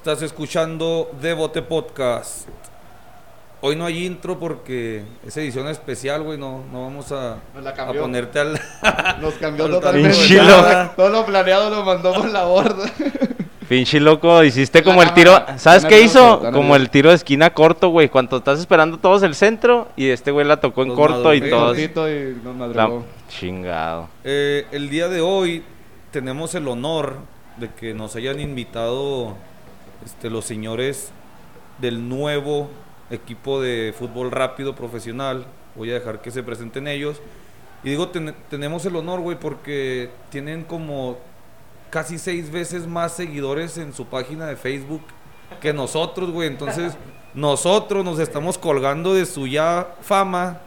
Estás escuchando Devote Podcast. Hoy no hay intro porque es edición especial, güey. No, no vamos a, Nos la a cambió. ponerte al. Nos cambió al totalmente. nada. Todo lo planeado lo mandó por la borda. Pinche loco, hiciste como La el tiro. cámara. ¿Sabes qué hizo? Como nervioso. el tiro de esquina corto, güey. Cuando estás esperando todos el centro y este güey la tocó en corto y madrugó. todos. Cortito y nos La- madrugó. Chingado. Eh, el día de hoy tenemos el honor de que nos hayan invitado este, los señores del nuevo equipo de fútbol rápido profesional. Voy a dejar que se presenten ellos. Y digo, ten- tenemos el honor, güey, porque tienen como casi seis veces más seguidores en su página de Facebook que nosotros, güey. Entonces, nosotros nos estamos colgando de su ya fama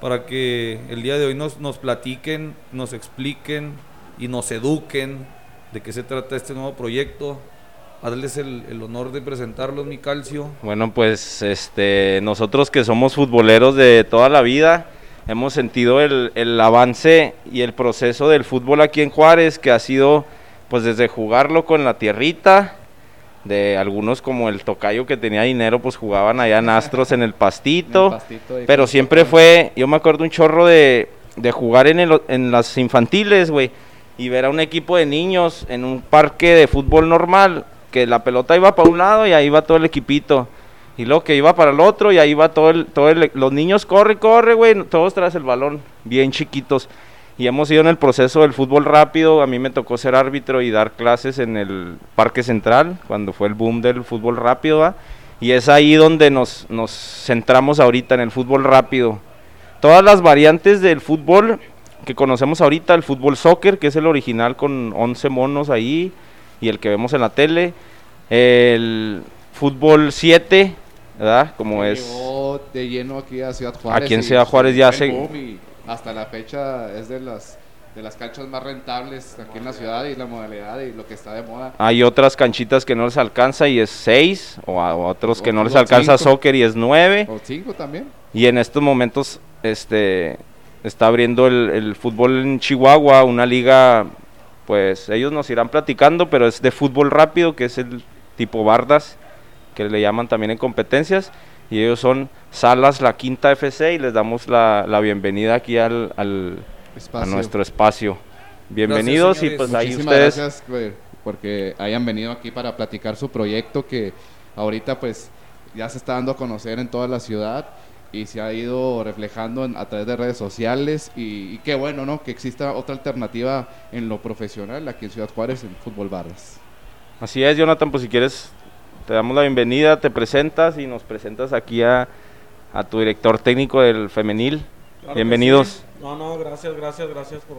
para que el día de hoy nos, nos platiquen, nos expliquen y nos eduquen de qué se trata este nuevo proyecto. Hazles el, el honor de presentarlos, mi calcio. Bueno, pues este, nosotros que somos futboleros de toda la vida, hemos sentido el, el avance y el proceso del fútbol aquí en Juárez, que ha sido pues desde jugarlo con la tierrita, de algunos como el tocayo que tenía dinero, pues jugaban allá en Astros en el pastito. En el pastito Pero siempre fue, yo me acuerdo un chorro de, de jugar en, el- en las infantiles, güey, y ver a un equipo de niños en un parque de fútbol normal, que la pelota iba para un lado y ahí va todo el equipito. Y luego que iba para el otro y ahí va todo el, todo el, los niños corre, corre, güey, todos tras el balón, bien chiquitos. Y hemos ido en el proceso del fútbol rápido, a mí me tocó ser árbitro y dar clases en el Parque Central, cuando fue el boom del fútbol rápido, ¿va? Y es ahí donde nos, nos centramos ahorita en el fútbol rápido. Todas las variantes del fútbol que conocemos ahorita, el fútbol soccer, que es el original con 11 monos ahí, y el que vemos en la tele, el fútbol 7, ¿verdad? Como que es... De lleno aquí a Ciudad Juárez. Aquí en Ciudad Juárez ya se- y hasta la fecha es de las de las canchas más rentables aquí en la ciudad y la modalidad y lo que está de moda. Hay otras canchitas que no les alcanza y es 6, o a otros que no les alcanza cinco. soccer y es 9. O cinco también. Y en estos momentos este está abriendo el, el fútbol en Chihuahua, una liga, pues ellos nos irán platicando, pero es de fútbol rápido, que es el tipo Bardas, que le llaman también en competencias. Y ellos son Salas La Quinta FC y les damos la, la bienvenida aquí al, al- a nuestro espacio. Bienvenidos y pues ahí Muchísimas ustedes... gracias porque hayan venido aquí para platicar su proyecto que ahorita pues ya se está dando a conocer en toda la ciudad y se ha ido reflejando en- a través de redes sociales y, y qué bueno, ¿no? Que exista otra alternativa en lo profesional aquí en Ciudad Juárez en Fútbol Barras. Así es, Jonathan, pues si quieres, te damos la bienvenida, te presentas y nos presentas aquí a, a tu director técnico del femenil. Claro Bienvenidos. sí. No, no, gracias, gracias, gracias por,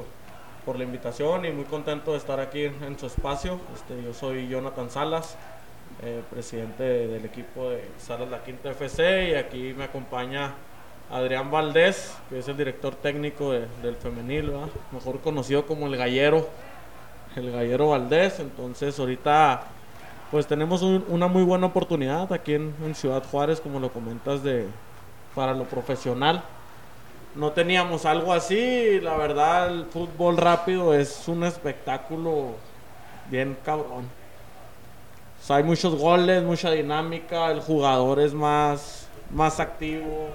por la invitación y muy contento de estar aquí en, en su espacio. Este, yo soy Jonathan Salas, eh, presidente del equipo de Salas La Quinta FC y aquí me acompaña Adrián Valdés, que es el director técnico de- del femenil, mejor conocido como el gallero, el gallero Valdés. Entonces ahorita pues tenemos un- una muy buena oportunidad aquí en, en Ciudad Juárez, como lo comentas, de, para lo profesional no teníamos algo así. La verdad, el fútbol rápido es un espectáculo bien cabrón. Hay muchos goles, mucha dinámica, el jugador es más, más activo.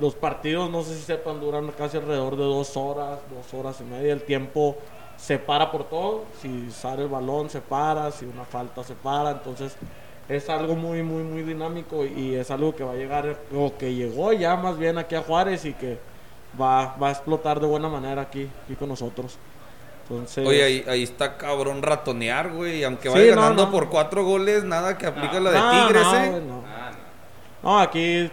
Los partidos, no sé si sepan, duran casi alrededor de dos horas, dos horas y media. El tiempo se para por todo. Si sale el balón, se para. Si una falta, se para. Entonces, es algo muy, muy, muy dinámico y es algo que va a llegar, o que llegó ya más bien aquí a Juárez y que va, va a explotar de buena manera aquí, aquí con nosotros. Entonces, Oye, ahí, ahí está cabrón ratonear, güey. Aunque vaya ganando no. por cuatro goles, nada que aplica no, la de no, Tigres, no, ¿eh? güey, no. No, aquí,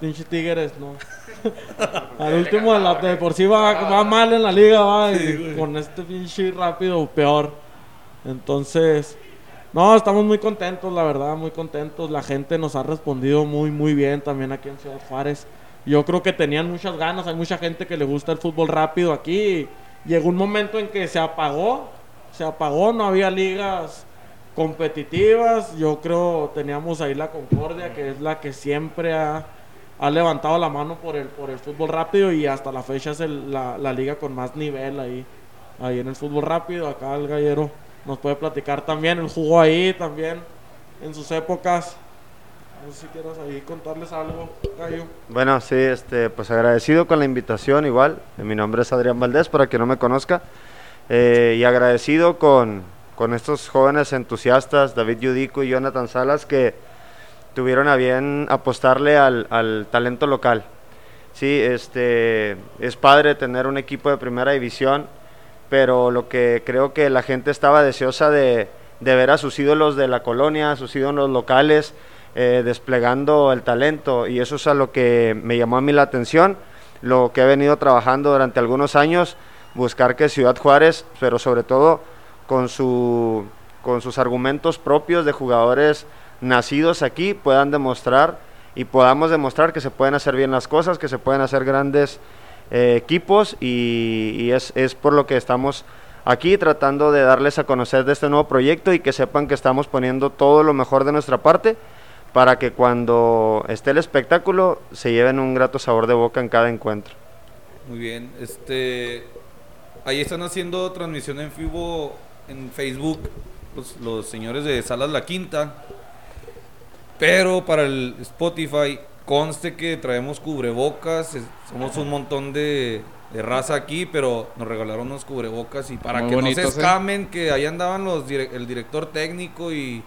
pinche Tigres, no. Al último, de la de por sí va, va mal en la liga, va, y con este pinche rápido, peor. Entonces, no, estamos muy contentos, la verdad, muy contentos. La gente nos ha respondido muy, muy bien también aquí en Ciudad Juárez. Yo creo que tenían muchas ganas, hay mucha gente que le gusta el fútbol rápido aquí. Llegó un momento en que se apagó, se apagó, no había ligas competitivas. Yo creo teníamos ahí la Concordia, que es la que siempre ha, ha levantado la mano por el, por el fútbol rápido y hasta la fecha es el- la, la liga con más nivel ahí, ahí en el fútbol rápido. Acá el gallero nos puede platicar también, él jugó ahí también en sus épocas. No sé si quieras ahí contarles algo, Gallo. Bueno, sí, este, pues agradecido con la invitación igual. Mi nombre es Adrián Valdés, para quien no me conozca. Eh, y agradecido con, con estos jóvenes entusiastas, David Yudico y Jonathan Salas, que tuvieron a bien apostarle al, al talento local. Sí, este, es padre tener un equipo de primera división, pero lo que creo que la gente estaba deseosa de, de ver a sus ídolos de la colonia, a sus ídolos locales, eh, desplegando el talento. Y eso es a lo que me llamó a mí la atención, lo que he venido trabajando durante algunos años, buscar que Ciudad Juárez, pero sobre todo con, su, con sus argumentos propios de jugadores nacidos aquí, puedan demostrar y podamos demostrar que se pueden hacer bien las cosas, que se pueden hacer grandes eh, equipos. Y, y es, es por lo que estamos aquí tratando de darles a conocer de este nuevo proyecto y que sepan que estamos poniendo todo lo mejor de nuestra parte para que cuando esté el espectáculo se lleven un grato sabor de boca en cada encuentro. Muy bien, este ahí están haciendo transmisión en vivo en Facebook los, los señores de Salas La Quinta. Pero para el Spotify conste que traemos cubrebocas, es- somos un montón de, de raza aquí, pero nos regalaron unos cubrebocas y para Muy que no bonitos, ¿eh? se escamen, que ahí andaban los el director técnico y,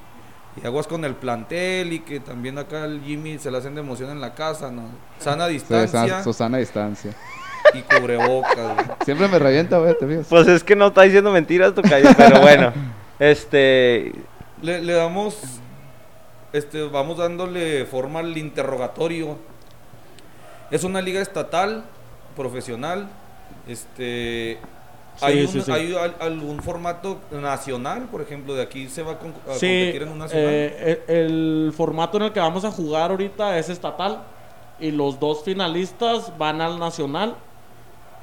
y aguas con el plantel y que también acá el Jimmy se le hacen de emoción en la casa, ¿no? Sana distancia Susana, Susana a distancia. y cubrebocas. güey. Siempre me revienta, güey, te fijas. Pues es que no está diciendo mentiras, Tocayo, pero bueno. Este. Le, le damos, este, vamos dándole forma al interrogatorio. Es una liga estatal, profesional. Este, ¿hay, Sí, un- sí, sí. hay al- algún formato nacional, por ejemplo, de aquí se va a, con- a competir en un nacional? eh, e- el formato en el que vamos a jugar ahorita es estatal y los dos finalistas van al nacional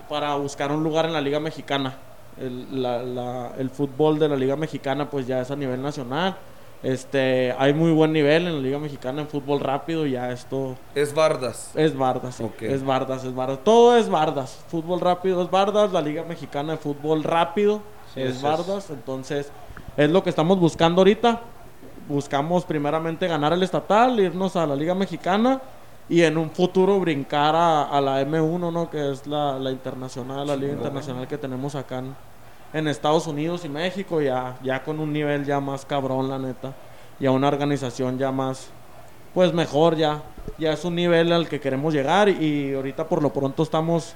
para buscar un lugar en la Liga Mexicana. El, la- la- el fútbol de la Liga Mexicana pues ya es a nivel nacional. Este, hay muy buen nivel en la Liga Mexicana en fútbol rápido, ya esto Es Bardas. es Bardas, sí. Ok. Es Bardas, es Bardas. Todo es Bardas. Fútbol rápido es Bardas. La Liga Mexicana de Fútbol Rápido Sí, es. Bardas. Entonces, es lo que estamos buscando ahorita. Buscamos primeramente ganar el estatal, irnos a la Liga Mexicana y en un futuro brincar a, a la M1, ¿no? Que es la, la internacional, la Liga Internacional que tenemos acá en, en Estados Unidos y México, ya, ya con un nivel ya más cabrón, la neta. Y a una organización ya más, pues mejor ya. Ya es un nivel al que queremos llegar y ahorita por lo pronto estamos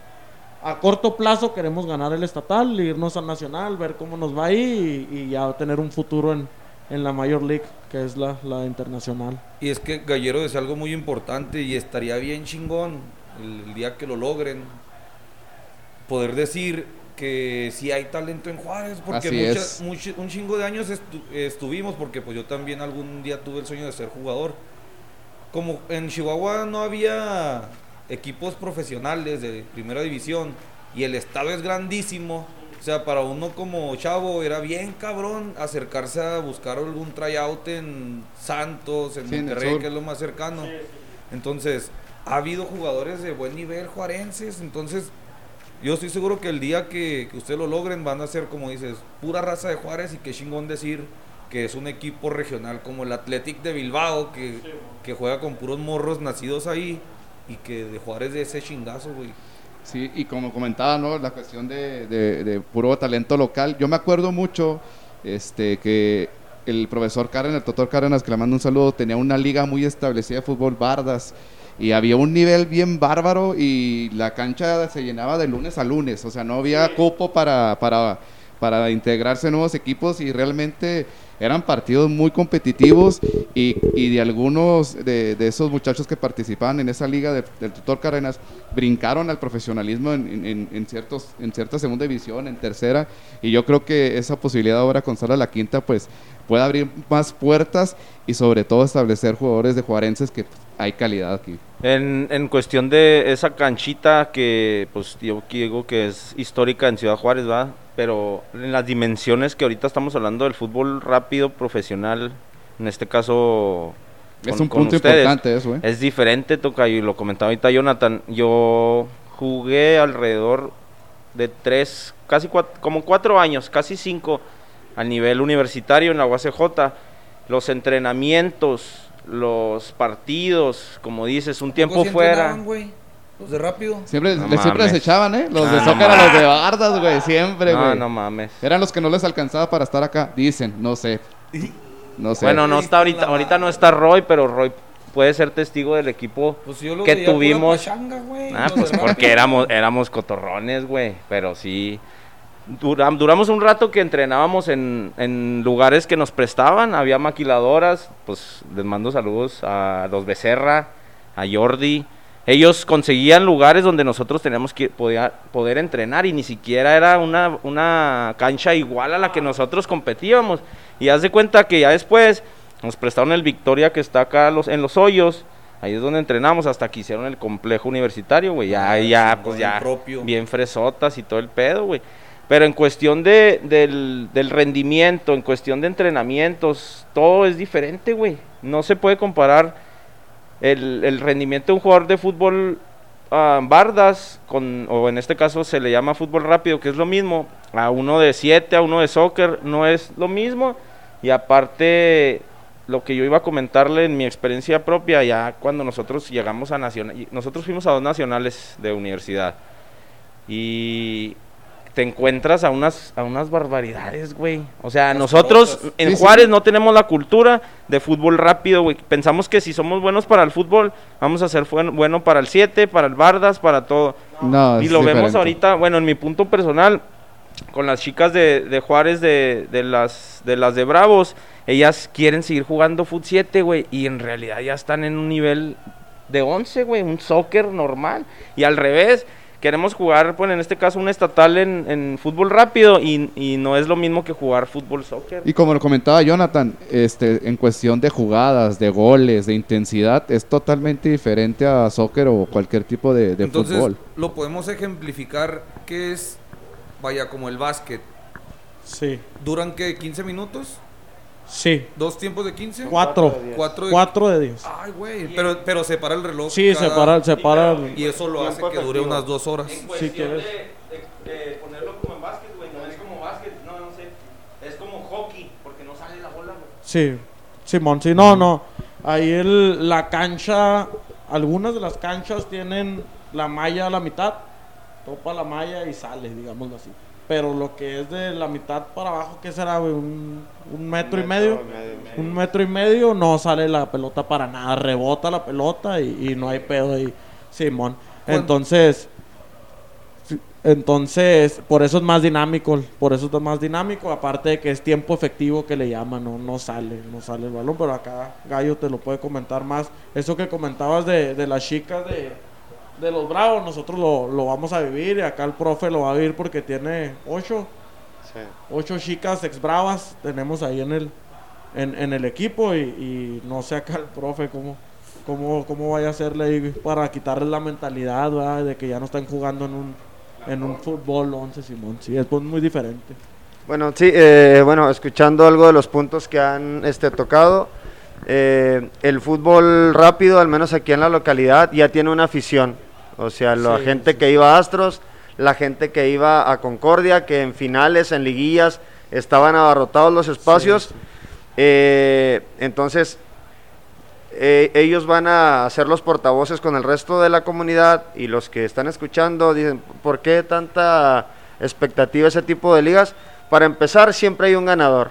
a corto plazo queremos ganar el estatal, irnos al nacional, ver cómo nos va ahí y, y ya tener un futuro en, en la Major League, que es la, la internacional. Y es que Gallero decía algo muy importante y estaría bien chingón el, el día que lo logren poder decir que si hay talento en Juárez, porque Así mucha- es. mucho- un chingo de años estu- estuvimos, porque pues yo también algún día tuve el sueño de ser jugador. Como en Chihuahua no había equipos profesionales de primera división y el estado es grandísimo, o sea, para uno como chavo era bien cabrón acercarse a buscar algún tryout en Santos, en Sí, en Monterrey, sur. que es lo más cercano. Entonces, ha habido jugadores de buen nivel juarenses, entonces yo estoy seguro que el día que, que ustedes lo logren van a ser, como dices, pura raza de Juárez y qué chingón decir que es un equipo regional como el Athletic de Bilbao, que, que juega con puros morros nacidos ahí y que de Juárez de ese chingazo, güey. Sí, y como comentaba, ¿no? La cuestión de, de- de puro talento local. Yo me acuerdo mucho este, que el profesor Karen, el doctor Cárdenas, que le mando un saludo, tenía una liga muy establecida de fútbol Bardas. Y había un nivel bien bárbaro y la cancha se llenaba de lunes a lunes. O sea, no había cupo para, para, para integrarse nuevos equipos y realmente eran partidos muy competitivos y, y de algunos de, de esos muchachos que participaban en esa liga de- del tutor Carenas brincaron al profesionalismo en- en ciertos, en cierta segunda división, en tercera y yo creo que esa posibilidad ahora con Sala La Quinta pues puede abrir más puertas y sobre todo establecer jugadores de juarenses que hay calidad aquí. En, en cuestión de esa canchita que, pues yo digo que es histórica en Ciudad Juárez, ¿va? Pero en las dimensiones que ahorita estamos hablando del fútbol rápido, profesional, en este caso... es con- un con punto ustedes, importante eso, ¿eh? Es diferente, toca, y lo comentaba ahorita Jonathan. Yo jugué alrededor de tres, casi cuatro, como cuatro años, casi cinco, a nivel universitario en la UACJ. los entrenamientos, los partidos, como dices, un tiempo ¿Tampoco sí fuera. Los de rápido. Siempre, No le- siempre les echaban, ¿eh? Los de Ah, soccer no a los de bardas, güey. Siempre, güey. No, no mames. Eran los que no les alcanzaba para estar acá. Dicen, no sé. No sé. Bueno, no está ahorita, ahorita no está Roy, pero Roy puede ser testigo del equipo Pues yo lo que tuvimos. pachanga, Ah, pues porque éramos, éramos cotorrones, güey. Pero sí. Duram- duramos un rato que entrenábamos en, en lugares que nos prestaban. Había maquiladoras. Pues les mando saludos a los Becerra, a Jordi. Ellos conseguían lugares donde nosotros teníamos que podía- poder entrenar y ni siquiera era una, una cancha igual a la que nosotros competíamos. Y haz de cuenta que ya después nos prestaron el Victoria que está acá los, en los hoyos. Ahí es donde entrenamos hasta que hicieron el complejo universitario, güey. Ya, Ah, ya, pues ya. propio. Bien fresotas y todo el pedo, güey. Pero en cuestión de, del, del rendimiento, en cuestión de entrenamientos, todo es diferente, güey. No se puede comparar el, el rendimiento de un jugador de fútbol ah, bardas, con, o en este caso se le llama fútbol rápido, que es lo mismo, a uno de 7, a uno de soccer, no es lo mismo. Y aparte, lo que yo iba a comentarle en mi experiencia propia, ya cuando nosotros llegamos a nacional, nosotros fuimos a dos nacionales de universidad. Y te encuentras a unas, a unas barbaridades, güey. O sea, nosotros en Sí, sí. Juárez no tenemos la cultura de fútbol rápido, güey. Pensamos que si somos buenos para el fútbol, vamos a ser buen- bueno para el 7, para el Bardas, para todo. No, y lo vemos ahorita, bueno, en mi punto personal, con las chicas de, de Juárez, de, de las, de las de Bravos, ellas quieren seguir jugando Foot 7, güey, y en realidad ya están en un nivel de 11, güey, un soccer normal. Y al revés, queremos jugar, pues en este caso, un estatal en, en fútbol rápido, y, y no es lo mismo que jugar fútbol soccer. Y como lo comentaba Jonathan, este, en cuestión de jugadas, de goles, de intensidad, es totalmente diferente a soccer o cualquier tipo de, de Entonces, fútbol. lo podemos ejemplificar que es, vaya, como el básquet. Sí, ¿Duran qué? ¿15 minutos? Sí. ¿Dos tiempos de 15? Cuatro. Cuatro de... Cuatro de diez. Ay, güey. Pero, pero se para el reloj. Sí, cada- para, se para. el- Y eso lo hace que dure unas dos horas. Si quieres. ponerlo como en básquet, güey, no es como básquet, no, no sé, es como hockey, porque no sale la bola, güey. Sí, Simón, sí, no, no. Ahí el, la cancha, algunas de las canchas tienen la malla a la mitad, topa la malla y sale, digámoslo así. Pero lo que es de la mitad para abajo, ¿qué será, güey? Un, un metro, y medio. Un metro y medio, no sale la pelota para nada. Rebota la pelota y, y no hay pedo ahí, Simón. ¿Cuán- Entonces, entonces, por eso es más dinámico. Por eso es más dinámico. Aparte de que es tiempo efectivo que le llaman, no, no sale, no sale el balón. Pero acá Gallo te lo puede comentar más. Eso que comentabas de, de las chicas de, de los Bravos, nosotros lo, lo vamos a vivir y acá el profe lo va a vivir porque tiene ocho Sí. ocho chicas ex bravas tenemos ahí en el en, en el equipo y, y no sé acá el profe cómo cómo, cómo vaya a hacerle ahí para quitarles la mentalidad ¿verdad? de que ya no están jugando en un en un fútbol 11 Simón sí es muy diferente Bueno, sí, eh, bueno, escuchando algo de los puntos que han este, tocado, eh, el fútbol rápido, al menos aquí en la localidad, ya tiene una afición. O sea, la Sí, gente sí. que iba a Astros, la gente que iba a Concordia, que en finales, en liguillas, estaban abarrotados los espacios. Sí. Eh, entonces, eh, ellos van a ser los portavoces con el resto de la comunidad y los que están escuchando dicen, ¿por qué tanta expectativa ese tipo de ligas? Para empezar, siempre hay un ganador.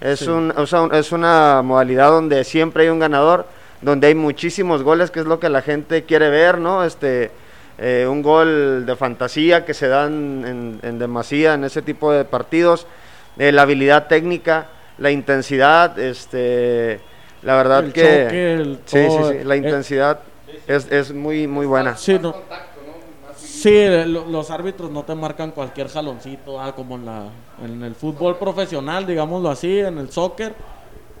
Es, Sí. un, o sea, un- es una modalidad donde siempre hay un ganador, donde hay muchísimos goles, que es lo que la gente quiere ver, ¿no? Este, eh, un gol de fantasía que se dan en, en demasía en ese tipo de partidos, eh, la habilidad técnica, la intensidad, este, la verdad El que choque, el sí, sí, todo, sí, la eh, intensidad es, es muy muy buena. sí no Sí, lo- los árbitros no te marcan cualquier jaloncito, ah, como en, la, en el fútbol profesional, digámoslo así, en el soccer.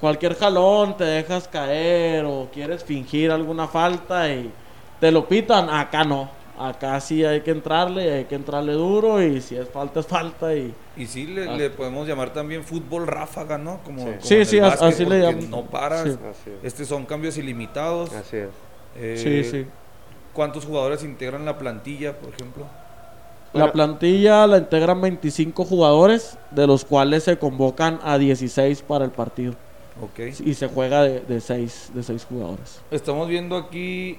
Cualquier jalón te dejas caer o quieres fingir alguna falta y te lo pitan. Acá no. Acá sí hay que entrarle, hay que entrarle duro y si es falta es falta y Y sí, le, le podemos llamar también fútbol ráfaga, ¿no? Como, como Sí, sí, básquet, así le llaman. No paras. Sí. Así es. Este son cambios ilimitados. Así es. Eh, sí, sí. ¿Cuántos jugadores integran la plantilla, por ejemplo? La Bueno. plantilla la integran 25 jugadores, de los cuales se convocan a 16 para el partido. Ok. y se juega de, de seis, de seis jugadores. Estamos viendo aquí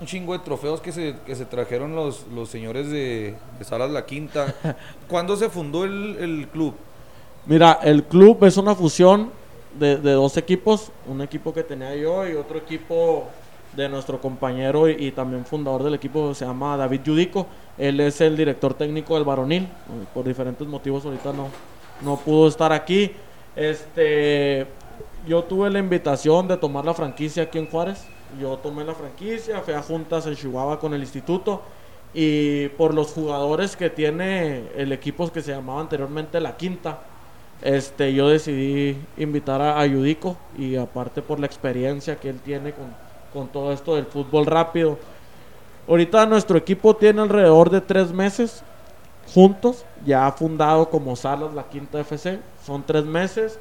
un chingo de trofeos que se, que se trajeron los, los señores de, de Salas La Quinta. ¿Cuándo se fundó el, el club? Mira, el club es una fusión de, de dos equipos, un equipo que tenía yo y otro equipo de nuestro compañero y, y también fundador del equipo se llama David Yudico. Él es el director técnico del varonil. Por diferentes motivos ahorita no, no pudo estar aquí. Este, yo tuve la invitación de tomar la franquicia aquí en Juárez. Yo tomé la franquicia, fui a juntas en Chihuahua con el instituto y por los jugadores que tiene el equipo que se llamaba anteriormente La Quinta, este, yo decidí invitar a, a Yudico y aparte por la experiencia que él tiene con, con todo esto del fútbol rápido. Ahorita nuestro equipo tiene alrededor de tres meses juntos, ya fundado como Salas La Quinta FC, son tres meses.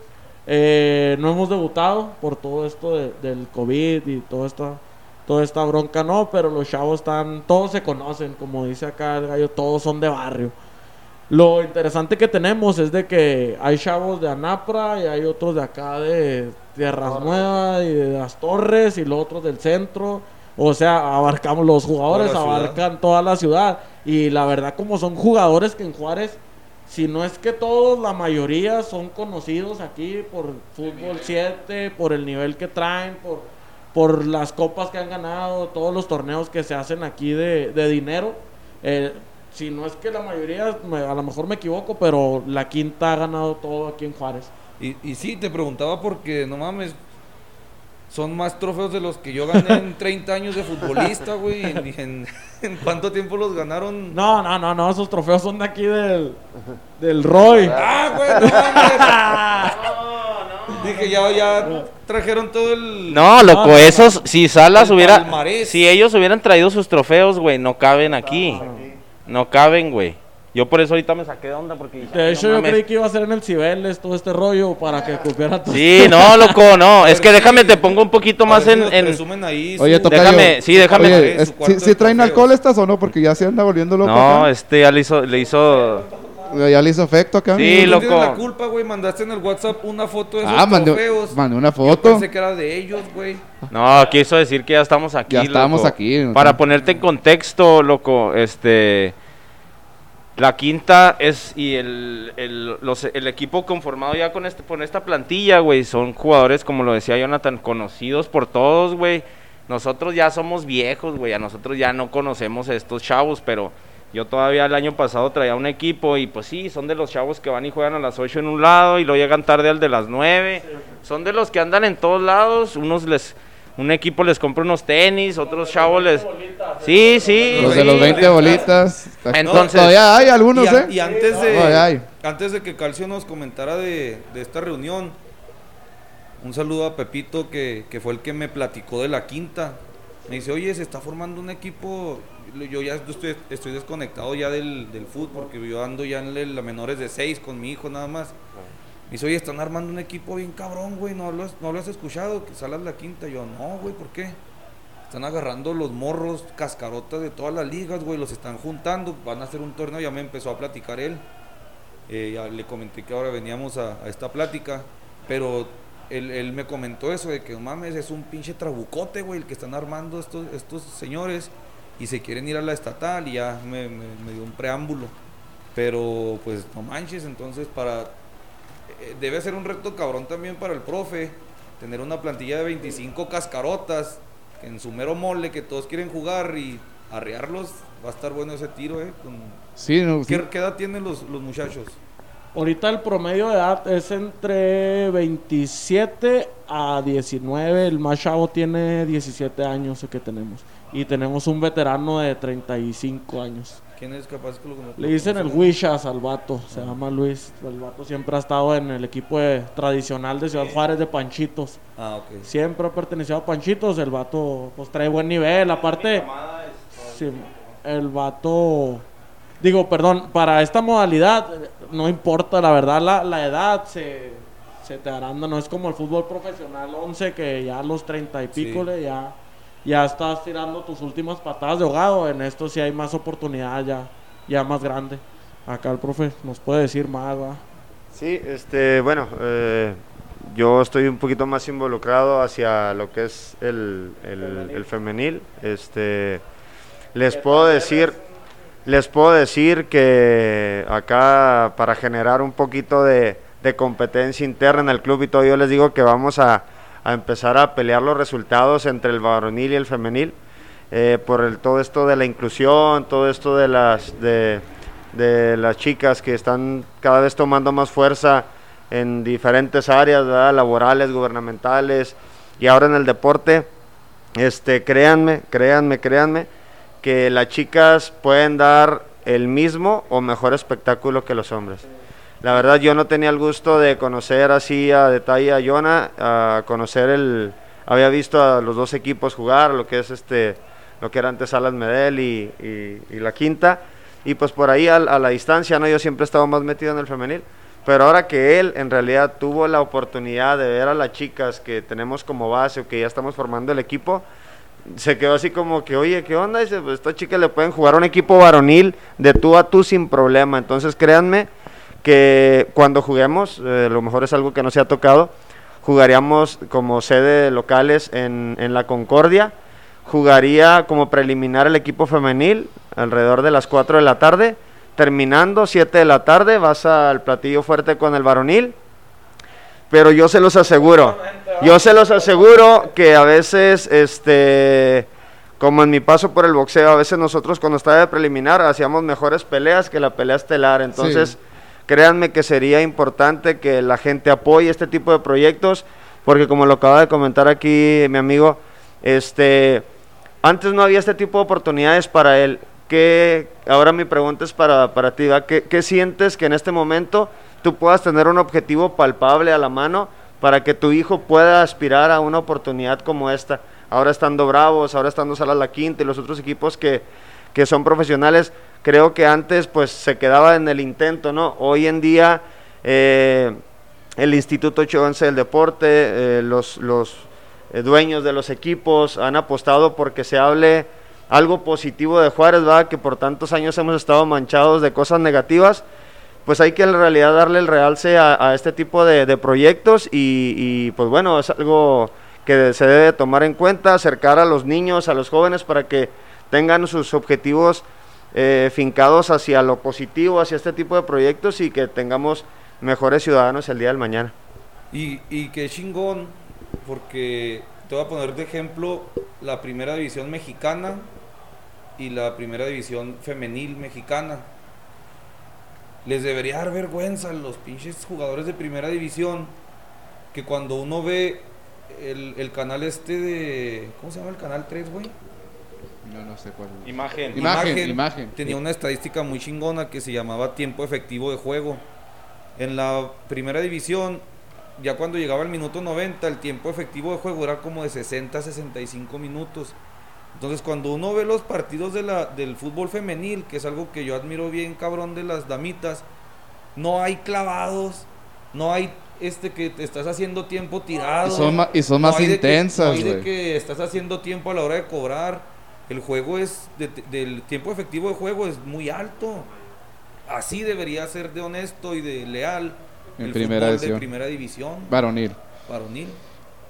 Eh, no hemos debutado por todo esto de- del COVID y toda esta, toda esta bronca, no, pero los chavos están, todos se conocen, como dice acá el gallo, todos son de barrio. Lo interesante que tenemos es de que hay chavos de Anapra y hay otros de acá de Tierras Nuevas y de las Torres y los otros del centro. O sea, abarcamos los jugadores, Toda abarcan toda la ciudad. Y la verdad, como son jugadores que en Juárez, si no es que todos, la mayoría son conocidos aquí por Fútbol 7, por el nivel que traen, por, por las copas que han ganado, todos los torneos que se hacen aquí de, de dinero. Eh, si no es que la mayoría, me- a lo mejor me equivoco, pero la quinta ha ganado todo aquí en Juárez. Y, y sí, te preguntaba porque, no mames, son más trofeos de los que yo gané en 30 años de futbolista, güey. En, en- en cuánto tiempo los ganaron? No, no, no, no, esos trofeos son de aquí del, del Roy. ¡Ah, güey! No mames. Dije, ya, ya trajeron todo el... No, loco, no, no. esos, si Salas hubiera, palmarés. si ellos hubieran traído sus trofeos, güey, no caben aquí. No caben, güey. Yo por eso ahorita me saqué de onda porque dije, De "Ay, hecho, no yo mames". creí que iba a ser en el Cibeles todo este rollo para que copiara todo. Sí, no, loco, no. Es que déjame, te pongo un poquito más si en... en- presumen ahí Oye, su- tocayo. Déjame, sí, déjame. Oye, su es- cuarto ¿sí, de sí traen alcohol estas o no? Porque ya se anda volviendo loco No, acá. este ya le hizo, le hizo... Ya le hizo efecto acá. Sí, loco. tienes la culpa, güey. Mandaste en el WhatsApp una foto de esos Ah, mandé, una Yo foto. pensé que era de ellos, güey. No, quiso decir que ya estamos aquí. Ya estamos loco. aquí, ¿no? Para ponerte en contexto, loco, este. La quinta es. Y el, el, los- el equipo conformado ya con, este, con esta plantilla, güey. Son jugadores, como lo decía Jonathan, conocidos por todos, güey. Nosotros ya somos viejos, güey. A nosotros ya no conocemos a estos chavos, pero. Yo todavía el año pasado traía un equipo y pues sí, son de los chavos que van y juegan a las 8 en un lado y luego llegan tarde al de las 9. Son de los que andan en todos lados, unos les un equipo les compra unos tenis, otros chavos les Sí, sí. Los de los 20 bolitas. Entonces- Todavía hay algunos, y, a- ¿eh? y antes de Todavía hay. antes de que Calcio nos comentara de, de esta reunión, un saludo a Pepito que, que fue el que me platicó de la quinta. Me dice, oye, se está formando un equipo. Yo ya estoy, estoy desconectado ya del, del fútbol porque yo ando ya en la menores de 6 con mi hijo nada más. Me dice, oye, están armando un equipo bien cabrón, güey. ¿No lo, has- no lo has escuchado? Que salas la quinta. Yo, no, güey, ¿por qué? Están agarrando los morros, cascarotas de todas las ligas, güey. Los están juntando. Van a hacer un torneo. Ya me empezó a platicar él. Eh, le comenté que ahora veníamos a, esta plática. Pero él, él me comentó eso de que, mames, es un pinche trabucote, güey, el que están armando estos, estos señores. Y se quieren ir a la estatal. Y ya me, me- dio un preámbulo. Pero, pues, no manches. Entonces, para debe ser un reto cabrón también para el profe tener una plantilla de 25 cascarotas que en su mero mole que todos quieren jugar y arrearlos va a estar bueno ese tiro eh con- Sí, no, sí. ¿Qué, qué edad tienen los, los muchachos? Ahorita el promedio de edad es entre 27 a 19. El más chavo tiene 17 años el que tenemos. Y tenemos un veterano de 35 años. ¿Quién es capaz que lo Le dicen el Wishas al vato, se llama Luis. El vato siempre ha estado en el equipo de- tradicional de Ciudad Juárez de Panchitos. Ah, ok. Siempre ha pertenecido a Panchitos. El vato pues trae buen nivel. Aparte, sí, el vato. Digo, perdón, para esta modalidad eh, no importa, la verdad, la, la edad se, se te agranda. No es como el fútbol profesional 11 que ya a los 30 y pico Sí. le ya, ya estás tirando tus últimas patadas de ahogado. En esto sí hay más oportunidad ya, ya más grande. Acá el profe nos puede decir más, ¿va? Sí, este, bueno, eh, yo estoy un poquito más involucrado hacia lo que es el, el, el femenil. Este, les puedo decir, les puedo decir que acá para generar un poquito de, de competencia interna en el club y todo, yo les digo que vamos a, a empezar a pelear los resultados entre el varonil y el femenil. eh, por el, todo esto de la inclusión, todo esto de las, de, las chicas que están cada vez tomando más fuerza en diferentes áreas, laborales, gubernamentales y ahora en el deporte. Este, créanme, créanme, créanme que las chicas pueden dar el mismo o mejor espectáculo que los hombres. La verdad yo no tenía el gusto de conocer así a detalle a Jonah, a conocer el había visto a los dos equipos jugar, lo que es este lo que era antes Alas Medel y, y- la quinta y pues por ahí a, la distancia, no yo siempre he estado más metido en el femenil, pero ahora que él en realidad tuvo la oportunidad de ver a las chicas que tenemos como base o que ya estamos formando el equipo, se quedó así como que, oye, ¿qué onda? Dice, pues estas chicas le pueden jugar a un equipo varonil de tú a tú sin problema. Entonces créanme que cuando juguemos, eh, a lo mejor es algo que no se ha tocado, jugaríamos como sede locales en, en la Concordia, jugaría como preliminar el equipo femenil alrededor de las 4 de la tarde, terminando 7 de la tarde vas al platillo fuerte con el varonil, pero yo se los aseguro, yo se los aseguro que a veces, este, como en mi paso por el boxeo, a veces nosotros cuando estaba de preliminar hacíamos mejores peleas que la pelea estelar, entonces. Créanme que sería importante que la gente apoye este tipo de proyectos, porque como lo acaba de comentar aquí mi amigo, este, antes no había este tipo de oportunidades para él. ¿Qué, ahora mi pregunta es para, para ti. ¿Qué, ¿qué sientes que en este momento tú puedas tener un objetivo palpable a la mano para que tu hijo pueda aspirar a una oportunidad como esta? Ahora estando Bravos, ahora estando Salas La Quinta y los otros equipos que, que son profesionales, creo que antes pues se quedaba en el intento, ¿no? Hoy en día eh, el Instituto 811 del Deporte, eh, los, los eh, dueños de los equipos han apostado porque se hable algo positivo de Juárez, ¿verdad? Que por tantos años hemos estado manchados de cosas negativas. Pues hay que en realidad darle el realce a, este tipo de, de proyectos y, y, pues bueno, es algo que se debe tomar en cuenta, acercar a los niños, a los jóvenes para que tengan sus objetivos eh, fincados hacia lo positivo, hacia este tipo de proyectos y que tengamos mejores ciudadanos el día del mañana. Y, y qué chingón, porque te voy a poner de ejemplo la primera división mexicana y la primera división femenil mexicana. Les debería dar vergüenza a los pinches jugadores de primera división que cuando uno ve el, el canal este de... ¿Cómo se llama el canal 3, güey? No, no sé cuál. Imagen. Imagen, imagen. Tenía una estadística muy chingona que se llamaba tiempo efectivo de juego. En la primera división, ya cuando llegaba el minuto 90, el tiempo efectivo de juego era como de 60 a 65 minutos. Entonces, cuando uno ve los partidos de la, del fútbol femenil, que es algo que yo admiro bien, cabrón, de las damitas, no hay clavados, no hay este que te estás haciendo tiempo tirado. Y son ma- y son más hay de que- intensas, no hay de güey. que estás haciendo tiempo a la hora de cobrar. El juego es, de- del tiempo efectivo de juego es muy alto. Así debería ser de honesto y de leal En el primera fútbol de primera división Varonil. varonil.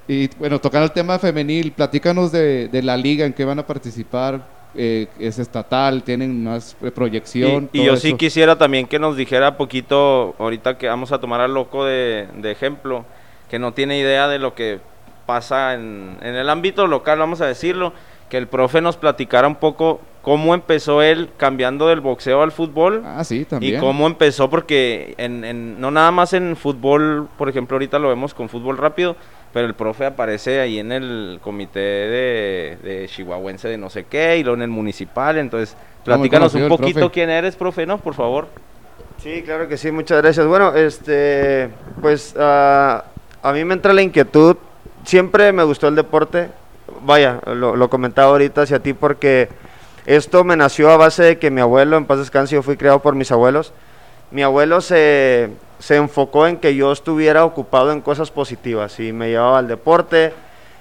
Y bueno, tocando el tema femenil, platícanos de, de la liga en que van a participar. eh, es estatal, tienen más proyección. Y, yo sí eso. quisiera también que nos dijera poquito, ahorita que vamos a tomar al loco de, de ejemplo, que no tiene idea de lo que pasa en, en el ámbito local, vamos a decirlo, que el profe nos platicara un poco cómo empezó él cambiando del boxeo al fútbol. Ah, sí, Y también. cómo empezó, porque en, en- no nada más en fútbol, por ejemplo, ahorita lo vemos con fútbol rápido, pero el profe aparece ahí en el comité de, de chihuahuense de no sé qué, y luego en el municipal, entonces platícanos un poquito profe. quién eres, profe, ¿no? Por favor. Sí, claro que sí, muchas gracias. Bueno, este, pues ah, a mí me entra la inquietud, siempre me gustó el deporte, vaya, lo, lo comentaba ahorita hacia ti porque esto me nació a base de que mi abuelo, en paz descanse, yo fui criado por mis abuelos, mi abuelo se, se enfocó en que yo estuviera ocupado en cosas positivas y me llevaba al deporte,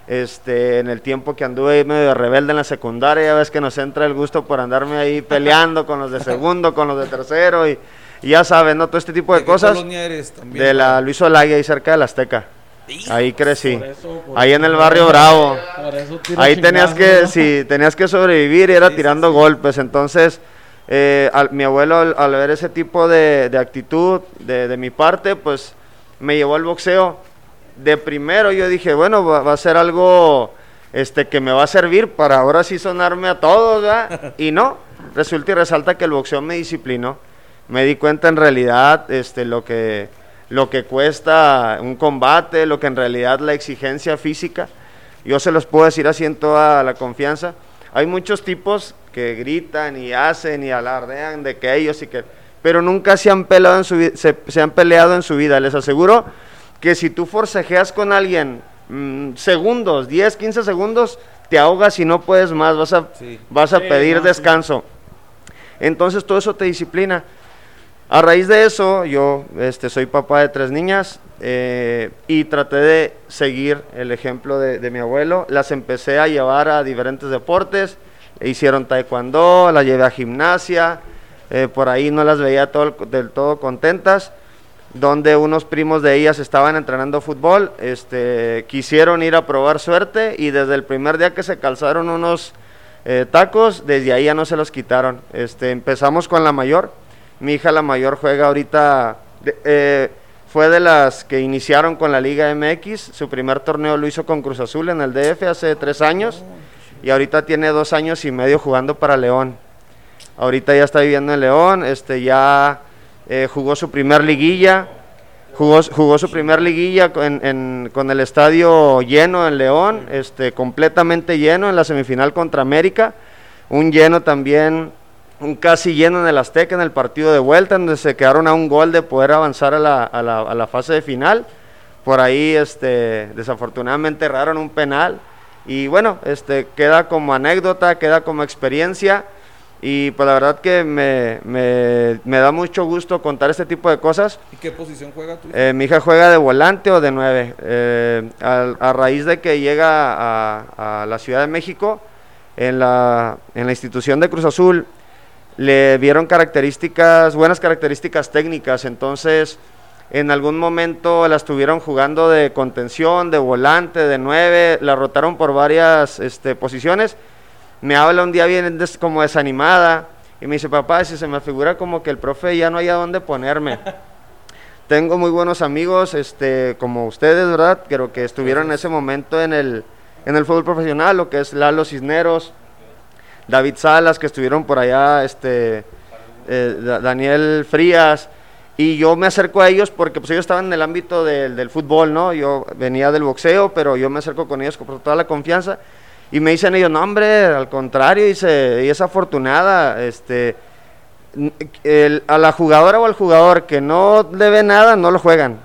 este, en el tiempo que anduve ahí medio de rebelde en la secundaria, ya ves que nos entra el gusto por andarme ahí peleando con los de segundo, con los de tercero y, y ya sabes, ¿no? Todo este tipo de ¿De qué cosas colonia eres también? de la Luis Olaya ahí cerca de la Azteca. Ahí crecí. Por eso, por Ahí en el barrio Bravo. Ahí tenías que, ¿no? sí, tenías que sobrevivir y era sí, tirando sí. golpes. Entonces, eh, al- mi abuelo al, al ver ese tipo de, de actitud de, de mi parte, pues me llevó al boxeo. De primero yo dije, bueno, va, va a ser algo este, que me va a servir para ahora sí sonarme a todos, ¿verdad? Y no, resulta y resalta que el boxeo me disciplinó. Me di cuenta en realidad este, lo, que, lo que cuesta un combate, lo que en realidad la exigencia física. Yo se los puedo decir así en toda la confianza. Hay muchos tipos que gritan y hacen y alardean de que ellos y que... Pero nunca se han peleado en su, vi- se, se han peleado en su vida. Les aseguro que si tú forcejeas con alguien mm, segundos, 10, 15 segundos, te ahogas y no puedes más. Vas a, Sí. vas a Sí, pedir no, sí. descanso. Entonces todo eso te disciplina. A raíz de eso, yo este, soy papá de tres niñas eh, y traté de seguir el ejemplo de, mi abuelo. Las empecé a llevar a diferentes deportes. Hicieron taekwondo, las llevé a gimnasia. eh, por ahí no las veía todo- del todo contentas. Donde unos primos de ellas estaban entrenando fútbol, este, quisieron ir a probar suerte y desde el primer día que se calzaron unos eh, tacos, desde ahí ya no se los quitaron. Este, empezamos con la mayor. Mi hija la mayor juega ahorita, de- eh, fue de las que iniciaron con la Liga MX. Su primer torneo lo hizo con Cruz Azul en el DF hace tres años. Y ahorita tiene dos años y medio jugando para León. Ahorita ya está viviendo en León. Este, ya eh, jugó su primer liguilla. Jugó, jugó su primer liguilla en- con el estadio lleno en León, este, completamente lleno en la semifinal contra América. Un lleno también, un casi lleno en el Azteca en el partido de vuelta, donde se quedaron a un gol de poder avanzar a la, a la- a la fase de final. Por ahí, este, desafortunadamente, erraron un penal. Y bueno, este, queda como anécdota, queda como experiencia. Y pues la verdad que me, me- me da mucho gusto contar este tipo de cosas. ¿Y qué posición juega tu Eh, mi hija juega de volante o de nueve. Eh, al- a, raíz de que llega a, a la Ciudad de México, en la, en la institución de Cruz Azul, le vieron características, buenas características técnicas. Entonces, en algún momento la estuvieron jugando de contención, de volante, de nueve, la rotaron por varias este, posiciones. Me habla un día bien des- como desanimada y me dice, papá, si se me figura como que el profe ya no hay a dónde ponerme. Tengo muy buenos amigos, este, como ustedes, ¿verdad? Creo que estuvieron en ese momento en el, en el fútbol profesional, lo que es Lalo Cisneros, David Salas, que estuvieron por allá, este, eh, Da- Daniel Frías, y yo me acerco a ellos porque pues ellos estaban en el ámbito del, del fútbol, ¿no? Yo venía del boxeo, pero yo me acerco con ellos con toda la confianza, y me dicen ellos, no hombre, al contrario, dice, ella es afortunada, este, el- a la jugadora o al jugador que no le ve nada, no lo juegan.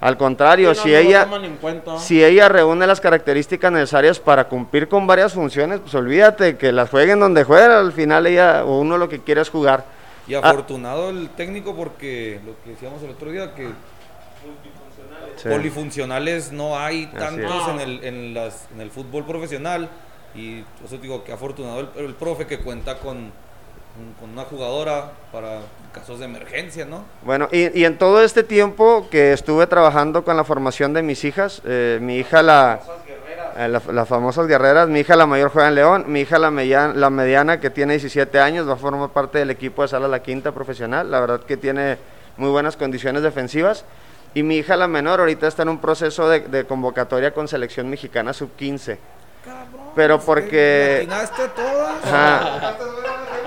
Al contrario, Sí, no, si no ella... toman en cuenta. Si ella reúne las características necesarias para cumplir con varias funciones, pues olvídate que las jueguen donde juega, al final ella o uno lo que quiere es jugar. Y Ah. afortunado el técnico porque lo que decíamos el otro día, que Sí. polifuncionales no hay tantos en el, en, las, en el fútbol profesional. Y eso digo que afortunado el, el profe que cuenta con, con una jugadora para casos de emergencia, ¿no? Bueno, y, y en todo este tiempo que estuve trabajando con la formación de mis hijas, eh, mi hija la, eh, la- las famosas guerreras, mi hija la mayor juega en León, mi hija la, media- la mediana que tiene 17 años va a formar parte del equipo de Sala La Quinta profesional, la verdad que tiene muy buenas condiciones defensivas. Y mi hija la menor ahorita está en un proceso de, de convocatoria con selección mexicana sub-15. Pero porque... ¿Atinaste todas? Ajá.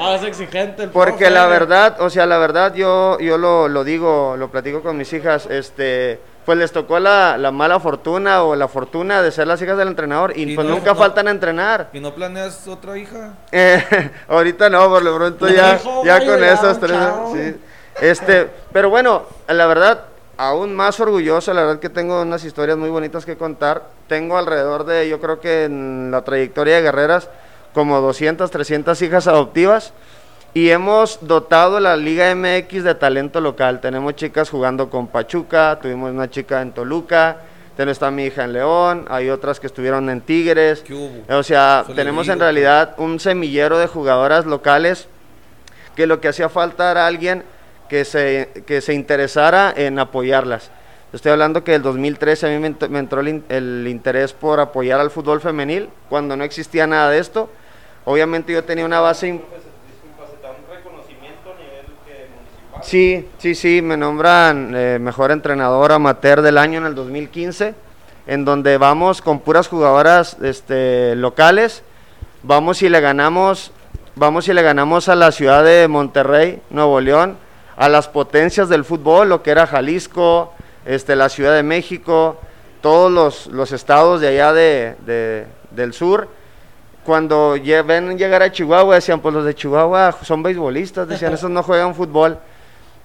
Ah, es exigente el Porque profe. la verdad, o sea, la verdad yo, yo lo, lo digo, lo platico con mis hijas, este, pues les tocó la, la mala fortuna o la fortuna de ser las hijas del entrenador y, Y pues no- nunca no- faltan a entrenar. ¿Y no planeas otra hija? Eh, ahorita no, por lo pronto ya, dijo, ya con esos tres, sí. Este, pero bueno, la verdad, aún más orgulloso, la verdad que tengo unas historias muy bonitas que contar. Tengo alrededor de, yo creo que en la trayectoria de Guerreras, como 200, 300 hijas adoptivas. Y hemos dotado la Liga MX de talento local. Tenemos chicas jugando con Pachuca, tuvimos una chica en Toluca, tenemos está mi hija en León, hay otras que estuvieron en Tigres. O sea, le tenemos en realidad un semillero de jugadoras locales que lo que hacía falta era alguien que se, que se interesara en apoyarlas. Estoy hablando que el 2013 a mí me, ent- me entró el interés por apoyar al fútbol femenil cuando no existía nada de esto. Obviamente yo tenía una base... Sí, sí, sí, me nombran eh, mejor entrenador amateur del año en el 2015, en donde vamos con puras jugadoras este, locales, vamos y le ganamos, vamos y le ganamos a la ciudad de Monterrey, Nuevo León, a las potencias del fútbol, lo que era Jalisco, este, la Ciudad de México, todos los, los estados de allá de- del sur. Cuando ven llegar a Chihuahua, decían, pues los de Chihuahua son beisbolistas, decían, esos no juegan fútbol.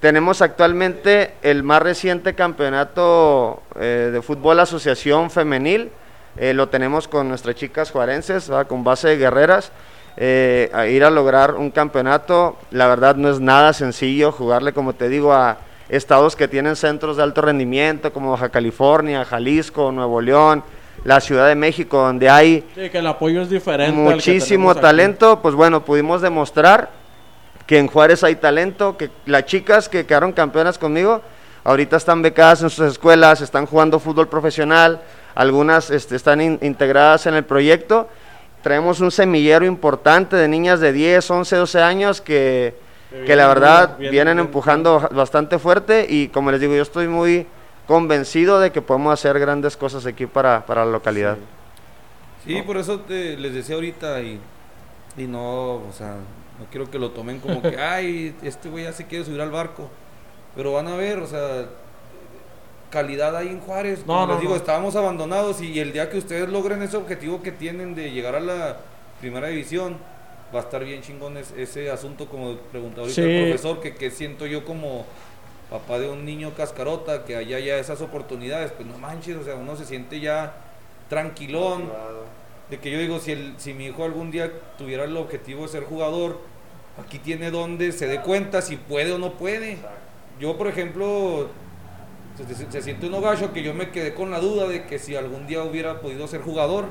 Tenemos actualmente el más reciente campeonato eh, de fútbol asociación femenil. eh, lo tenemos con nuestras chicas juarenses, con base de guerreras. eh, ir a lograr un campeonato, la verdad no es nada sencillo jugarle, como te digo, a estados que tienen centros de alto rendimiento, como Baja California, Jalisco, Nuevo León, la Ciudad de México, donde hay Sí, que el apoyo es diferente. al que muchísimo aquí. talento, pues bueno, pudimos demostrar que en Juárez hay talento, que las chicas que quedaron campeonas conmigo, ahorita están becadas en sus escuelas, están jugando fútbol profesional, algunas este, están in- integradas en el proyecto. Traemos un semillero importante de niñas de 10, 11, 12 años que, Que que la verdad vienen- vienen vienen- empujando bastante fuerte y como les digo, yo estoy muy convencido de que podemos hacer grandes cosas aquí para, para la localidad. Sí, por eso te- les decía ahorita y, y no, o sea, no quiero que lo tomen como que, ay, este güey ya se quiere subir al barco. Pero van a ver, o sea, calidad ahí en Juárez. No, Como no, les digo, no. estábamos abandonados y el día que ustedes logren ese objetivo que tienen de llegar a la primera división, va a estar bien chingón es- ese asunto, como preguntaba ahorita Sí. el profesor, que, que siento yo como papá de un niño cascarota, que haya ya esas oportunidades, pues no manches, o sea, uno se siente ya tranquilón, de que yo digo, si, el, si mi hijo algún día tuviera el objetivo de ser jugador, aquí tiene donde se dé cuenta si puede o no puede. Yo, por ejemplo, se, se- se siente un gacho que yo me quedé con la duda de que si algún día hubiera podido ser jugador,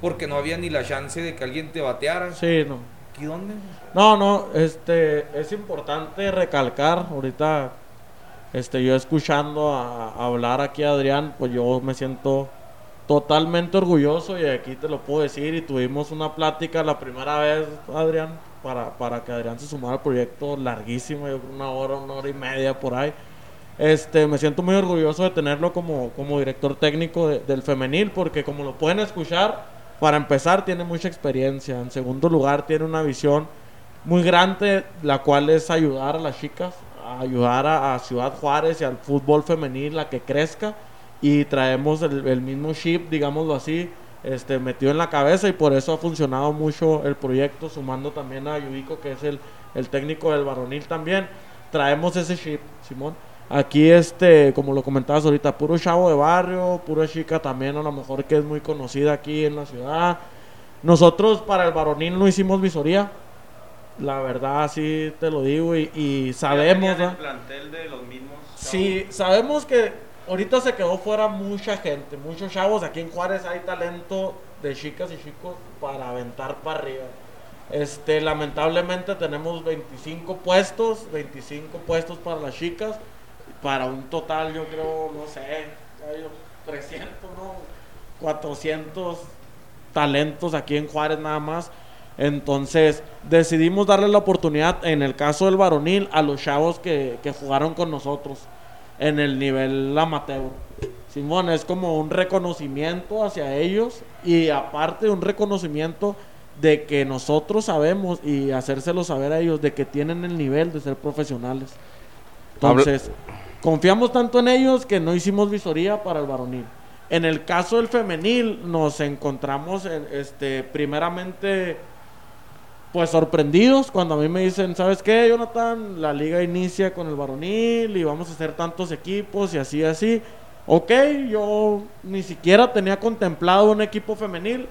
porque no había ni la chance de que alguien te bateara. Sí, no. ¿Aquí dónde? No, no, este, es importante recalcar, ahorita, este, yo escuchando a, hablar aquí a Adrián, pues yo me siento totalmente orgulloso y aquí te lo puedo decir y tuvimos una plática la primera vez, Adrián, para, para que Adrián se sumara al proyecto larguísimo, una hora, una hora y media por ahí. Este, me siento muy orgulloso de tenerlo como, como director técnico de- del femenil porque como lo pueden escuchar, para empezar tiene mucha experiencia, en segundo lugar tiene una visión muy grande, la cual es ayudar a las chicas, ayudar a, a Ciudad Juárez y al fútbol femenil a que crezca y traemos el, el mismo chip, digámoslo así, este, metido en la cabeza y por eso ha funcionado mucho el proyecto, sumando también a Yubico, que es el, el técnico del varonil también. Traemos ese chip, Simón. Aquí, este, como lo comentabas ahorita, puro chavo de barrio, pura chica también, a lo mejor que es muy conocida aquí en la ciudad. Nosotros para el varonil no hicimos visoría, la verdad, así te lo digo, y, y sabemos, ¿verdad? plantel de los mismos. Sí, sabemos que ahorita se quedó fuera mucha gente, muchos chavos. Aquí en Juárez hay talento de chicas y chicos para aventar para arriba. Este, lamentablemente tenemos 25 puestos, 25 puestos para las chicas, para un total, yo creo, no sé, hay 300, ¿no? 400 talentos aquí en Juárez nada más. Entonces decidimos darle la oportunidad, en el caso del varonil, a los chavos que, que jugaron con nosotros en el nivel amateur. Simón, es como un reconocimiento hacia ellos y aparte un reconocimiento de que nosotros sabemos y hacérselo saber a ellos de que tienen el nivel de ser profesionales. Habla- Entonces, confiamos tanto en ellos que no hicimos visoría para el varonil. En el caso del femenil nos encontramos en, este primeramente pues sorprendidos cuando a mí me dicen, ¿sabes qué, Jonathan? La liga inicia con el varonil y vamos a hacer tantos equipos y así, así. Ok, yo ni siquiera tenía contemplado un equipo femenil.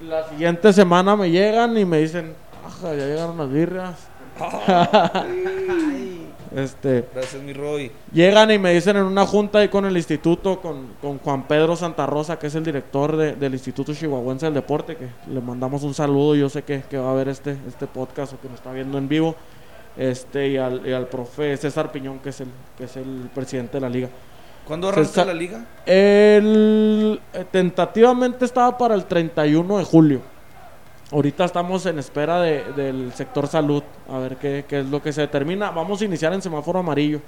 La siguiente semana me llegan y me dicen, ajá, ya llegaron las birras. este, Gracias, mi Roy. Llegan y me dicen en una junta ahí con el instituto, con, con Juan Pedro Santa Rosa, que es el director de- del Instituto Chihuahuense del Deporte, que le mandamos un saludo, yo sé que, que va a ver este, este podcast o que nos está viendo en vivo, este, y al, y al profe César Piñón, que es el, que es el presidente de la liga. ¿Cuándo arranca la liga? El, eh, tentativamente estaba para el 31 de julio. Ahorita estamos en espera de- del sector salud, a ver qué, qué es lo que se determina. Vamos a iniciar en semáforo amarillo.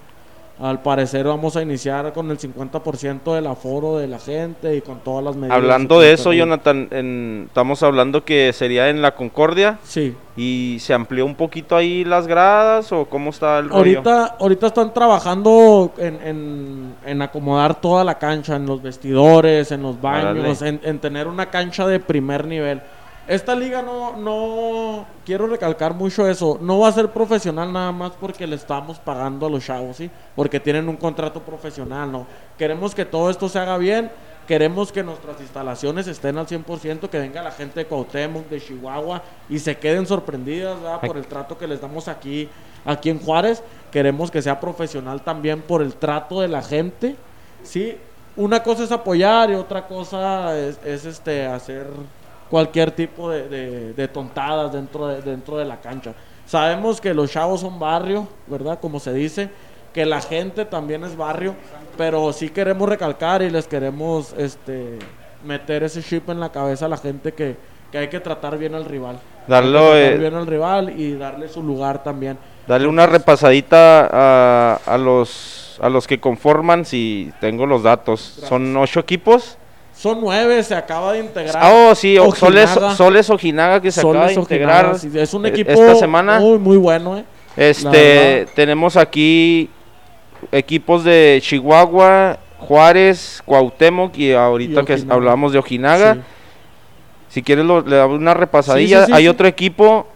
Al parecer vamos a iniciar con el 50% del aforo de la gente y con todas las medidas. Hablando de eso, Jonathan en- estamos hablando que sería en la Concordia Sí. y se amplió un poquito ahí las gradas o cómo está el rollo. Ahorita, ahorita están trabajando en, en- en acomodar toda la cancha, en los vestidores, en los baños, en tener una cancha de primer nivel. Esta liga no, no, quiero recalcar mucho eso, no va a ser profesional nada más porque le estamos pagando a los chavos, ¿sí? Porque tienen un contrato profesional, ¿no? Queremos que todo esto se haga bien, queremos que nuestras instalaciones estén al 100%, que venga la gente de Cuauhtémoc, de Chihuahua y se queden sorprendidas, ¿verdad? Por el trato que les damos aquí, aquí en Juárez. Queremos que sea profesional también por el trato de la gente, ¿sí? Una cosa es apoyar y otra cosa es, es, este hacer cualquier tipo de, de- de tontadas dentro de, dentro de la cancha. Sabemos que los chavos son barrio, ¿verdad? Como se dice, que la gente también es barrio, pero sí queremos recalcar y les queremos este, meter ese chip en la cabeza a la gente que, que hay que tratar bien al rival. Que tratar eh, bien al rival y darle su lugar también. Dale una repasadita a, a los a los que conforman, si tengo los datos. Son ocho equipos. Son nueve, se acaba de integrar. Ah, oh, sí, o- Soles, Ojinaga. Soles Ojinaga que se acaba de Ojinaga, integrar sí, es un eh, equipo esta semana. muy, muy bueno, ¿eh? Este, tenemos aquí equipos de Chihuahua, Juárez, Cuauhtémoc y ahorita Y que Ojinaga. hablábamos de Ojinaga. Sí. Si quieres lo- le damos una repasadilla. Sí, sí, sí, Hay otro equipo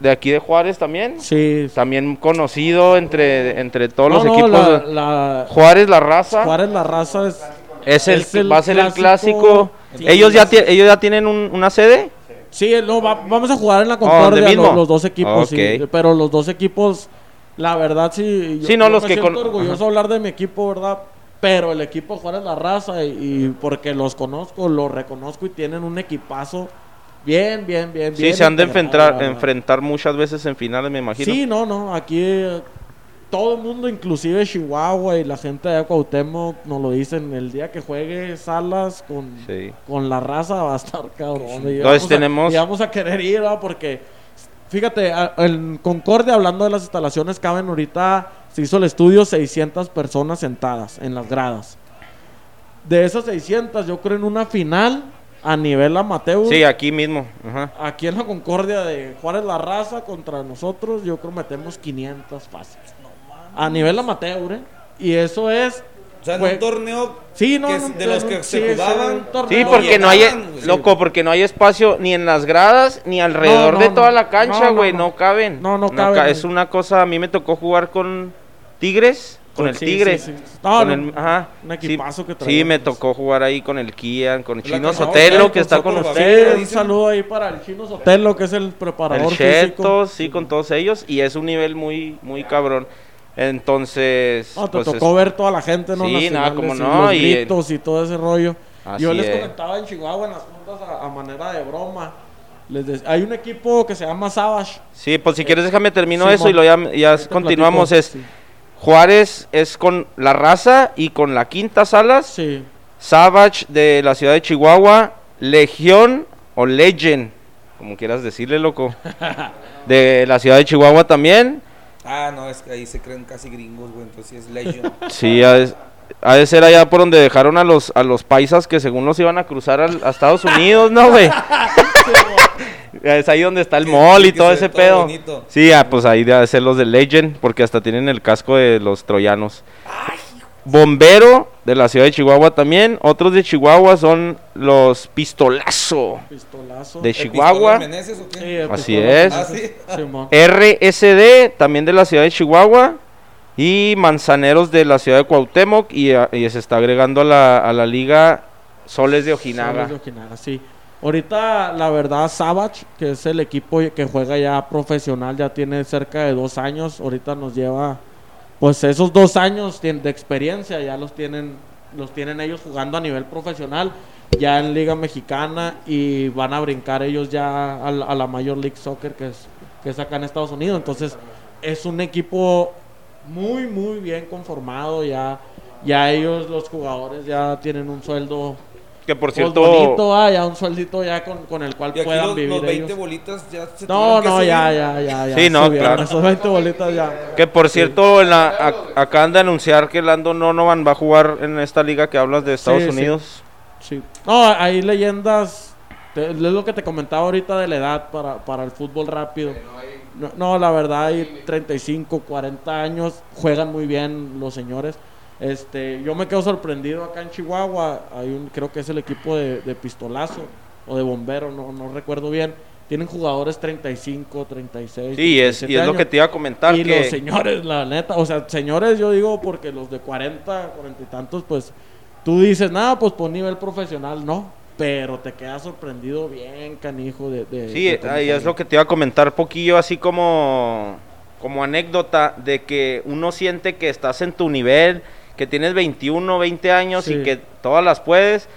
de aquí de Juárez también. Sí. También conocido entre, entre todos No, los no, equipos. la- de- la- Juárez La Raza. Juárez la raza es, es el, es el va a ser el clásico. Sí, ellos, ya sí. ellos ya tienen un- una sede. Sí, no, va- vamos a jugar en la Oh, ¿dónde Concordia mismo? los, los dos equipos, sí, pero los dos equipos, la verdad sí, yo, Sí, no, yo los me que siento con- orgulloso ajá. de hablar de mi equipo, ¿verdad? Pero el equipo Juárez la raza y, y porque los conozco, los reconozco y tienen un equipazo bien, bien, bien, Sí, bien se han de enfrentar, enfrentar muchas veces en finales, me imagino. Sí, no, no, aquí todo el mundo, inclusive Chihuahua y la gente de Cuauhtémoc, nos lo dicen, el día que juegue Salas con, Sí. con la raza va a estar cabrón. Y Entonces vamos a- tenemos- y vamos a querer ir, ¿verdad? Porque, fíjate, a- en Concordia, hablando de las instalaciones, caben ahorita, se hizo el estudio, 600 personas sentadas en las gradas. De esas 600, yo creo en una final a nivel amateur. Sí, aquí mismo. Ajá. Aquí en la Concordia de Juárez La Raza contra nosotros, yo creo metemos 500 fácil. A nivel amateur, ¿eh? Y eso es... O sea, en Fue- un torneo Sí, no, que no, es de no, los que sí, se sí, jugaban. Sí, No porque no hay, loco, porque no hay espacio ni en las gradas ni alrededor No, de no, toda la cancha, No, no, güey, no. no, caben. No, no ca- caben. Es una cosa, a mí me tocó jugar con Tigres, con el Sí, Tigre. sí, sí. No, con no, el- ajá. un Sí, equipazo que Sí, me tocó jugar ahí con el Kian, con el La Chino Sotelo, que está con Soto usted. Barbero. Sí, un saludo ahí para el Chino Sotelo, que es el preparador El físico. Cheto, sí, con todos ellos. Y es un nivel muy, muy cabrón. Entonces. No, te pues, tocó es- ver toda la gente, ¿no? Sí, nada, como y no, Los y- gritos y todo ese rollo. Así Yo les es. comentaba en Chihuahua en las juntas a, a manera de broma. Les hay un equipo que se llama Savage. Sí, pues si quieres déjame termino eso y lo ya, continuamos. platico, Es sí. Juárez es con la raza y con la quinta salas. Sí. Savage de la ciudad de Chihuahua. Legión o Legend, como quieras decirle, loco. De la ciudad de Chihuahua también. Ah, no, es que ahí se creen casi gringos, güey. Entonces sí es Legion. Sí, ha de, ha de ser allá por donde dejaron a los, a los paisas que según los iban a cruzar al- a Estados Unidos, ¿no, güey? es ahí donde está el Que- mall y todo se ese todo pedo. bonito. Sí, ah, pues ahí debe ser los de Legend, porque hasta tienen el casco de los troyanos. Bombero de la ciudad de Chihuahua también. Otros de Chihuahua son los Pistolazo Pistolazo. de ¿El Chihuahua. Pistola Meneses o qué? Sí, el Así es. Ah, sí. RSD también de la ciudad de Chihuahua. Y Manzaneros de la ciudad de Cuauhtémoc. Y se está agregando a la, a la liga Soles de Ojinaga. Soles de Ojinaga, sí. Ahorita, la verdad, Savage, que es el equipo que juega ya profesional, ya tiene cerca de dos años. Ahorita nos lleva, pues esos dos años de experiencia, ya los tienen, los tienen ellos jugando a nivel profesional, ya en Liga Mexicana y van a brincar ellos ya a la, a la Major League Soccer, que es, que es acá en Estados Unidos. Entonces, es un equipo muy, muy bien conformado ya. ya ellos, los jugadores, ya tienen un sueldo Que por pues, cierto, bonito, ah, ya un sueldito ya con, con el cual Y aquí puedan los, vivir los 20 ellos. bolitas ya se No, que no, subir. ya, ya, ya, ya. Sí, no, claro. Esos 20 bolitas ya. que por cierto, en la- ac- acaban de anunciar que Lando Donovan va a jugar en esta liga que hablas de Estados Sí, sí. Unidos. Sí. No, hay leyendas. te- Es lo que te comentaba ahorita de la edad para, para el fútbol rápido. No, no, la verdad, hay 35, 40 años. Juegan muy bien los señores. Este, yo me quedo sorprendido acá en Chihuahua. Hay un, creo que es el equipo de, de pistolazo o de bombero, no, no recuerdo bien. Tienen jugadores 35, 36. Sí, es, y 37 es lo que te iba a comentar. Y que los señores, la neta, o sea, señores, yo digo porque los de 40, 40 y tantos, pues tú dices, nada, pues por nivel profesional, no. Pero te quedas sorprendido bien, canijo, de. de Sí, de ahí es lo que te iba a comentar poquillo, así como, como anécdota de que uno siente que estás en tu nivel, que tienes 21, 20 años y que todas las puedes.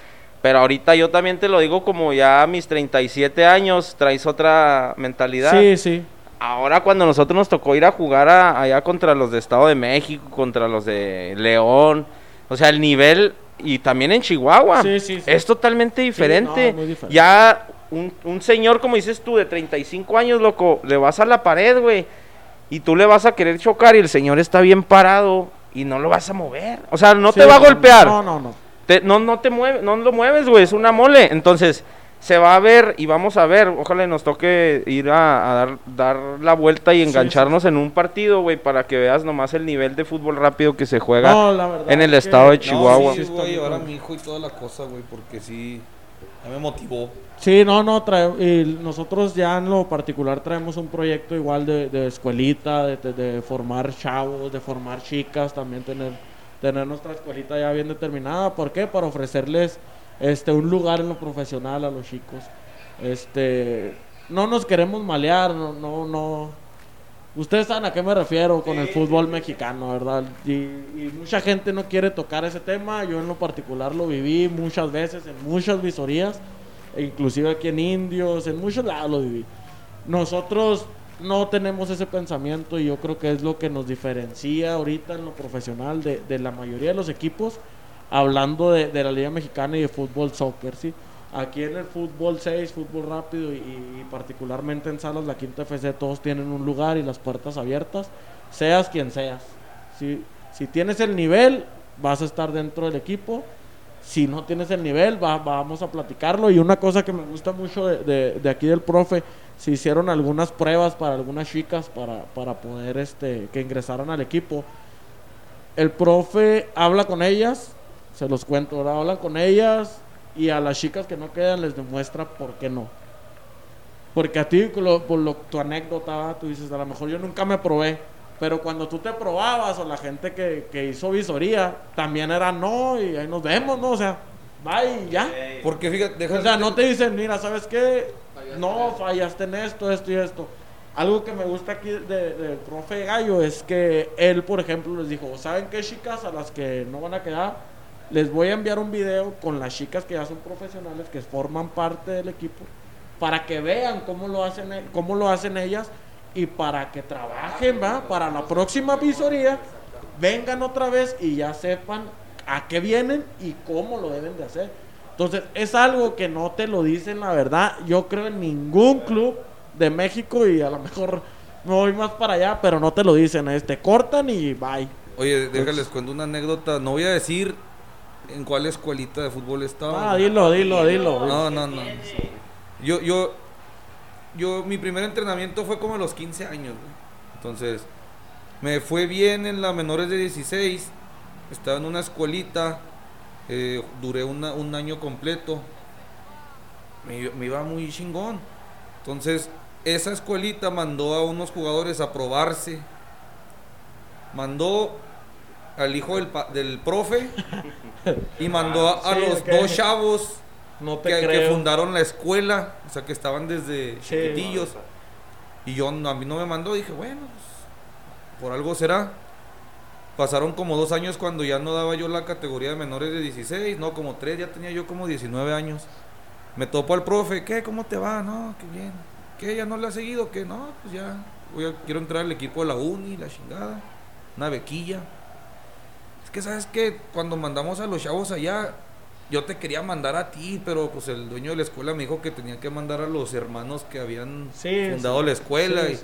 Pero ahorita yo también te lo digo como ya a mis 37 años traes otra mentalidad. Sí, sí. Ahora cuando nosotros nos tocó ir a jugar a- allá contra los de Estado de México, contra los de León, o sea, el nivel y también en Chihuahua Sí, sí, sí. es totalmente diferente. no, diferente. Ya un, un señor, como dices tú, de 35 años, loco, le vas a la pared, güey, y tú le vas a querer chocar y el señor está bien parado y no lo vas a mover. O sea, no Sí, te va a no, golpear. No, no, no. Te- no, no te mueve, no lo mueves, güey, es una mole. Entonces, se va a ver y vamos a ver. Ojalá nos toque ir a, a dar, dar la vuelta y Sí, engancharnos en un partido, güey, para que veas nomás el nivel de fútbol rápido que se juega. No, en el es que- estado de No, Chihuahua. sí, Sí, voy a llevar a mi hijo y toda la cosa, güey, porque sí, ya me motivó. Sí, no, no, trae- y nosotros ya en lo particular traemos un proyecto igual de, de escuelita, de, de- formar chavos, de formar chicas, también tener, tener nuestra escuelita ya bien determinada. ¿Por qué? Para ofrecerles este un lugar en lo profesional a los chicos. Este, no nos queremos malear, no, no, no. Ustedes saben a qué me refiero con el fútbol mexicano, ¿verdad? Y, y mucha gente no quiere tocar ese tema. Yo en lo particular lo viví muchas veces en muchas visorías, inclusive aquí en Indios, en muchos lados lo viví. Nosotros no tenemos ese pensamiento y yo creo que es lo que nos diferencia ahorita en lo profesional de, de la mayoría de los equipos, hablando de, de la Liga Mexicana y de fútbol soccer, ¿sí? Aquí en el fútbol 6, fútbol rápido y, y particularmente en Salas, la Quinta FC, todos tienen un lugar y las puertas abiertas, seas quien seas. Si, si tienes el nivel, vas a estar dentro del equipo. Si no tienes el nivel, va- vamos a platicarlo. Y una cosa que me gusta mucho de, aquí del profe, se hicieron algunas pruebas para algunas chicas para, para poder este, que ingresaran al equipo. El profe habla con ellas, se los cuento, ¿verdad? hablan con ellas y a las chicas que no quedan les demuestra por qué no. Porque a ti, por lo, por lo- tu anécdota, tú dices, a lo mejor yo nunca me probé. Pero cuando tú te probabas o la gente que, que hizo visoría, también era no y ahí nos vemos, ¿no? O sea, bye y ya. Porque fíjate, deja O sea, no te dicen, mira, ¿sabes qué? No, fallaste en esto, esto y esto. Algo que me gusta aquí de- del profe Gallo es que él, por ejemplo, les dijo, ¿saben qué chicas a las que no van a quedar? Les voy a enviar un video con las chicas que ya son profesionales, que forman parte del equipo, para que vean cómo lo hacen, e- cómo lo hacen ellas y para que trabajen, ¿va? Para la próxima visoría, vengan otra vez y ya sepan a qué vienen y cómo lo deben de hacer. Entonces, es algo que no te lo dicen, la verdad. Yo creo en ningún club de México y a lo mejor me voy más para allá, pero no te lo dicen. Es, te cortan y bye. Oye, déjales cuento una anécdota. No voy a decir en cuál escuelita de fútbol estaba. Ah, dilo, dilo, dilo. No, no, no. Yo, yo, yo, mi primer entrenamiento fue como a los 15 años, güey. Entonces, me fue bien en la menores de 16. Estaba en una escuelita. eh, duré una- un año completo. Me, iba- me iba muy chingón. Entonces, esa escuelita mandó a unos jugadores a probarse. Mandó al hijo del, del profe y mandó a, a los dos chavos No te que, fundaron la escuela, o sea, que estaban desde Sí. chiquitillos. Y yo, no, a mí no me mandó, dije, bueno, pues, por algo será. Pasaron como dos años cuando ya no daba yo la categoría de menores de 16, no, como tres, ya tenía yo como 19 años. Me topo al profe, ¿qué? ¿Cómo te va? No, qué bien. ¿Qué? ¿Ya no le ha seguido? ¿Qué? No, pues ya, voy a- quiero entrar al equipo de la uni, la chingada, una bequilla. es que sabes que cuando mandamos a los chavos allá, yo te quería mandar a ti, pero pues el dueño de la escuela me dijo que tenía que mandar a los hermanos que habían Sí, fundado sí. la escuela. Sí, y.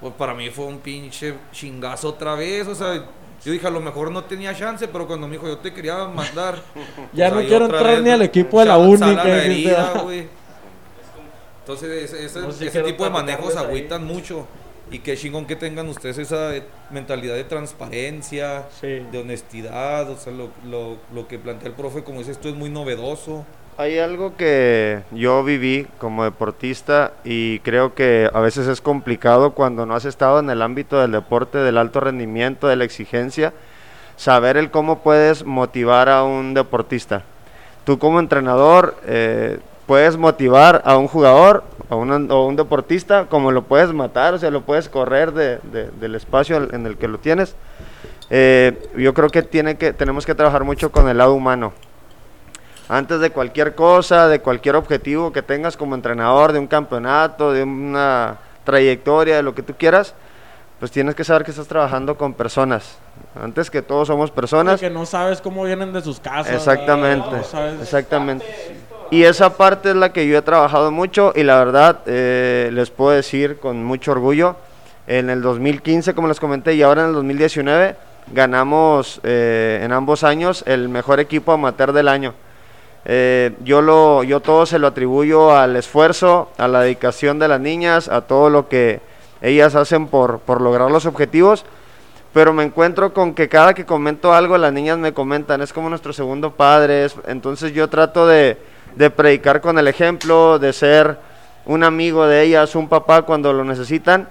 Pues para mí fue un pinche chingazo otra vez, o sea, yo dije a lo mejor no tenía chance, pero cuando me dijo yo te quería mandar. Ya pues, no quiero entrar vez, ni al equipo de la Sal- uni, sal a que la herida. Entonces ese, ese- No ese tipo de manejos agüitan mucho. Y qué chingón que tengan ustedes esa mentalidad de transparencia, Sí. de honestidad, o sea, lo, lo, lo que plantea el profe, como dices tú, es muy novedoso. Hay algo que yo viví como deportista y creo que a veces es complicado cuando no has estado en el ámbito del deporte, del alto rendimiento, de la exigencia, saber el cómo puedes motivar a un deportista. Tú como entrenador eh, puedes motivar a un jugador a un, o un deportista como lo puedes matar, o sea, lo puedes correr de- de- del espacio en el que lo tienes. Eh, yo creo que, tiene que tenemos que trabajar mucho con el lado humano antes de cualquier cosa, de cualquier objetivo que tengas como entrenador, de un campeonato, de una trayectoria, de lo que tú quieras, pues tienes que saber que estás trabajando con personas. Antes que todos somos personas. Que no sabes cómo vienen de sus casas. Exactamente. No sabes- exactamente. Y esa parte es la que yo he trabajado mucho y la verdad eh, les puedo decir con mucho orgullo, en el 2015, como les comenté, y ahora en el 2019, ganamos eh, en ambos años el mejor equipo amateur del año. Eh, yo, lo, yo todo se lo atribuyo al esfuerzo, a la dedicación de las niñas, a todo lo que ellas hacen por, por lograr los objetivos pero me encuentro con que cada que comento algo las niñas me comentan, es como nuestro segundo padre, es- entonces yo trato de, de predicar con el ejemplo, de ser un amigo de ellas, un papá cuando lo necesitan,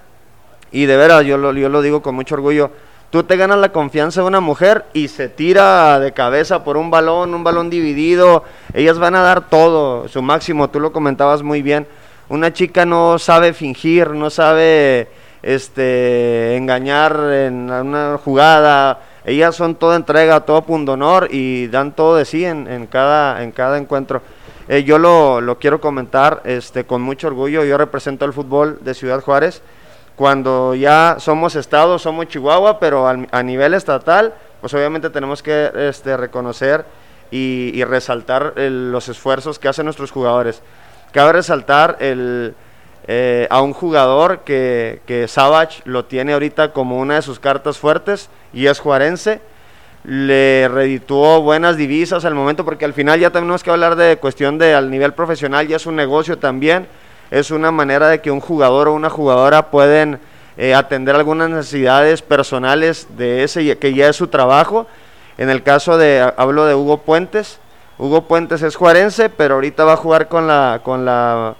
y de veras, yo lo, yo lo digo con mucho orgullo, tú te ganas la confianza de una mujer y se tira de cabeza por un balón, un balón dividido, ellas van a dar todo, su máximo, tú lo comentabas muy bien, una chica no sabe fingir, no sabe este engañar en una jugada, ellas son toda entrega, todo pundonor y dan todo de sí en, en cada, en cada encuentro. Eh, yo lo, lo quiero comentar este, con mucho orgullo, yo represento el fútbol de Ciudad Juárez, cuando ya somos estado, somos Chihuahua, pero al- a nivel estatal, pues obviamente tenemos que este, reconocer y, resaltar los esfuerzos que hacen nuestros jugadores. Cabe resaltar el, eh, a un jugador que, que Savage lo tiene ahorita como una de sus cartas fuertes y es juarense. Le redituó buenas divisas al momento porque al final ya tenemos que hablar de cuestión de al nivel profesional, ya es un negocio también. Es una manera de que un jugador o una jugadora pueden eh, atender algunas necesidades personales de ese que ya es su trabajo. En el caso de, hablo de Hugo Puentes, Hugo Puentes es juarense, pero ahorita va a jugar con la, con la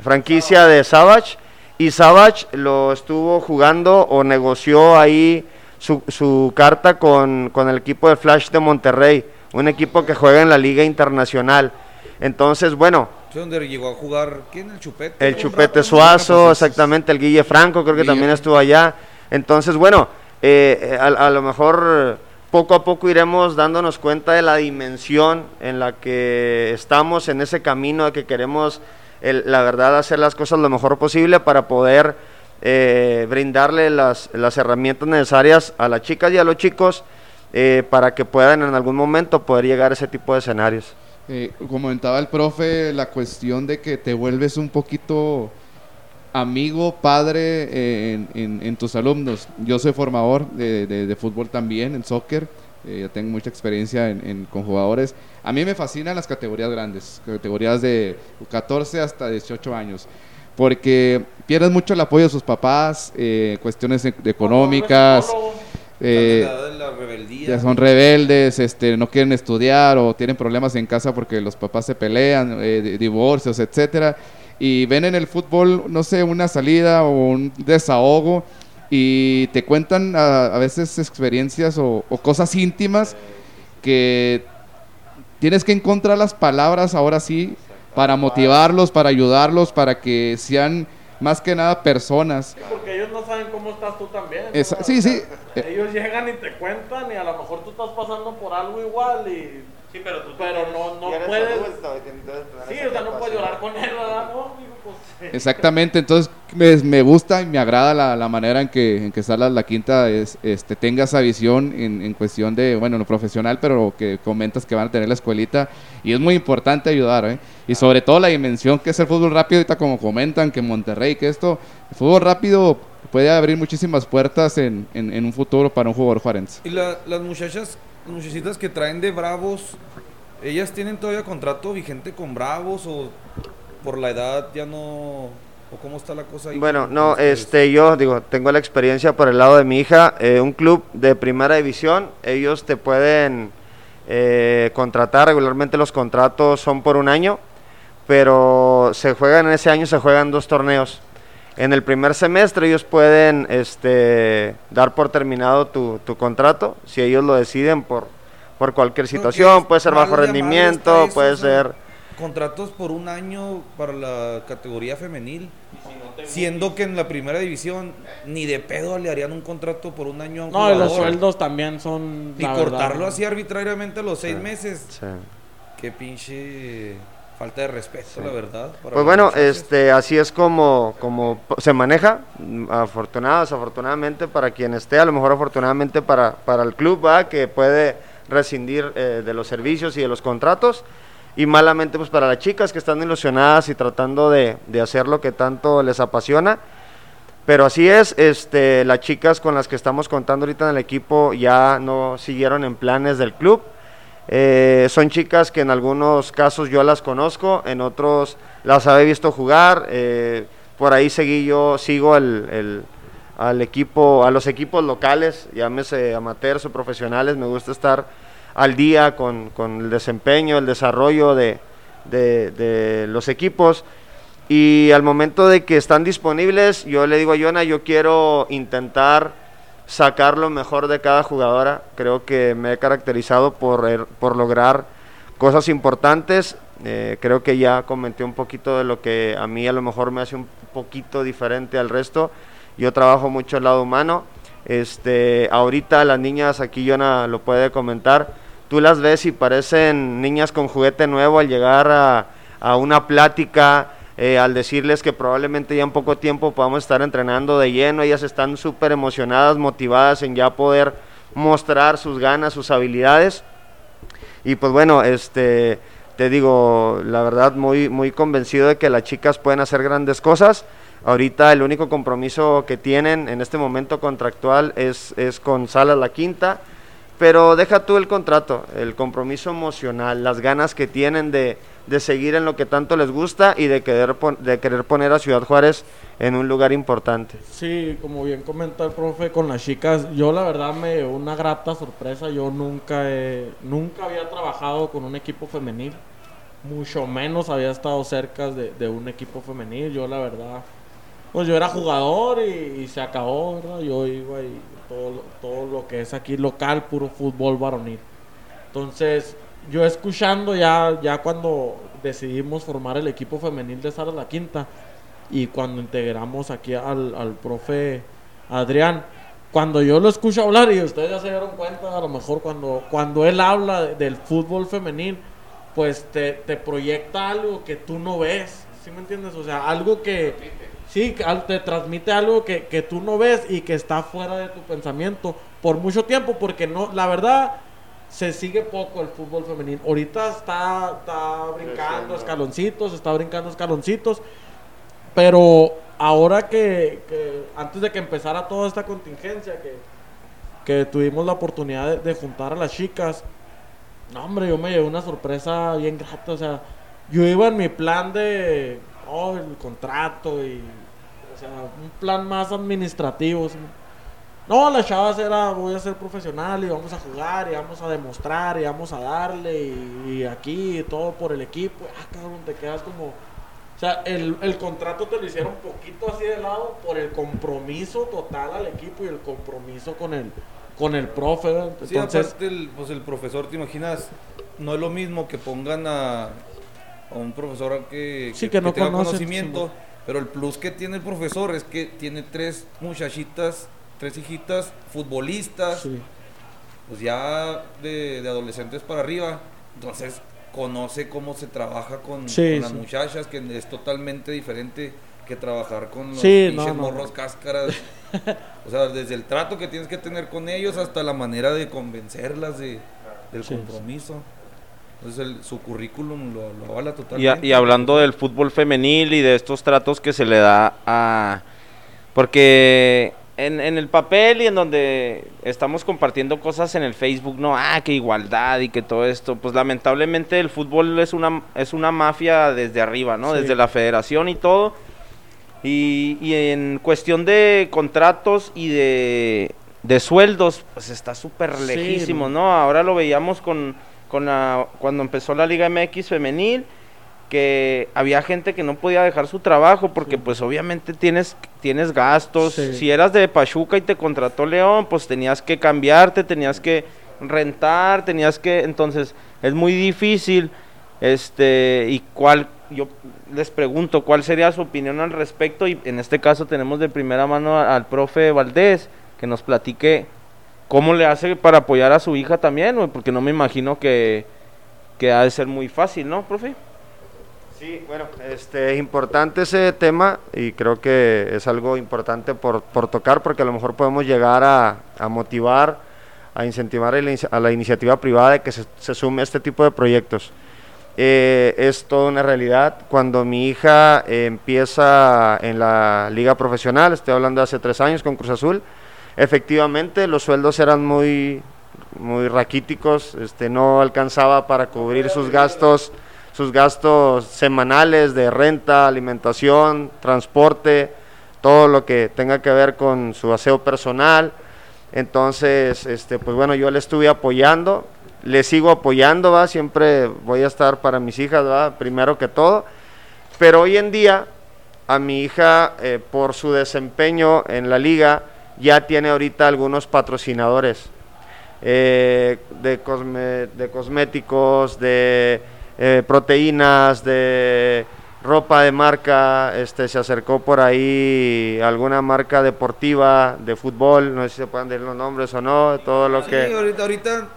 franquicia de Savage y Savage lo estuvo jugando o negoció ahí su, su carta con, con el equipo de Flash de Monterrey, un equipo que juega en la Liga Internacional. Entonces, bueno, llegó a jugar, ¿quién? El Chupete. el Chupete. Suazo, exactamente, el Guille Franco, creo que Guille también estuvo allá. Entonces, bueno, eh, a, a lo mejor poco a poco iremos dándonos cuenta de la dimensión en la que estamos en ese camino de que queremos, el- la verdad, hacer las cosas lo mejor posible para poder eh, brindarle las, las herramientas necesarias a las chicas y a los chicos eh, para que puedan en algún momento poder llegar a ese tipo de escenarios. Eh, comentaba el profe la cuestión de que te vuelves un poquito amigo, padre eh, en, en- tus alumnos. Yo soy formador de, de- fútbol también, en soccer. eh, tengo mucha experiencia en, en- con jugadores. A mí me fascinan las categorías grandes, categorías de 14 hasta 18 años, porque pierden mucho el apoyo de sus papás, eh, cuestiones e- económicas. eh, ya son rebeldes, este, no quieren estudiar o tienen problemas en casa porque los papás se pelean, eh, di- divorcios, etcétera, y ven en el fútbol, no sé, una salida o un desahogo y te cuentan a, a veces experiencias o, o cosas íntimas que tienes que encontrar las palabras ahora sí para motivarlos, para ayudarlos, para que sean más que nada personas. Porque ellos no saben cómo estás tú también. ¿no? Esa- sí, sí. Ellos llegan y te cuentan y a lo mejor tú estás pasando por algo igual y Sí, pero tú pero no, no puedes. sí, o sea, no puedes llorar con él, ¿verdad? No, pues. Exactamente, entonces me, me, gusta y me agrada la, la, manera en que, en que Salas La Quinta es, este, tenga esa visión en, en, cuestión de, bueno, lo profesional, pero que comentas que van a tener la escuelita. Y es muy importante ayudar, ¿eh? Y sobre todo la dimensión que es el fútbol rápido, ahorita como comentan, que Monterrey, que esto, el fútbol rápido puede abrir muchísimas puertas en, en, en un futuro para un jugador juarense. Y la, las muchachas muchachitas que traen de Bravos, ¿ellas tienen todavía contrato vigente con Bravos o por la edad ya no... ¿O cómo está la cosa ahí? Bueno, no, este, yo digo, tengo la experiencia por el lado de mi hija, eh, un club de primera división, ellos te pueden eh, contratar, regularmente los contratos son por un año, pero se juegan en ese año, se juegan dos torneos. En el primer semestre ellos pueden este, dar por terminado tu, tu contrato, si ellos lo deciden por, por cualquier situación, puede ser bajo rendimiento, puede ser... Contratos por un año para la categoría femenil, siendo que en la primera división ni de pedo le harían un contrato por un año a un No, y los sueldos también son... Y cortarlo así arbitrariamente a los seis Sí, meses, sí. qué pinche falta de respeto, la verdad. Pues bueno, muchachos. este, así es como, como se maneja, afortunado, desafortunadamente para quien esté, a lo mejor afortunadamente para, para el club, ¿va? que puede rescindir eh, de los servicios y de los contratos, y malamente pues para las chicas que están ilusionadas y tratando de, de hacer lo que tanto les apasiona. Pero así es, este, las chicas con las que estamos contando ahorita en el equipo ya no siguieron en planes del club. Eh, son chicas que en algunos casos yo las conozco, en otros las había visto jugar. eh, por ahí seguí yo, sigo el, el- al equipo, a los equipos locales, llámese amateurs o profesionales. Me gusta estar al día con, con el desempeño, el desarrollo de, de- de los equipos. Y al momento de que están disponibles, yo le digo a Yona, yo quiero intentar sacar lo mejor de cada jugadora. Creo que me he caracterizado por, er- por lograr cosas importantes. Eh, creo que ya comenté un poquito de lo que a mí a lo mejor me hace un poquito diferente al resto. Yo trabajo mucho el lado humano. Este, ahorita las niñas, aquí Yona lo puede comentar, tú las ves y parecen niñas con juguete nuevo al llegar a, a una plática, eh, al decirles que probablemente ya en poco tiempo podamos estar entrenando de lleno, ellas están súper emocionadas, motivadas en ya poder mostrar sus ganas, sus habilidades. Y pues bueno, este, te digo, la verdad muy, muy convencido de que las chicas pueden hacer grandes cosas. Ahorita el único compromiso que tienen en este momento contractual es, es con Salas La Quinta, pero deja tú el contrato, el compromiso emocional, las ganas que tienen de, de seguir en lo que tanto les gusta y de querer, de querer poner a Ciudad Juárez en un lugar importante. Sí, como bien comentó el profe con las chicas, yo la verdad me dio una grata sorpresa. Yo nunca he- nunca había trabajado con un equipo femenil, mucho menos había estado cerca de, de un equipo femenil. Yo la verdad, pues yo era jugador y, y se acabó, ¿verdad? Yo iba y todo, todo lo que es aquí local, puro fútbol varonil. Entonces, yo escuchando ya, ya cuando decidimos formar el equipo femenil de Sara La Quinta y cuando integramos aquí al, al profe Adrián, cuando yo lo escucho hablar y ustedes ya se dieron cuenta, a lo mejor cuando, cuando él habla de- del fútbol femenil, pues te, te proyecta algo que tú no ves, ¿sí me entiendes? O sea, algo que, sí, te transmite algo que, que tú no ves y que está fuera de tu pensamiento por mucho tiempo, porque no, la verdad, se sigue poco el fútbol femenil. Ahorita está, está brincando escaloncitos, está brincando escaloncitos, pero ahora que, que antes de que empezara toda esta contingencia, que, que tuvimos la oportunidad de, de juntar a las chicas, no hombre, yo me llevé una sorpresa bien grata, o sea, yo iba en mi plan de, oh, el contrato y, o sea, un plan más administrativo. ¿sí? No, las chavas era, voy a ser profesional y vamos a jugar y vamos a demostrar y vamos a darle y, y aquí y todo por el equipo. Ah, cabrón, te quedas como... O sea, el, el contrato te lo hicieron un poquito así de lado por el compromiso total al equipo y el compromiso con el, con el profe. ¿verdad? Sí, Entonces, aparte el, pues el profesor, ¿te imaginas? No es lo mismo que pongan a, a un profesor que, Sí, que no tenga conoce, conocimiento, sí, pero el plus que tiene el profesor es que tiene tres muchachitas, tres hijitas futbolistas, sí. pues ya de, de adolescentes para arriba, Entonces, conoce cómo se trabaja con, Sí, con las sí. muchachas, que es totalmente diferente que trabajar con los no, no, morros no. cáscaras. o sea, desde el trato que tienes que tener con ellos hasta la manera de convencerlas de, del Sí, sí. compromiso. Entonces, el- su currículum lo, lo avala Y, a- totalmente. y hablando del fútbol femenil y de estos tratos que se le da a... Porque en, en el papel y en donde estamos compartiendo cosas en el Facebook, no, ah, que igualdad y que todo esto, pues lamentablemente el fútbol es una, es una mafia desde arriba, ¿no? Sí. Desde la federación y todo. Y, y en cuestión de contratos y de, de sueldos, pues está súper Sí, lejísimo, ¿no? ¿no? Ahora lo veíamos con, con la, cuando empezó la Liga MX femenil, que había gente que no podía dejar su trabajo porque pues obviamente tienes, tienes gastos. Sí. Si eras de Pachuca y te contrató León, pues tenías que cambiarte, tenías que rentar, tenías que... Entonces es muy difícil. Este, y cuál, yo les pregunto, ¿cuál sería su opinión al respecto? Y en este caso tenemos de primera mano al profe Valdés, que nos platique cómo le hace para apoyar a su hija también, porque no me imagino que, que ha de ser muy fácil, ¿no, profe? Sí, bueno, este, importante ese tema y creo que es algo importante por, por tocar porque a lo mejor podemos llegar a, a motivar, a incentivar a la, a la iniciativa privada de que se, se sume a este tipo de proyectos. Eh, es toda una realidad. Cuando mi hija eh, empieza en la liga profesional, estoy hablando de hace tres años con Cruz Azul, efectivamente los sueldos eran muy, muy raquíticos, este, no alcanzaba para cubrir sus gastos, sus gastos semanales de renta, alimentación, transporte, todo lo que tenga que ver con su aseo personal. Entonces, este, pues bueno, yo le estuve apoyando, le sigo apoyando, va, siempre voy a estar para mis hijas, va, primero que todo. Pero hoy en día, a mi hija, eh, por su desempeño en la liga, ya tiene ahorita algunos patrocinadores eh, de, cosme- de cosméticos, de eh, proteínas, de ropa de marca, este se acercó por ahí alguna marca deportiva de fútbol, no sé si se pueden decir los nombres o no, todo lo Sí, que ahorita, ahorita,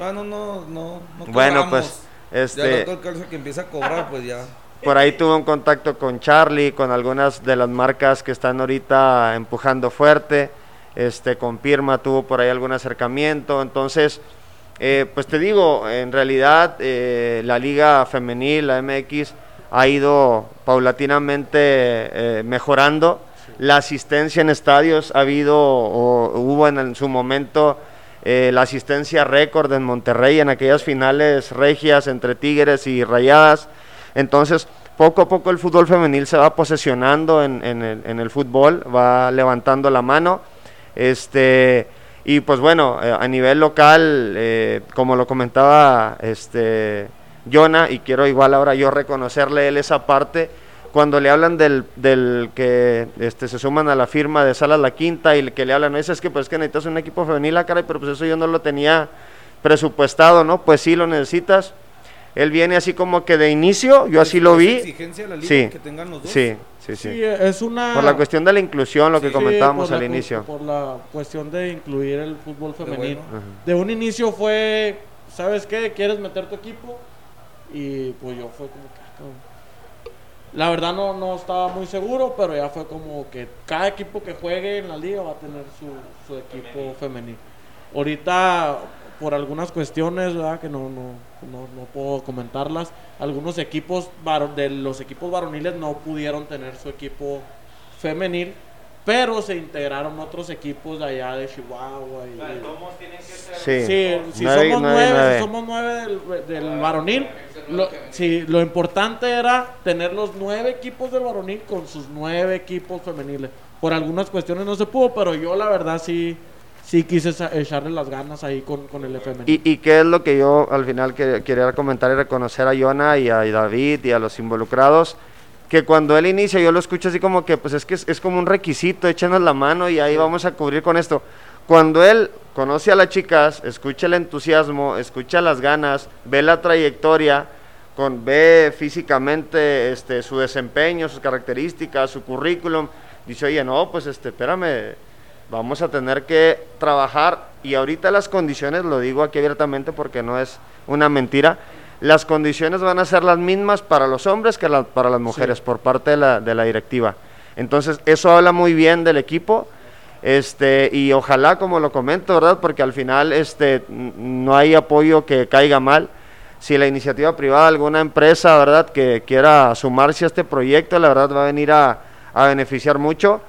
ah, no, no, no, no Bueno, pues, Ya este- el otro alcance que empieza a cobrar, pues ya. Por ahí tuve un contacto con Charlie, con algunas de las marcas que están ahorita empujando fuerte. Este, con Pirma tuvo por ahí algún acercamiento. Entonces, eh, pues te digo, en realidad eh, la liga femenil, la MX, ha ido paulatinamente eh, mejorando. La asistencia en estadios ha habido o hubo en, en su momento la asistencia récord en Monterrey en aquellas finales regias entre Tigres y Rayadas. Entonces, poco a poco el fútbol femenil se va posesionando en, en el, en el fútbol, va levantando la mano. Este, y pues bueno, eh, a nivel local, eh, como lo comentaba este, Jonah, y quiero igual ahora yo reconocerle él esa parte, cuando le hablan del, del que este, se suman a la firma de Salas La Quinta y que le hablan, es que pues que necesitas un equipo femenil, ah, caray, pero pues eso yo no lo tenía presupuestado, ¿no? Pues sí lo necesitas. Él viene así como que de inicio, yo así ¿Es- lo vi. exigencia de la liga Sí, que tengan los dos? sí, sí, sí. Sí, es una... Por la cuestión de la inclusión, lo que comentábamos al inicio. Por la cuestión de incluir el fútbol femenino. bueno. De un inicio fue, ¿sabes qué? ¿Quieres meter tu equipo? Y pues yo fue como que... ah, cabrón. La verdad no, no estaba muy seguro, pero ya fue como que cada equipo que juegue en la liga va a tener su, su equipo femenino. Ahorita, por algunas cuestiones, ¿verdad? Que no, no, no, no puedo comentarlas, algunos equipos de los equipos varoniles no pudieron tener su equipo femenil, pero se integraron otros equipos de allá de Chihuahua. Y, Sí, Sí, si Nueve- somos nueve. si somos nueve del, del varonil, lo, sí, lo importante era tener los nueve equipos del varonil con sus nueve equipos femeniles. Por algunas cuestiones no se pudo, pero yo la verdad sí, sí quise echarle las ganas ahí con, con el femenil. ¿Y, y qué es lo que yo al final que- quería comentar y reconocer a Yona y a David y a los involucrados? Que cuando él inicia, yo lo escucho así como que, pues es que es, es como un requisito, échenos la mano y ahí vamos a cubrir con esto. Cuando él conoce a las chicas, escucha el entusiasmo, escucha las ganas, ve la trayectoria, con, ve físicamente este, su desempeño, sus características, su currículum, dice, oye, no, pues este, espérame, vamos a tener que trabajar y ahorita las condiciones, lo digo aquí abiertamente porque no es una mentira. Las condiciones van a ser las mismas para los hombres que la- para las mujeres por parte de la, de la directiva. Entonces, eso habla muy bien del equipo. Este, y ojalá, como lo comento, ¿verdad? Porque al final este, no hay apoyo que caiga mal. Si la iniciativa privada, alguna empresa, ¿verdad? Que quiera sumarse a este proyecto, la verdad va a venir a, a beneficiar mucho.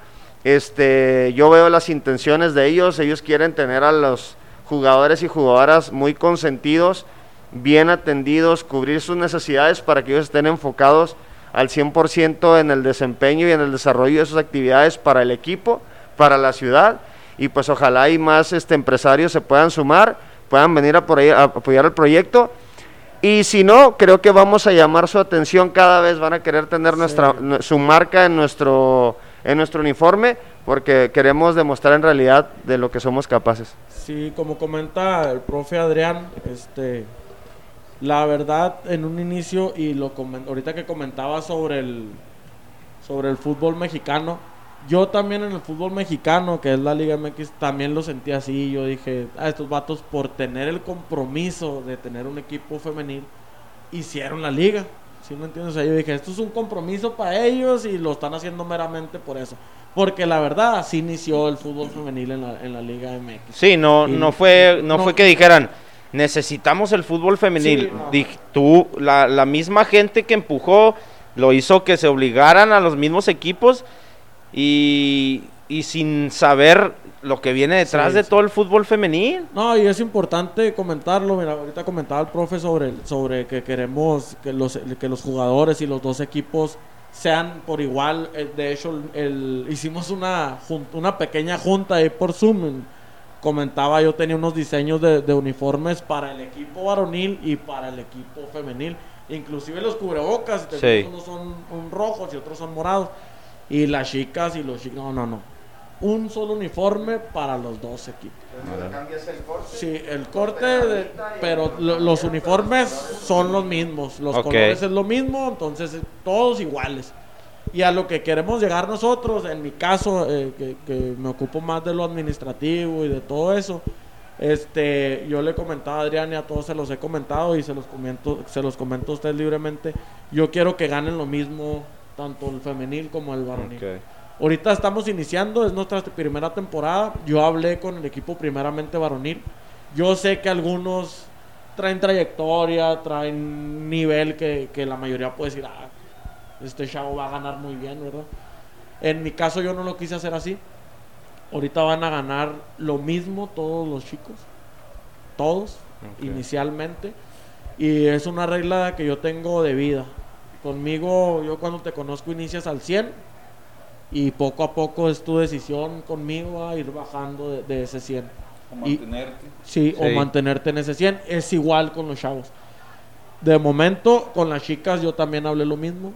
Este, yo veo las intenciones de ellos, ellos quieren tener a los jugadores y jugadoras muy consentidos, bien atendidos, cubrir sus necesidades para que ellos estén enfocados al 100% en el desempeño y en el desarrollo de sus actividades para el equipo, para la ciudad. Y pues ojalá y más este, empresarios se puedan sumar, puedan venir a, por ahí, a apoyar el proyecto. Y si no, creo que vamos a llamar su atención. Cada vez, van a querer tener nuestra, nu- su marca en nuestro, en nuestro uniforme, porque queremos demostrar en realidad de lo que somos capaces. Sí, como comenta el profe Adrián, este, la verdad en un inicio y lo ahorita que comentaba sobre el sobre el fútbol mexicano, yo también en el fútbol mexicano, que es la Liga MX, también lo sentí así. Yo dije, a estos vatos por tener el compromiso de tener un equipo femenil, hicieron la liga. ¿Sí me entiendes? O sea, yo dije, esto es un compromiso para ellos y lo están haciendo meramente por eso. Porque la verdad, así inició el fútbol femenil en la, en la Liga MX. Sí, no, Y- no fue, no, no- fue que dijeran necesitamos el fútbol femenil. Sí, no. Dij- tú, la, la misma gente que empujó, lo hizo que se obligaran a los mismos equipos y, y sin saber lo que viene detrás Sí, de sí. todo el fútbol femenil. No, y es importante comentarlo. Mira, ahorita comentaba el profe sobre, sobre que queremos que los, que los jugadores y los dos equipos sean por igual. Eh, De hecho, el, el- hicimos una, una pequeña junta ahí por Zoom. Comentaba, yo tenía unos diseños de, de uniformes para el equipo varonil y para el equipo femenil. Inclusive los cubrebocas, Sí. unos son un rojos y otros son morados. Y las chicas y los chicos, no, no, no. Un solo uniforme para los dos equipos. Sí, el corte, de- pero lo- los uniformes son los mismos, los colores es lo mismo, entonces eh, todos iguales. Y a lo que queremos llegar nosotros, en mi caso, eh, que, que me ocupo más de lo administrativo y de todo eso, este, yo le comentaba a Adrián y a todos se los he comentado y se los comento, se los comento a ustedes libremente. Yo quiero que ganen lo mismo tanto el femenil como el varonil. Ahorita estamos iniciando, es nuestra primera temporada. Yo hablé con el equipo primeramente varonil. Yo sé que algunos traen trayectoria, traen nivel que, que la mayoría puede decir, ah, este chavo va a ganar muy bien, ¿verdad? En mi caso yo no lo quise hacer así. Ahorita van a ganar lo mismo todos los chicos. Todos, inicialmente. Y es una regla que yo tengo de vida. Conmigo, yo cuando te conozco inicias al 100 y poco a poco es tu decisión conmigo a ir bajando de, de ese 100. Y- mantenerte. Sí, o mantenerte en ese 100. Es igual con los chavos. De momento, con las chicas yo también hablé lo mismo.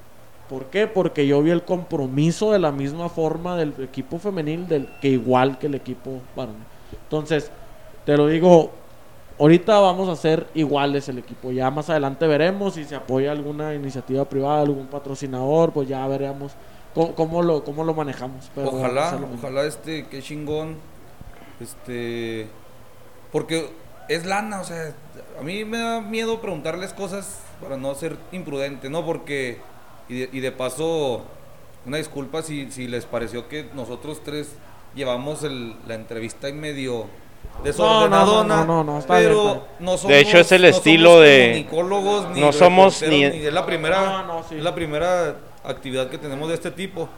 ¿Por qué? Porque yo vi el compromiso de la misma forma del equipo femenil del, que igual que el equipo varonil. Entonces, te lo digo, ahorita vamos a ser iguales el equipo. Ya más adelante veremos si se apoya alguna iniciativa privada, algún patrocinador, pues ya veremos cómo, cómo lo, cómo lo manejamos. Pero Ojalá, mismo. ojalá este, qué chingón. Este. Porque es lana, o sea, a mí me da miedo preguntarles cosas para no ser imprudente, ¿no? Porque. Y de, y de paso, una disculpa si, si les pareció que nosotros tres llevamos el- la entrevista en medio desordenadona. no, no, no, está bien, pero está bien. no somos, De hecho, es el no estilo somos de- ni no somos reporteros, ni- ni es la primera, No, no, sí. es la primera actividad que tenemos de este tipo.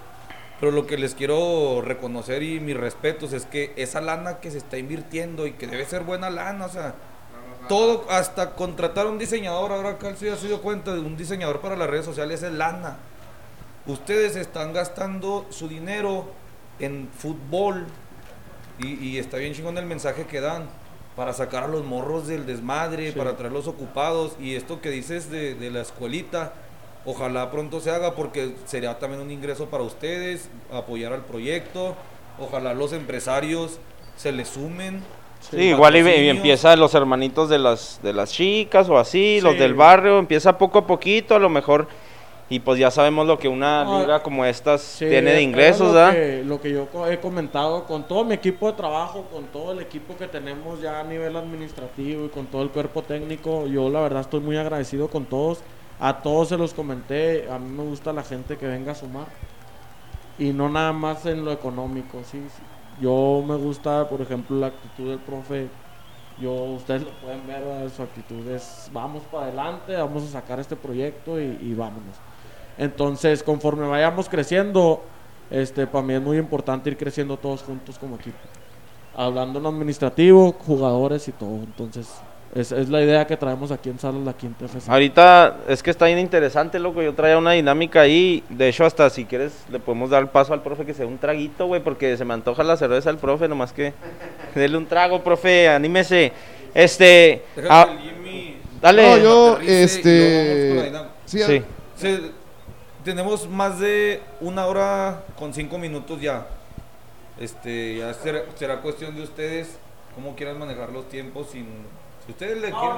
Pero lo que les quiero reconocer y mis respetos es que esa lana que se está invirtiendo y que debe ser buena lana, o sea, todo, hasta contratar un diseñador, ahora acá se ha sido cuenta de un diseñador para las redes sociales es lana. Ustedes están gastando su dinero en fútbol y, y está bien chingón el mensaje que dan para sacar a los morros del desmadre, Sí. para traerlos ocupados y esto que dices de, de la escuelita, ojalá pronto se haga porque sería también un ingreso para ustedes, apoyar al proyecto, ojalá los empresarios se le sumen. Sí, igual y, y empieza los hermanitos de las de las chicas o así, los Sí. del barrio, empieza poco a poquito, a lo mejor Y pues ya sabemos lo que una Ah, liga como estas Sí, tiene de ingresos, lo lo que yo he comentado con todo mi equipo de trabajo, con todo el equipo que tenemos ya a nivel administrativo y con todo el cuerpo técnico, yo la verdad estoy muy agradecido con todos. A todos se los comenté, a mí me gusta la gente que venga a sumar y no nada más en lo económico, sí. sí. Yo me gusta, por ejemplo, la actitud del profe. Yo, ustedes lo pueden ver, su actitud es vamos para adelante, vamos a sacar este proyecto y, y vámonos. Entonces, conforme vayamos creciendo, este, para mí es muy importante ir creciendo todos juntos como equipo. Hablando en administrativo, jugadores y todo. Entonces, es, es la idea que traemos aquí en Salas La Quinta FC. Ahorita es que está bien interesante, loco. Yo traía una dinámica ahí. De hecho, hasta si quieres, le podemos dar el paso al profe que se dé un traguito, güey, porque se me antoja la cerveza al profe, nomás que dele un trago, profe, anímese. Este. Deja ah, que el Jimmy dale. No, yo, este... dinámica. Sí, Sí. Se- tenemos más de una hora con cinco minutos ya. Este, ya será, será cuestión de ustedes cómo quieran manejar los tiempos sin... Si ustedes le quieren...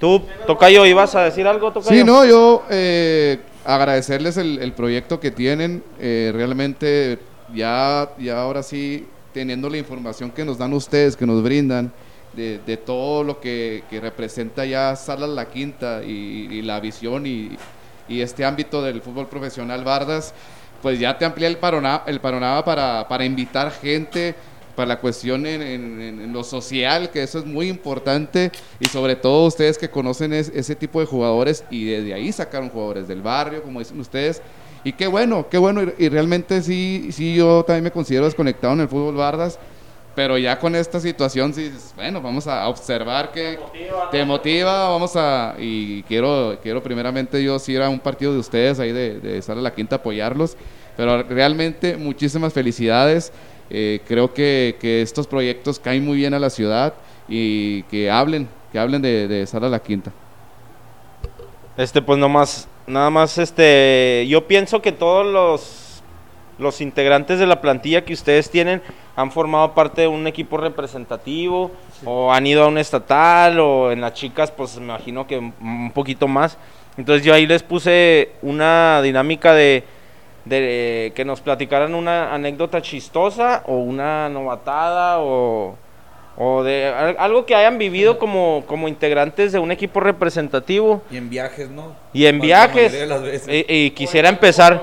Tú, Tocayo, ¿ibas a decir algo, Tocayo? Sí, no, yo eh, agradecerles el, el proyecto que tienen. eh, realmente ya, ya ahora sí, teniendo la información que nos dan ustedes, que nos brindan, de, de todo lo que, que representa ya Salas La Quinta y, y la visión y, y este ámbito del fútbol profesional Bardas, pues ya te amplía el panorama, el panorama para, para invitar gente, para la cuestión en, en- en- lo social, que eso es muy importante, y sobre todo ustedes que conocen es- ese tipo de jugadores y desde ahí sacaron jugadores del barrio, como dicen ustedes. Y qué bueno, qué bueno, y, y realmente sí, sí, yo también me considero desconectado en el fútbol Bardas, pero ya con esta situación, sí, bueno, vamos a observar que te motiva, vamos a, y quiero, quiero primeramente yo sí ir a un partido de ustedes ahí de, de Sala La Quinta, apoyarlos, pero realmente muchísimas felicidades, eh, creo que, que estos proyectos caen muy bien a la ciudad y que hablen, que hablen de, de Sala La Quinta. Este, pues nomás, nada más, este, yo pienso que todos los, los integrantes de la plantilla que ustedes tienen han formado parte de un equipo representativo o han ido a un estatal o en las chicas, pues me imagino que un- un poquito más. Entonces yo ahí les puse una dinámica de, de que nos platicaran una anécdota chistosa o una novatada o, o de al- algo que hayan vivido como, como integrantes de un equipo representativo. Y en viajes, ¿no? Y en viajes. Y, y quisiera empezar.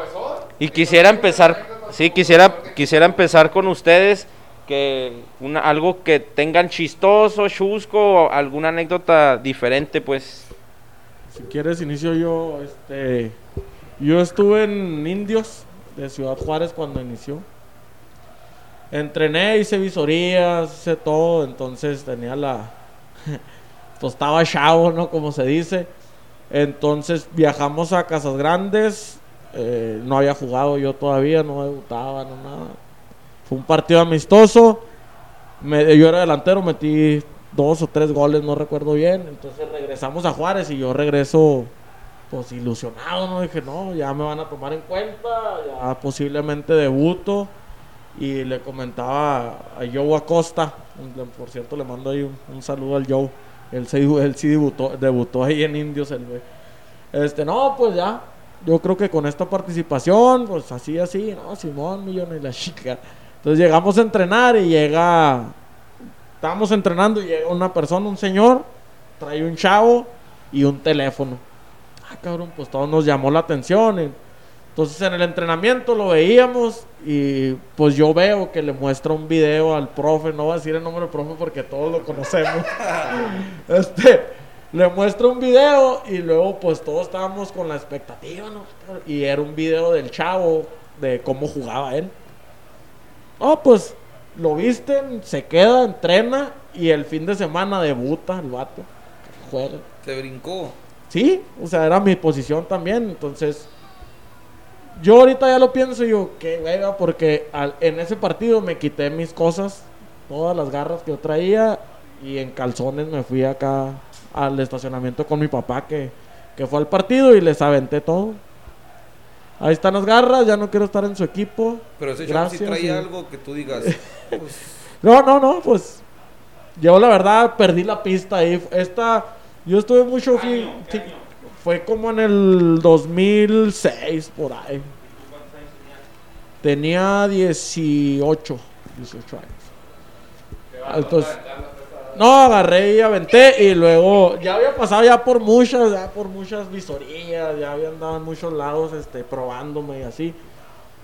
Y quisiera empezar. Sí, quisiera, quisiera empezar con ustedes. Que una, algo que tengan chistoso, chusco, o alguna anécdota diferente, pues. Si quieres, inicio yo. Este, yo estuve en Indios de Ciudad Juárez cuando inició. Entrené, hice visorías, hice todo. Entonces tenía la. pues estaba chavo, ¿no? Como se dice. Entonces viajamos a Casas Grandes. eh, no había jugado yo todavía, no debutaba, no nada. Fue un partido amistoso. Me- yo era delantero, metí dos o tres goles, no recuerdo bien. Entonces regresamos a Juárez y yo regreso pues ilusionado, ¿no? Dije, no, ya me van a tomar en cuenta, ya posiblemente debuto. Y le comentaba a Joe Acosta, por cierto le mando ahí un, un saludo al Joe. Él, se, él sí debutó, debutó ahí en Indios, el güey. Este, no, pues ya. Yo creo que con esta participación, pues así, así, ¿no? Simón, Millón y la chica. Entonces llegamos a entrenar y llega. Estábamos entrenando y llega una persona, un señor, trae un chavo y un teléfono. Ah, cabrón, pues todo nos llamó la atención. entonces en el entrenamiento lo veíamos y pues yo veo que le muestra un video al profe, no voy a decir el nombre del profe porque todos lo conocemos. este, le muestra un video y luego pues todos estábamos con la expectativa, ¿no? Y era un video del chavo de cómo jugaba él. Oh, pues lo visten, se queda, entrena y el fin de semana debuta el vato. Juega. Se brincó. Sí, o sea, era mi posición también. Entonces, yo ahorita ya lo pienso y yo, qué hueva, porque al- en ese partido me quité mis cosas, todas las garras que yo traía, y en calzones me fui acá al estacionamiento con mi papá que, que fue al partido y les aventé todo. Ahí están las garras, ya no quiero estar en su equipo. Pero ese sí Gracias, trae y- algo que tú digas. pues, No, no, no, pues yo la verdad perdí la pista ahí. Esta, yo estuve mucho, sí, fue como en el 2006, por ahí. Tenía 18, 18 años. Entonces, no, agarré y aventé y luego ya había pasado ya por muchas, ya por muchas visorías, ya había andado en muchos lados este, probándome y así.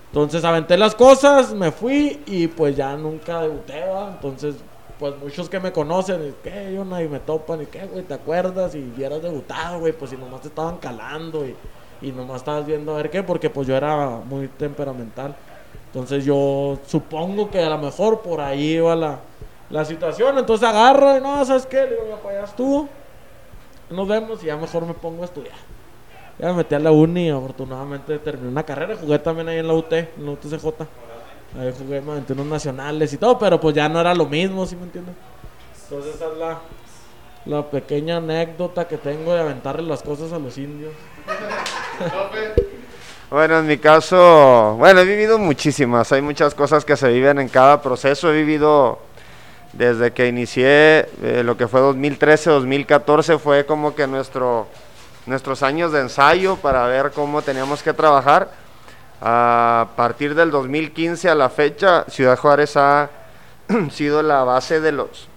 Entonces aventé las cosas, me fui y pues ya nunca debuté, ¿va? Entonces, pues muchos que me conocen, y, ¿qué, yo Y me topan, y ¿qué, güey? ¿Te acuerdas? Y hubieras debutado, güey, pues si nomás te estaban calando y, y nomás estabas viendo a ver qué, porque pues yo era muy temperamental. Entonces yo supongo que a lo mejor por ahí iba la, la situación. Entonces agarro y no, ¿sabes qué? Le digo, ya para allá estuvo. Nos vemos y ya mejor me pongo a estudiar. Ya me metí a la uni y afortunadamente terminé una carrera. Jugué también ahí en la UT, en la UTCJ. Ahí jugué, me aventé unos nacionales y todo, pero pues ya no era lo mismo, ¿sí me entiendes? Entonces esa es la, la pequeña anécdota que tengo de aventarle las cosas a los indios. Bueno, en mi caso, bueno, he vivido muchísimas, hay muchas cosas que se viven en cada proceso, he vivido desde que inicié eh, lo que fue 2013, 2014, fue como que nuestro, nuestros años de ensayo para ver cómo teníamos que trabajar. A partir del 2015 a la fecha, Ciudad Juárez ha sido la base de los,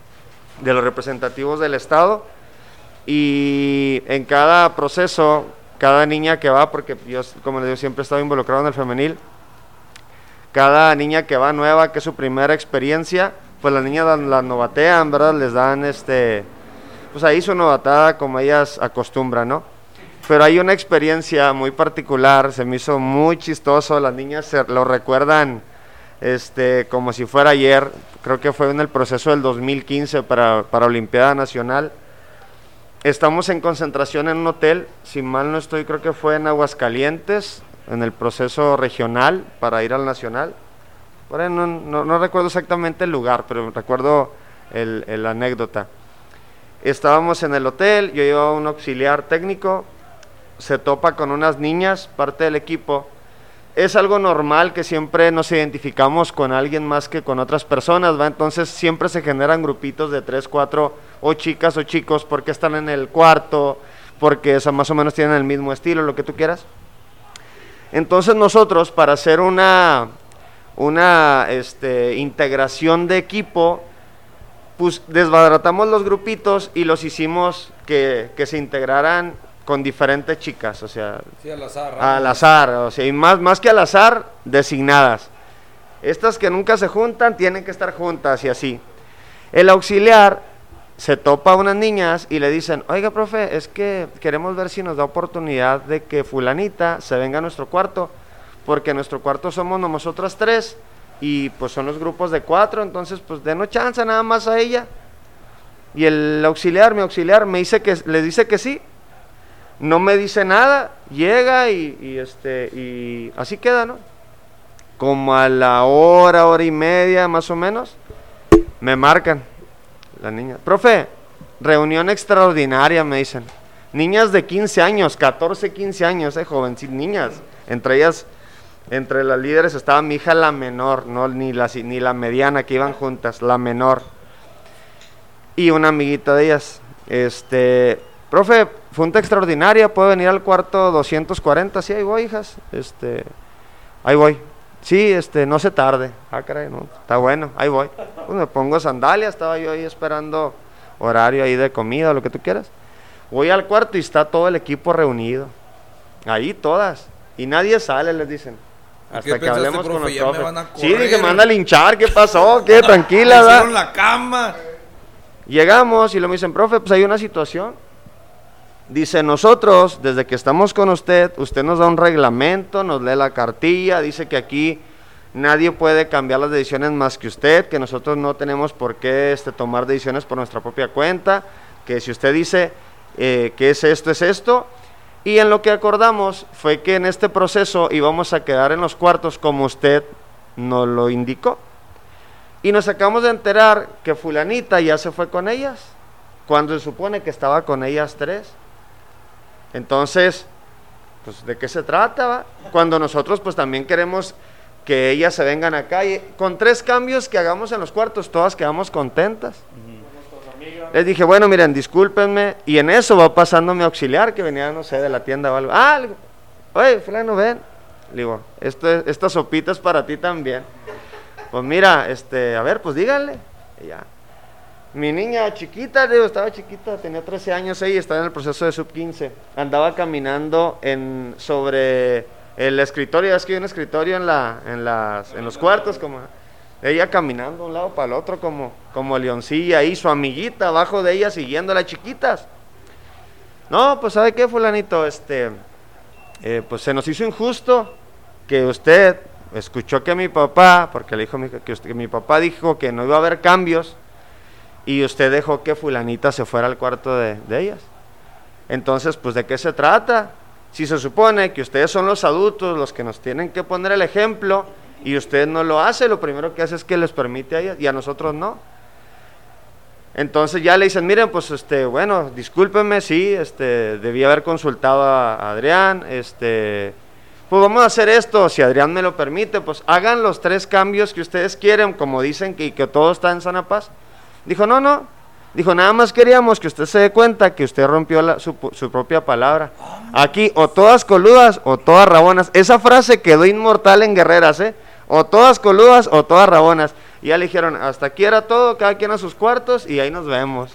de los representativos del Estado y en cada proceso, cada niña que va, porque yo, como les digo, siempre he estado involucrado en el femenil, cada niña que va nueva, que es su primera experiencia, pues las niñas las, novatean, ¿verdad? Les dan este, pues ahí su novatada como ellas acostumbran, ¿no? Pero hay una experiencia muy particular, se me hizo muy chistoso, las niñas se lo recuerdan este, como si fuera ayer, creo que fue en el proceso del 2015 para, para Olimpiada Nacional. Estamos en concentración en un hotel, si mal no estoy, creo que fue en Aguascalientes, en el proceso regional para ir al Nacional no, recuerdo exactamente el lugar, pero recuerdo el, anécdota. Estábamos en el hotel, yo iba un auxiliar técnico, se topa con unas niñas, parte del equipo. Es algo normal que siempre nos identificamos con alguien más que con otras personas, ¿va? Entonces siempre se generan grupitos de tres, cuatro, o chicas o chicos, porque están en el cuarto, porque más o menos tienen el mismo estilo, lo que tú quieras. Entonces nosotros, para hacer una, una este, integración de equipo, pues desbaratamos los grupitos y los hicimos que, se integraran con diferentes chicas, o sea, al azar, al azar, o sea, y más, más que al azar, designadas. Estas que nunca se juntan tienen que estar juntas y así. El auxiliar se topa a unas niñas y le dicen, oiga, profe, es que queremos ver si nos da oportunidad de que fulanita se venga a nuestro cuarto porque en nuestro cuarto somos nosotras tres y pues son los grupos de cuatro, entonces pues denos chance nada más a ella. Y el auxiliar, mi auxiliar, me dice que le dice que sí. No me dice nada, llega y, este y así queda, ¿no? Como a la hora, hora y media más o menos, me marcan la niña. Profe, reunión extraordinaria, me dicen. Niñas de 15 años, 14, 15 años, eh, joven, niñas. Entre ellas entre las líderes estaba mi hija la menor, no ni la, ni la mediana, que iban juntas, la menor. Y una amiguita de ellas. Este, profe, junta extraordinaria, ¿puedo venir al cuarto 240? Sí, ahí voy, hijas. Este, ahí voy. Sí, este, no se tarde. Ah, caray, no, está bueno, ahí voy. Pues me pongo sandalias, estaba yo ahí esperando horario ahí de comida, lo que tú quieras. Voy al cuarto y está todo el equipo reunido. Ahí todas. Y nadie sale, les dicen. Hasta que hablemos con los profes. Sí, dije, manda a linchar, ¿qué pasó? ¿Qué? Tranquila, ¿verdad? la cama. Llegamos y lo me dicen, profe, pues hay una situación. Dice, nosotros, desde que estamos con usted, usted nos da un reglamento, nos lee la cartilla, dice que aquí nadie puede cambiar las decisiones más que usted, que nosotros no tenemos por qué este, tomar decisiones por nuestra propia cuenta, que si usted dice eh, que es esto, es esto, y en lo que acordamos fue que en este proceso íbamos a quedar en los cuartos como usted nos lo indicó. Y nos acabamos de enterar que fulanita ya se fue con ellas, cuando se supone que estaba con ellas tres. Entonces, pues ¿de qué se trata? Cuando nosotros pues también queremos que ellas se vengan acá y con tres cambios que hagamos en los cuartos, todas quedamos contentas. Les dije, bueno, miren, discúlpenme. Y en eso va pasando mi auxiliar que venía, no sé, de la tienda o algo. Ah, le digo, oye, fulano, ven. Le digo, esto, esta sopita es para ti también. Pues mira, este, a ver, pues díganle. Y ya. Mi niña chiquita, estaba chiquita, tenía 13 años ella, estaba en el proceso de sub 15. Andaba caminando en, sobre el escritorio, es que hay un escritorio en, la, en, las, en los cuartos, como ella caminando de un lado para el otro, como, como leoncilla ahí, su amiguita abajo de ella siguiendo a las chiquitas. No, pues ¿sabe qué, fulanito? Este, eh, pues se nos hizo injusto que usted escuchó que mi papá, porque le dijo que, usted- que mi papá dijo que no iba a haber cambios, y usted dejó que fulanita se fuera al cuarto de, de ellas. Entonces, pues, ¿de qué se trata? Si se supone que ustedes son los adultos los que nos tienen que poner el ejemplo y usted no lo hace, lo primero que hace es que les permite a ellas y a nosotros no. Entonces ya le dicen, miren, pues este, bueno, discúlpenme, sí, este, debí haber consultado a Adrián, este, pues vamos a hacer esto, si Adrián me lo permite, pues hagan los tres cambios que ustedes quieren, como dicen que, que todo está en sana paz. Dijo, no, no, dijo, nada más queríamos que usted se dé cuenta que usted rompió la- su, su propia palabra. Aquí, o todas coludas o todas rabonas. Esa frase quedó inmortal en Guerreras, ¿eh? O todas coludas o todas rabonas. Y ya le dijeron, hasta aquí era todo, cada quien a sus cuartos y ahí nos vemos.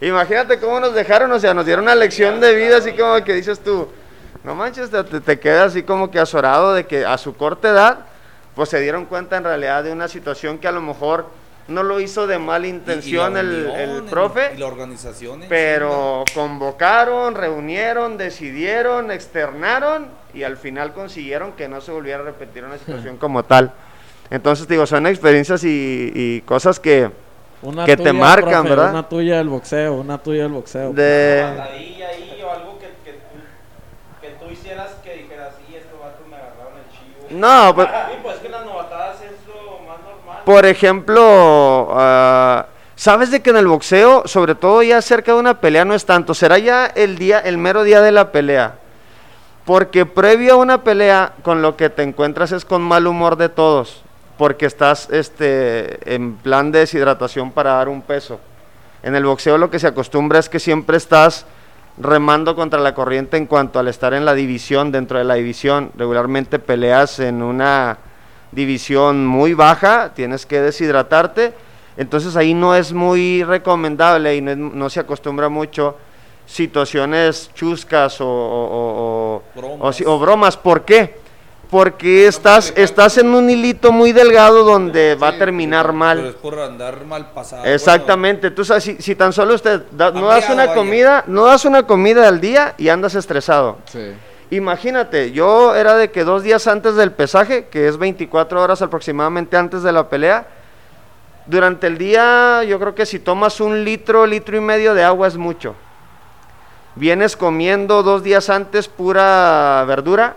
Imagínate cómo nos dejaron, o sea, nos dieron una lección de vida, así como que dices tú, no manches, te, te, te quedas así como que azorado de que a su corta edad, pues se dieron cuenta en realidad de una situación que a lo mejor no lo hizo de mala Y- y la intención el, unión, el profe. Y la organización. Pero convocaron, reunieron, decidieron, externaron y al final consiguieron que no se volviera a repetir una situación como tal. Entonces, digo, son experiencias y, y cosas que Una Que te marcan, profe, ¿verdad? Una tuya del boxeo, una tuya del boxeo. de... Patadilla ahí o algo que, que, tú, que tú hicieras que dijeras, sí, estos vatos me agarraron el chivo. No, pues, Sí, pues es que las novatadas es lo más normal. Por ejemplo, ah, ¿sabes de que en el boxeo, sobre todo ya cerca de una pelea, no es tanto? Será ya el día, el mero día de la pelea. Porque previo a una pelea, con lo que te encuentras es con mal humor de todos. Porque estás este, en plan de deshidratación para dar un peso. En el boxeo lo que se acostumbra es que siempre estás remando contra la corriente en cuanto al estar en la división, dentro de la división. Regularmente peleas en una división muy baja, tienes que deshidratarte. Entonces ahí no es muy recomendable y no, no se acostumbra mucho situaciones chuscas o, o- o- Bromas. o bromas. ¿Por qué? Porque estás, estás en un hilito muy delgado donde va a terminar Pero mal. es por andar mal pasado. Exactamente, tú sabes, si, si tan solo usted da- no das una comida, no das una comida al día y andas estresado. Sí. Imagínate, yo era de que dos días antes del pesaje, que es 24 horas aproximadamente antes de la pelea, durante el día yo creo que si tomas un litro, litro y medio de agua es mucho. Vienes comiendo dos días antes pura verdura,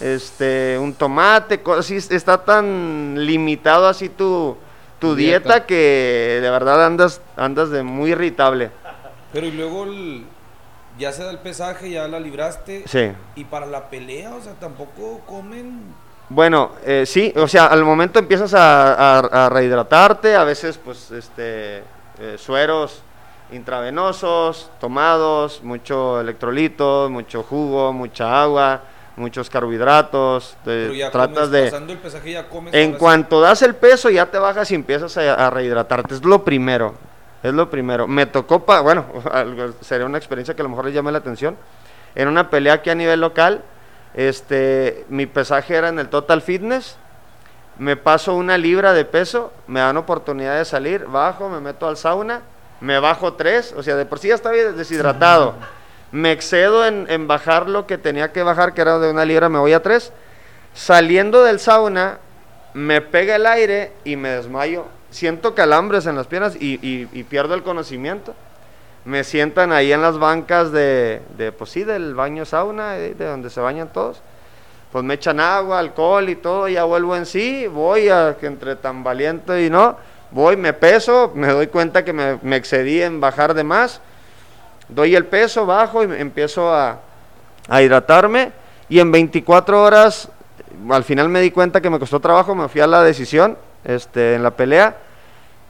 este, un tomate, cosas está tan limitado así tu, tu dieta. Dieta. que de verdad andas, andas de muy irritable. Pero y luego el- ya se da el pesaje, ya la libraste. Sí. Y para la pelea, o sea, tampoco comen. Bueno, eh, sí, o sea, al momento empiezas a, a- a rehidratarte, a veces pues este eh, sueros intravenosos, tomados, mucho electrolito, mucho jugo, mucha agua, muchos carbohidratos, te ya tratas comes, de... pasando el pesaje ya comes. En cuanto das el peso ya te bajas y empiezas a, a rehidratarte, es lo primero, es lo primero. Me tocó, pa, bueno, sería una experiencia que a lo mejor les llame la atención, en una pelea aquí a nivel local, este, mi pesaje era en el Total Fitness, me paso una libra de peso, me dan oportunidad de salir, bajo, me meto al sauna, me bajo tres, o sea, de por sí ya estaba deshidratado. Me excedo en, en bajar lo que tenía que bajar, que era de una libra, me voy a tres. Saliendo del sauna, me pega el aire y me desmayo. Siento calambres en las piernas y, y- pierdo el conocimiento. Me sientan ahí en las bancas de, de pues sí, del baño sauna, de donde se bañan todos pues me echan agua, alcohol y todo, ya vuelvo en sí, voy a que entre tan valiente y no, voy, me peso, me doy cuenta que me, me excedí en bajar de más, doy el peso, bajo y me- empiezo a, a hidratarme y en 24 horas, al final me di cuenta que me costó trabajo, me fui a la decisión este, en la pelea,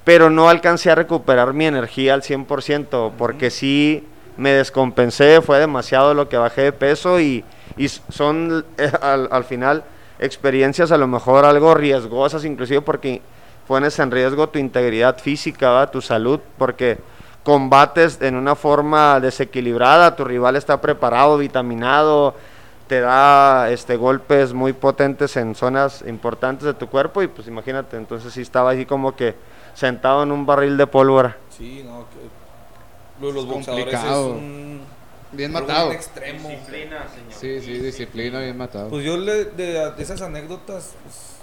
pero no alcancé a recuperar mi energía al 100%, porque sí me descompensé, fue demasiado lo que bajé de peso y, y son eh, al, al final experiencias a lo mejor algo riesgosas, inclusive porque pones en riesgo tu integridad física, ¿va? tu salud, porque combates en una forma desequilibrada, tu rival está preparado, vitaminado, te da este golpes muy potentes en zonas importantes de tu cuerpo y pues imagínate, entonces sí estaba así como que sentado en un barril de pólvora. Sí, no, que lo de los Es boxeadores es complicado. un Bien matado. extremo. Sí, sí, disciplina bien matado. Pues yo le- de, de esas anécdotas pues,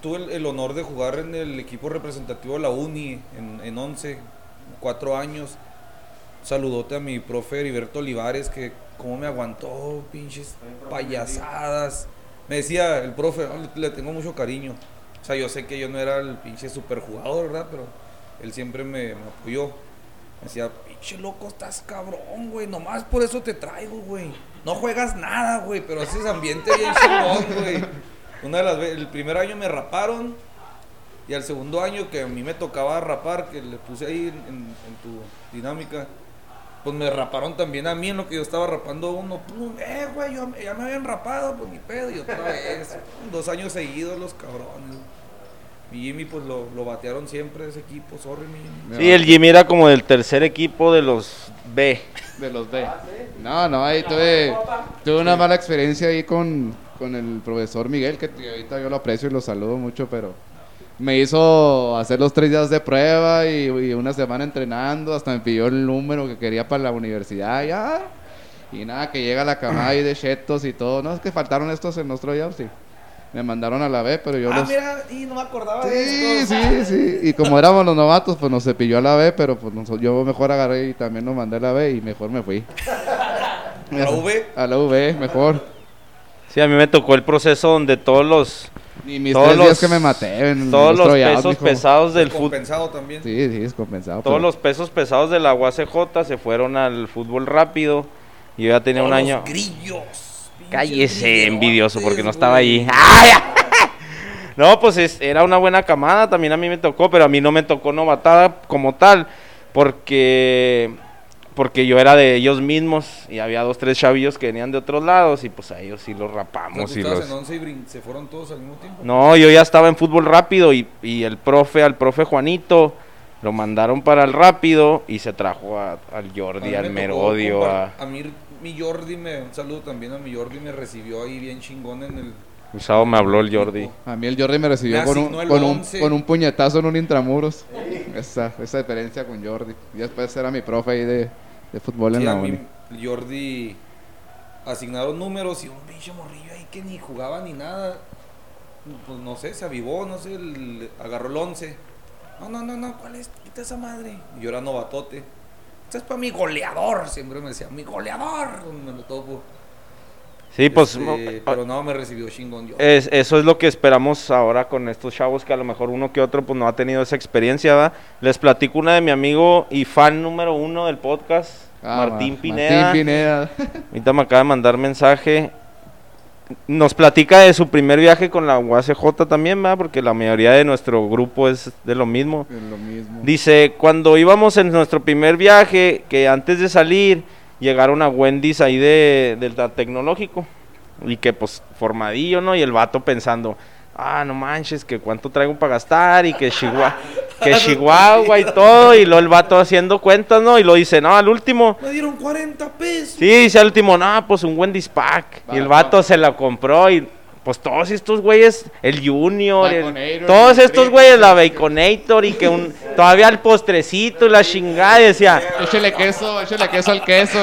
tuve el, el honor de jugar en el equipo representativo de la Uni en, en 11, cuatro años. Saludote a mi profe Heriberto Olivares que cómo me aguantó, pinches payasadas. Me decía el profe, "Ah, le, le tengo mucho cariño. O sea, yo sé que yo no era el pinche superjugador, ¿verdad? Pero él siempre me, me apoyó. Me decía, pinche loco, estás cabrón, güey. Nomás por eso te traigo, güey. No juegas nada, güey, pero haces ambiente bien chingón, güey. Una de las veces, el primer año me raparon. Y al segundo año que a mí me tocaba rapar, que le puse ahí en, en- en tu dinámica, pues me raparon también a mí en lo que yo estaba rapando uno. Pum, eh, güey, yo- ya me habían rapado, pues ni pedo. Y otra vez, dos años seguidos los cabrones. Mi Jimmy, pues lo, lo batearon siempre ese equipo, sorry, mi Jimmy. Sí, el Jimmy era como del tercer equipo de los B. De los B. No, no, ahí tuve, tuve una mala experiencia ahí con, con el profesor Miguel, que ahorita yo lo aprecio y lo saludo mucho, pero me hizo hacer los tres días de prueba y, y una semana entrenando, hasta me pidió el número que quería para la universidad, ya. Y nada, que llega la camada ahí de chetos y todo. No, es que faltaron estos en nuestro ya, sí. Me mandaron a la B, pero yo Ah, los... mira, y no me acordaba Sí, de esto. sí, sí. Y como éramos los novatos, pues nos cepilló a la B, pero pues nos- yo mejor agarré y también nos mandé a la B y mejor me fui. ¿A la V? A la V, mejor. Sí, a mí me tocó el proceso donde todos los Y mis Todos tres días los- que me maté en todos los pesos pesados del fútbol Compensado también. Sí, sí, es compensado. todos pero- los pesos pesados de la UACJ se fueron al fútbol rápido. Y yo ya tenía un año. los grillos. Cállese, envidioso, porque no estaba ahí. ¡Ay! No, pues es- era una buena camada, también a mí me tocó, pero a mí no me tocó novatada como tal, porque porque yo era de ellos mismos y había dos, tres chavillos que venían de otros lados y pues a ellos sí los rapamos y los... en 11 y brin- se fueron todos al mismo tiempo. No, yo ya estaba en fútbol rápido y, y el profe, al profe Juanito, lo mandaron para el rápido y se trajo a- al Jordi, al Merodio, a... A mí, mi Jordi, me, un saludo también a mi Jordi, me recibió ahí bien chingón en el... Un sábado me habló el Jordi. A mí el Jordi me recibió Me con, un, con, un, 11. con un puñetazo en un intramuros. Esa, esa diferencia con Jordi. Y después era mi profe ahí de, de fútbol en la a uni. Jordi, asignaron números y un pinche morrillo ahí que ni jugaba ni nada. Pues no sé, se avivó, no sé, el- agarró el 11. No, no, no, no, ¿cuál es? Quita esa madre. Y yo era novatote. Esto es para mi goleador, siempre me decía, mi goleador. Me lo topo. Sí, pues... Este, pero no, me recibió chingón Jordi. Es, eso es lo que esperamos ahora con estos chavos que a lo mejor uno que otro pues no ha tenido esa experiencia, ¿va? Les platico una de mi amigo y fan número uno del podcast, Ah, Martín Ma- Pineda. Martín Pineda. Ahorita me acaba de mandar mensaje. Nos platica de su primer viaje con la UACJ también, ¿va? Porque la mayoría de nuestro grupo es de lo mismo. Es lo mismo. Dice, cuando íbamos en nuestro primer viaje, que antes de salir, llegaron a Wendy's ahí de, del tecnológico. Y que pues formadillo, ¿no? Y el vato pensando, ah, no manches, que cuánto traigo para gastar y que Chihuahua, que Chihuahua y todo. Y luego el vato haciendo cuentas, ¿no? Y lo dice, no, al último, Me dieron 40 pesos. Sí, dice al último, no, pues un Wendy's Pack. Y el vato se la compró y pues todos estos güeyes, el Junior, el- todos estos güeyes, la Baconator y que un, todavía el postrecito y la chingada y decía, Échale queso, échale queso al queso.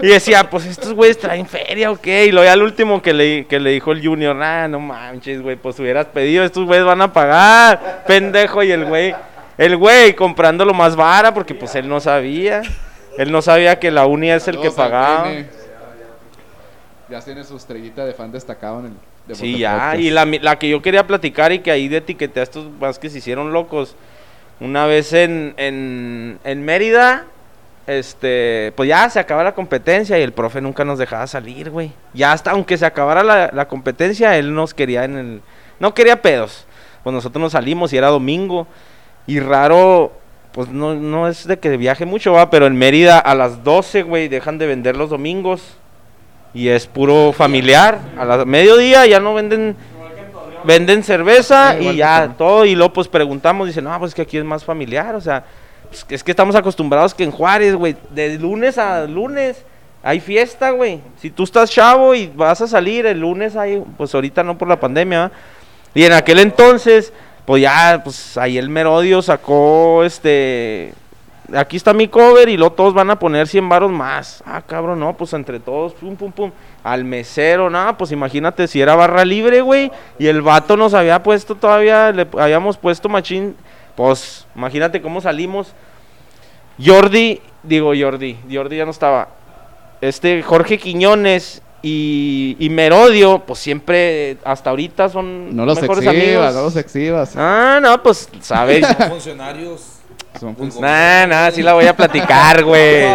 y decía, pues estos güeyes traen feria o qué. Y luego ya al último que le, que le dijo el Junior, ah, no manches, güey, pues hubieras pedido, estos güeyes van a pagar, pendejo. Y el güey, el güey comprando lo más vara porque pues él no sabía. Él no sabía que la uni es el que pagaba. Ya tiene su estrellita de fan destacado en el de Sí, ya. Podcast. Y la, la que yo quería platicar y que ahí de etiqueté a estos más que se hicieron locos. Una vez en, en, en Mérida, este, pues ya se acaba la competencia y el profe nunca nos dejaba salir, güey. Ya hasta, aunque se acabara la, la competencia, él nos quería en el... No quería pedos. Pues nosotros nos salimos y era domingo. Y raro, pues no, no es de que viaje mucho, va, pero en Mérida a las 12, güey, dejan de vender los domingos. Y es puro familiar. A la mediodía ya no venden venden cerveza Sí, y ya todo y luego pues preguntamos, dicen, "No, pues que aquí es más familiar", o sea, pues, es que estamos acostumbrados que en Juárez, güey, de lunes a lunes hay fiesta, güey. Si tú estás chavo y vas a salir el lunes hay pues ahorita no por la pandemia, ¿va? Y en aquel entonces pues ya pues ahí el Merodio sacó este aquí está mi cover y luego todos van a poner 100 varos más. Ah, cabrón, no, pues entre todos, pum, pum, pum. Al mesero, nada, pues imagínate si era barra libre, güey. Y el vato nos había puesto todavía, le habíamos puesto machín. Pues imagínate cómo salimos. Jordi, digo Jordi, Jordi ya no estaba. Este Jorge Quiñones y, y Merodio, pues siempre, hasta ahorita son No los mejores exhibas, amigos. no los exhibas. Ah, no, pues, sabes. Son funcionarios. Son fun- Nah, nah, sí la voy a platicar, güey.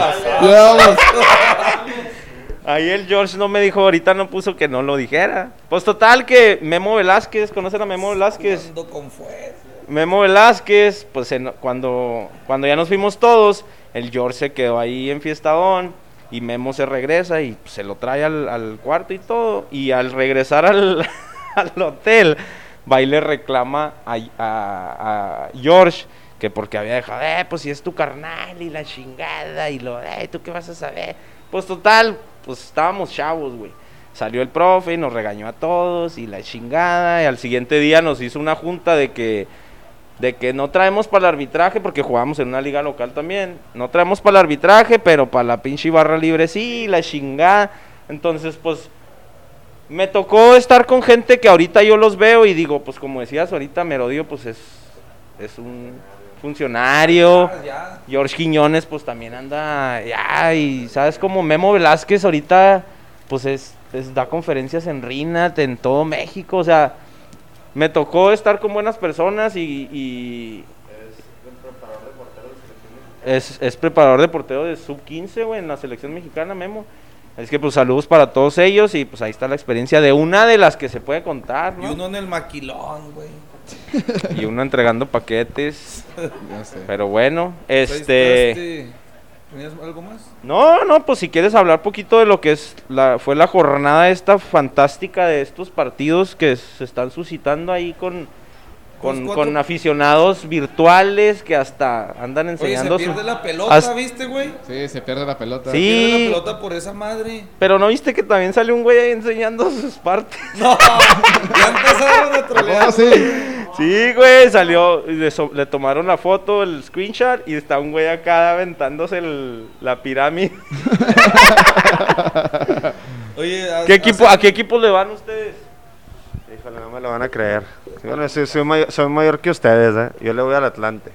Ahí el George no me dijo, ahorita no puso que no lo dijera. Pues total que Memo Velázquez, ¿conocen a Memo Velázquez? Ando con fuerza. Memo Velázquez, pues en- cuando, cuando ya nos fuimos todos, el George se quedó ahí en fiestadón y Memo se regresa y se lo trae al, al cuarto y todo. Y al regresar al, al hotel, va y le reclama a, a- a George que porque había dejado, eh, pues si es tu carnal y la chingada y lo, eh, ¿tú qué vas a saber? Pues total, pues estábamos chavos, güey. Salió el profe y nos regañó a todos y la chingada. Y al siguiente día nos hizo una junta de que, de que no traemos para el arbitraje, porque jugamos en una liga local también. No traemos para el arbitraje, pero para la pinche barra libre sí, la chingada. Entonces, pues, me tocó estar con gente que ahorita yo los veo y digo, pues como decías ahorita, Merodio, pues es, es un funcionario. Ah, ya. George Quiñones, pues también anda ya, y sabes como Memo Velázquez ahorita, pues es, es- da conferencias en RINAT, en todo México, o sea, me tocó estar con buenas personas y... y- es, es preparador de portero de sub-15, güey, en la selección mexicana, Memo. Es que pues saludos para todos ellos y pues ahí está la experiencia de una de las que se puede contar, Y ¿no? uno en el maquilón, güey. Y uno entregando paquetes, Ya sé. pero bueno, Ahí este... este, ¿Tenías algo más? No, no, pues si quieres hablar poquito de lo que es la, fue la jornada esta fantástica de estos partidos que se están suscitando ahí con, con, Pues, con aficionados virtuales que hasta andan Oye, enseñando se su- pierde la pelota, ¿viste, güey? Sí, se pierde la pelota. Sí. Pierde la pelota por esa madre. Pero no viste que también salió un güey ahí enseñando sus partes. No, ya empezaron a trolear. Sí. Sí, güey, salió, le, so- le tomaron la foto, el screenshot, y está un güey acá aventándose el- la pirámide. Oye, haz- ¿Qué equipo, hace- ¿A qué equipo le van ustedes? Híjole, no me lo van a creer. Bueno, sí, soy, mayor, soy mayor que ustedes, ¿eh? Yo le voy al Atlante.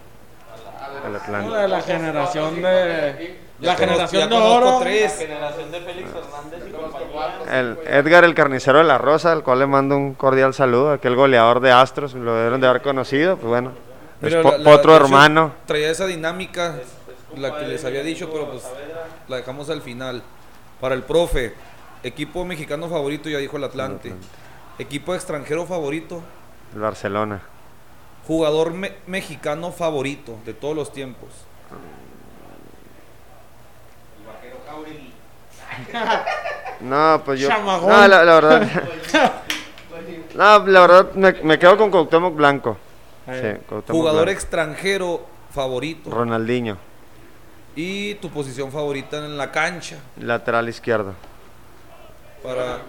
Al Atlante. de la generación de. La generación de oro. tres. generación de Félix Hernández y compañía. El Edgar, el carnicero de la Rosa, al cual le mando un cordial saludo. Aquel goleador de Astros, lo deben de haber conocido. Pues bueno, es po- la- la- otro hermano. Traía esa dinámica, la que les había dicho, pero pues la dejamos al final. Para el profe, equipo mexicano favorito, ya dijo el Atlante. Equipo extranjero favorito, El Barcelona. jugador me- mexicano favorito de todos los tiempos. No, pues yo. Chamagón. No, la, la verdad. no, la verdad, me, me quedo con Cuauhtémoc Blanco. Ahí. Sí, Cuauhtémoc Jugador Blanco. extranjero favorito. Ronaldinho, Y tu posición favorita en la cancha. lateral izquierdo. Para,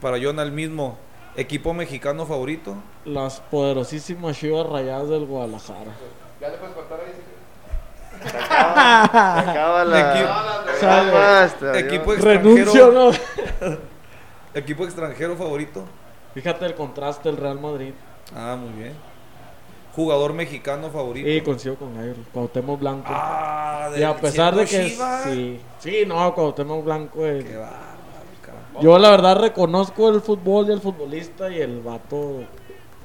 para Jonah, el mismo. Equipo mexicano favorito. Las poderosísimas chivas rayadas del Guadalajara. Acaba la. Equi- Ya basta, Equipo Dios. Renuncio, extranjero. ¿no? Equipo extranjero favorito. Fíjate el contraste del Real Madrid. Ah, muy bien. Jugador mexicano favorito. Y coincido con él, Cuauhtémoc Blanco. Ah, y a pesar de que sí, sí, no, Cuauhtémoc Blanco es- Qué cabrón. Yo la verdad reconozco el fútbol y el futbolista y el vato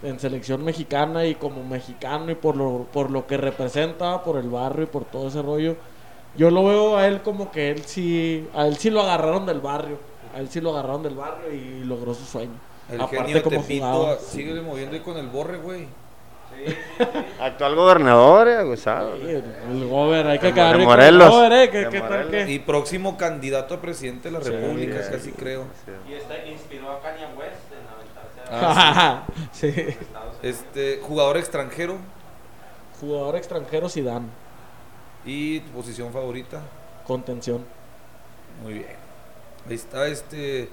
en selección mexicana y como mexicano y por lo, por lo que representa, por el barrio y por todo ese rollo. Yo lo veo a él como que él sí, a él sí lo agarraron del barrio, a él sí lo agarraron del barrio y logró su sueño. El Aparte genio como Tepito sigue moviendo ahí con el borre, güey. Actual gobernador, eh, el, gober, hay que con Morelos. el gober, eh, que, tal Morelos. que... Y próximo candidato a presidente de la República, casi creo. Y este inspiró a Kanye West en aventarse Ah, sí. Este, jugador extranjero Jugador extranjero Zidane, y tu posición favorita. contención. Muy bien. Ahí está este.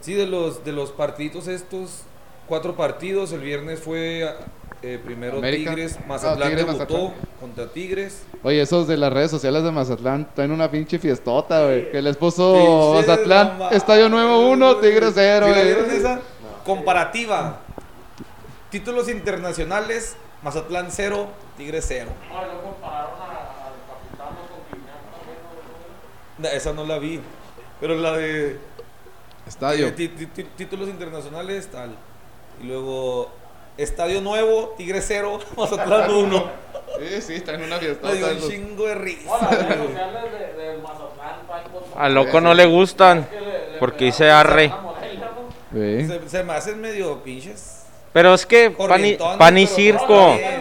Sí, de los de los partidos estos, cuatro partidos. El viernes fue eh, primero América. Tigres, Ah, Mazatlán Tigres, debutó Mazatlán. contra Tigres. Oye, esos de las redes sociales de Mazatlán traen una pinche fiestota, güey. Que les puso Pinches Mazatlán, Estadio Nuevo 1, güey. Tigre 0, ¿Sí vieron esa? Comparativa. Títulos internacionales, Mazatlán 0, Tigres 0. Esa no la vi. Pero la de Estadio. Eh, títulos internacionales, tal. Y luego, Estadio Nuevo, Tigre 0, Mazatlán 1. Sí, sí, traen una Me fiestota. dio un chingo de risa. A loco no le gustan porque dice arre. Sí. Se, se me hacen medio pinches. Pero es que pan y, pan circo. está.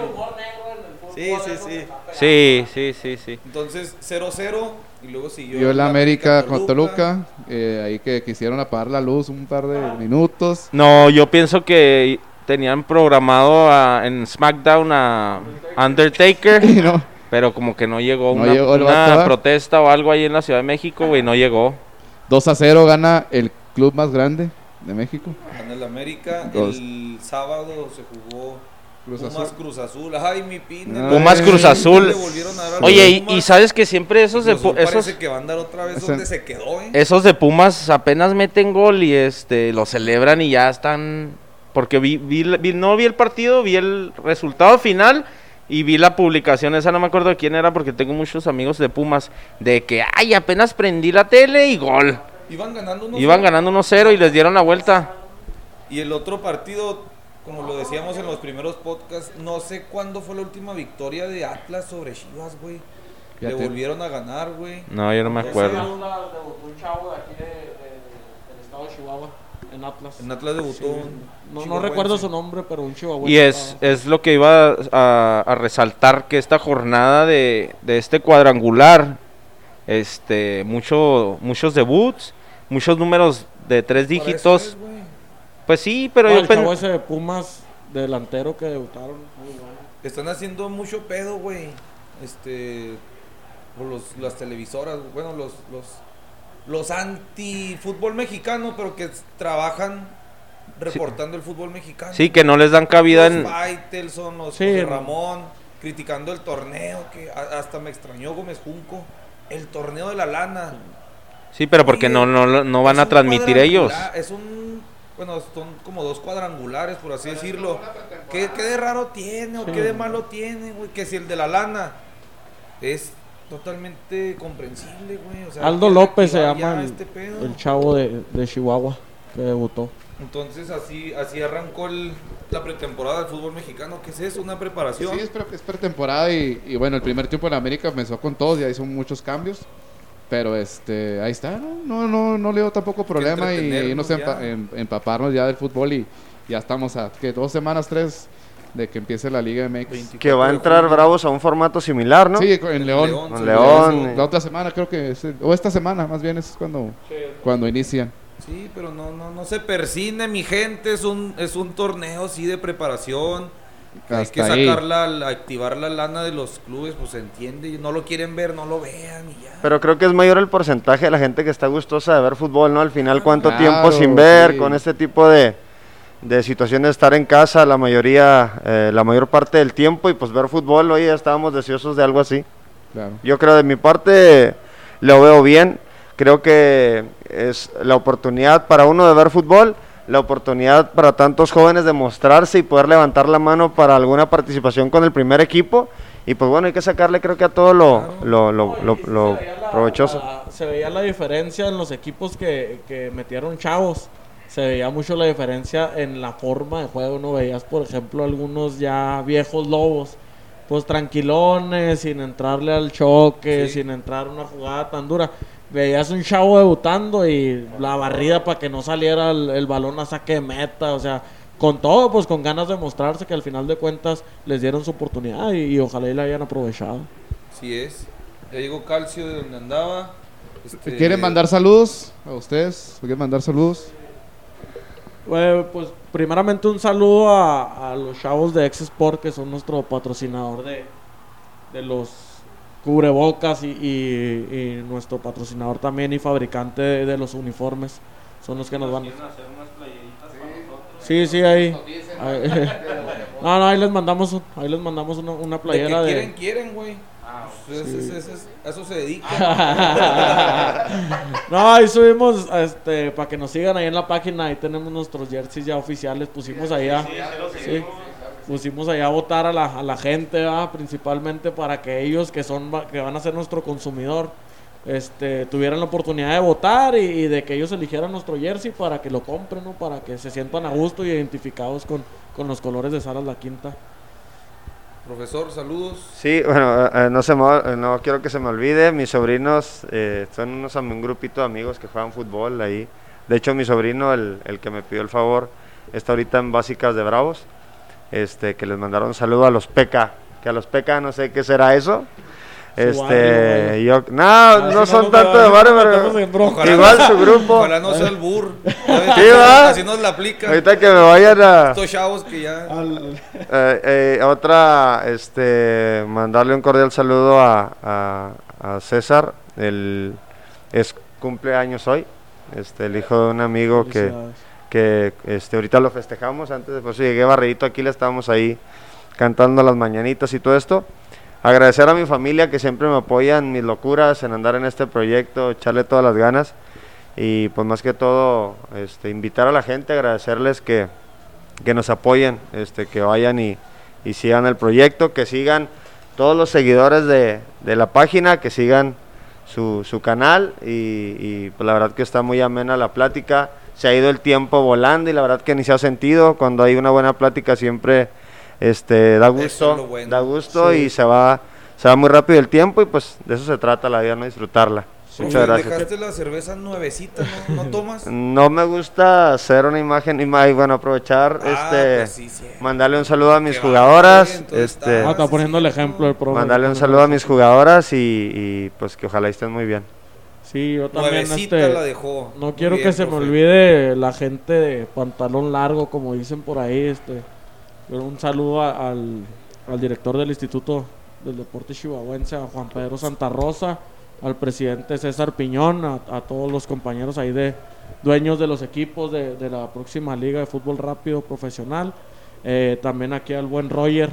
Sí, sí, sí. Sí, sí, sí, sí. Entonces, 0-0. Y luego siguió. Vio el la América con Toluca. eh, ahí que quisieron apagar la luz un par de minutos. No, yo pienso que tenían programado a- en SmackDown a Undertaker, no. pero como que no llegó No una, llegó ¿verdad? protesta o algo ahí en la Ciudad de México, güey, no llegó. 2 a 0 gana el club más grande de México. En el América. Dos. El sábado se jugó. Cruz Pumas Azul. Cruz Azul. Ay, mi pina. Pumas Cruz Azul. Dar Oye, y, Pumas. y sabes que siempre esos de Cruz Azul Pu- esos parece que va a andar otra vez donde se quedó, ¿eh? esos de Pumas apenas meten gol y este lo celebran y ya están porque vi, vi, vi- no vi el partido, vi el resultado final y vi la publicación, esa no me acuerdo de quién era porque tengo muchos amigos de Pumas de que ay, apenas prendí la tele y gol. Iban ganando unos Iban ganando 1-0 y les dieron la vuelta. Y el otro partido, como lo decíamos en los primeros podcasts, no sé cuándo fue la última victoria de Atlas sobre Chivas, güey. Le volvieron a ganar, güey. No, yo no me acuerdo. un chavo de aquí del estado de Chihuahua, en Atlas. En Atlas debutó Sí. un No, no chihuahuense. recuerdo su nombre, pero un chihuahua. Y es, es lo que iba a, a resaltar que esta jornada de, de este cuadrangular, este, mucho, muchos debuts, muchos números de tres dígitos. Pues sí, pero Ah, yo el chavo pen- ese de Pumas, delantero que debutaron. Muy bueno. Están haciendo mucho pedo, güey. Este. Por los, las televisoras, bueno, los. Los, los anti-fútbol mexicano, pero que trabajan reportando el fútbol mexicano. sí que no les dan cabida los en... Faitelson, los Sí, José no. Ramón, criticando el torneo, que hasta me extrañó Gómez Junco. El torneo de la lana. Sí, pero porque Oye, no, no, no van a transmitir ellos. Es un. Bueno, son como dos cuadrangulares, por así decirlo. ¿Qué, qué de raro tiene o Sí. qué de malo tiene, güey? Que si el de la lana es totalmente comprensible, güey. O sea, Aldo López se llama el, este pedo. el chavo de, de Chihuahua que debutó. Entonces, así, así arrancó el- la pretemporada del fútbol mexicano. ¿Qué es eso? ¿Una preparación? Sí, es, pre- es pretemporada y, y bueno, el primer tiempo en América comenzó con todos, ya hizo muchos cambios. Pero este, ahí está, no, no, no, no le dio tampoco problema y entretenernos nos ya. empa- em- empaparnos ya del fútbol y ya estamos a que dos semanas, tres de que empiece la Liga MX. 24 Que va a de entrar. Bravos a un formato similar, ¿no? Sí, en León. León, Con sí. León. La otra semana creo que es, o esta semana más bien es cuando, cuando inician. Sí, pero no, no, no se persine, mi gente. Es un, es un torneo, sí, de preparación. Hay que Hasta ahí. sacar la, activar la lana de los clubes, pues se entiende. No lo quieren ver, no lo vean y ya. Pero creo que es mayor el porcentaje de la gente que está gustosa de ver fútbol, ¿no? Al final, ¿cuánto Claro, tiempo sin ver sí. con este tipo de, de situaciones de estar en casa la mayoría, eh, la mayor parte del tiempo y pues ver fútbol, hoy ya estábamos deseosos de algo así. Claro. Yo creo de mi parte lo veo bien, creo que es la oportunidad para uno de ver fútbol, la oportunidad para tantos jóvenes de mostrarse y poder levantar la mano para alguna participación con el primer equipo. Y pues bueno, hay que sacarle creo que a todo lo, lo, lo, lo- lo Se veía la- provechoso. la- se veía la diferencia en los equipos que, que metieron chavos. Se veía mucho la diferencia en la forma de juego. No veías, por ejemplo, algunos ya viejos lobos. Pues tranquilones, sin entrarle al choque, Sí. sin entrar a una jugada tan dura. Veías un chavo debutando y la barrida para que no saliera el, el balón a saque de meta. O sea, con todo, pues con ganas de mostrarse que al final de cuentas les dieron su oportunidad y, y ojalá y la hayan aprovechado. Así es. Ya llegó Calcio de donde andaba. Este, ¿Quieren mandar saludos a ustedes? ¿Quieren mandar saludos? Eh, pues primeramente un saludo a, a los chavos de Ex Sport que son nuestro patrocinador de, de los cubrebocas y, y- y nuestro patrocinador también y fabricante de, de los uniformes. Son los que nos van. Sí, sí, ahí. ahí- no, no, ahí les mandamos, ahí les mandamos una, una De que playera de. quieren, quieren, güey. Pues, es- es- es- a eso se dedica. no, ahí subimos, este, para que nos sigan ahí en la página, ahí tenemos nuestros jerseys ya oficiales, pusimos ahí a, sí, pusimos allá a votar a la, a la gente, ¿verdad? principalmente para que ellos que son, que van a ser nuestro consumidor, este, tuvieran la oportunidad de votar y, y de que ellos eligieran nuestro jersey para que lo compren, ¿no? Para que se sientan a gusto y identificados con, con los colores de Salas La Quinta. Profesor, saludos. Sí, bueno, eh, no, se me- eh, no quiero que se me olvide, mis sobrinos eh, son unos, un grupito de amigos que juegan fútbol ahí. De hecho, mi sobrino, el, el que me pidió el favor, está ahorita en Básicas de Bravos, este, que les mandaron un saludo a los PECA, que a los PECA no sé qué será eso. Este, barrio, yo, no, Ah, no si son tanto de barrio, pero igual su grupo. Ojalá no sea el burr. Sí, va. Así nos la aplica. Ahorita que me vayan a... Estos chavos que ya. Eh, eh, otra, este, mandarle un cordial saludo a, a- a César, el, es cumpleaños hoy, este, el hijo de un amigo que, que este, ahorita lo festejamos, antes de por eso llegué barridito aquí, le estábamos ahí cantando las mañanitas y todo esto. Agradecer a mi familia que siempre me apoya en mis locuras, en andar en este proyecto, echarle todas las ganas. Y pues más que todo este, invitar a la gente, agradecerles que, que nos apoyen, este, que vayan y, y sigan el proyecto, que sigan todos los seguidores de, de la página, que sigan su, su canal. Y, y, pues la verdad que está muy amena la plática, se ha ido el tiempo volando y la verdad que ni se ha sentido, cuando hay una buena plática siempre este, da es gusto, bueno. da gusto y se va, se va muy rápido el tiempo y pues de eso se trata la vida, no disfrutarla. Muchas gracias. Dejaste la cerveza nuevecita, ¿no? ¿No tomas? No me gusta hacer una imagen y bueno, aprovechar Ah, este pues sí, sí. mandarle un saludo a mis jugadoras, oye, entonces este está- Ah, está poniendo el ejemplo el profe. mandarle un saludo a mis jugadoras y, y, pues que ojalá estén muy bien. Sí, yo también Nuevecita este, la dejó. no quiero bien, que se me olvide la gente de pantalón largo, como dicen por ahí. Este, pero un saludo a- al, al director del Instituto del Deporte Chihuahuense, a Juan Pedro Santa Rosa, al presidente César Piñón, a, a todos los compañeros ahí de dueños de los equipos de, de la próxima liga de fútbol rápido profesional. Eh, también aquí al buen Roger,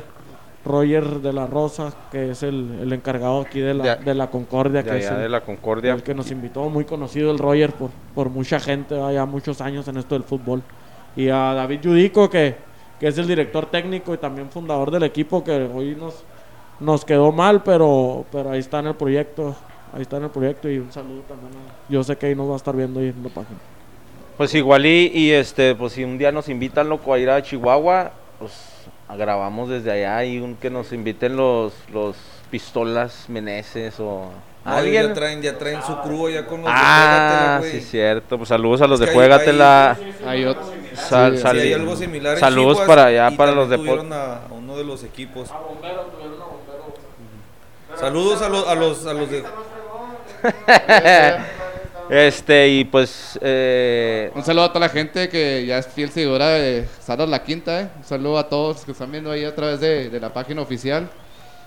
Roger de la Rosa, que es el, el encargado aquí de la, De- de la Concordia, De que es el- de la Concordia. el que nos invitó, muy conocido el Roger por, por mucha gente, ya muchos años en esto del fútbol. Y a David Judico, que, que es el director técnico y también fundador del equipo, que hoy nos, nos quedó mal, pero, pero ahí está en el proyecto. Ahí está en el proyecto y un saludo también. a- yo sé que ahí nos va a estar viendo ahí en la página. Pues igual y, este, pues si un día nos invitan loco a ir a Chihuahua, pues grabamos desde allá y un que nos inviten los los pistolas Meneses o No, alguien. Ya traen, ya traen su crew ya con los de Ah, Juégatela, sí güey. cierto. Pues saludos a los Es de que hay-. Hay otro. Sal- Sí, sal- Sí, hay algo similar en Saludos Chihuas para allá, y para los de tuvieron a, a uno de los equipos. Saludos a los, a los, a los de... Este, y pues eh, Un saludo a toda la gente que ya es fiel seguidora de Salas La Quinta. eh. Un saludo a todos los que están viendo ahí a través de, de la página oficial.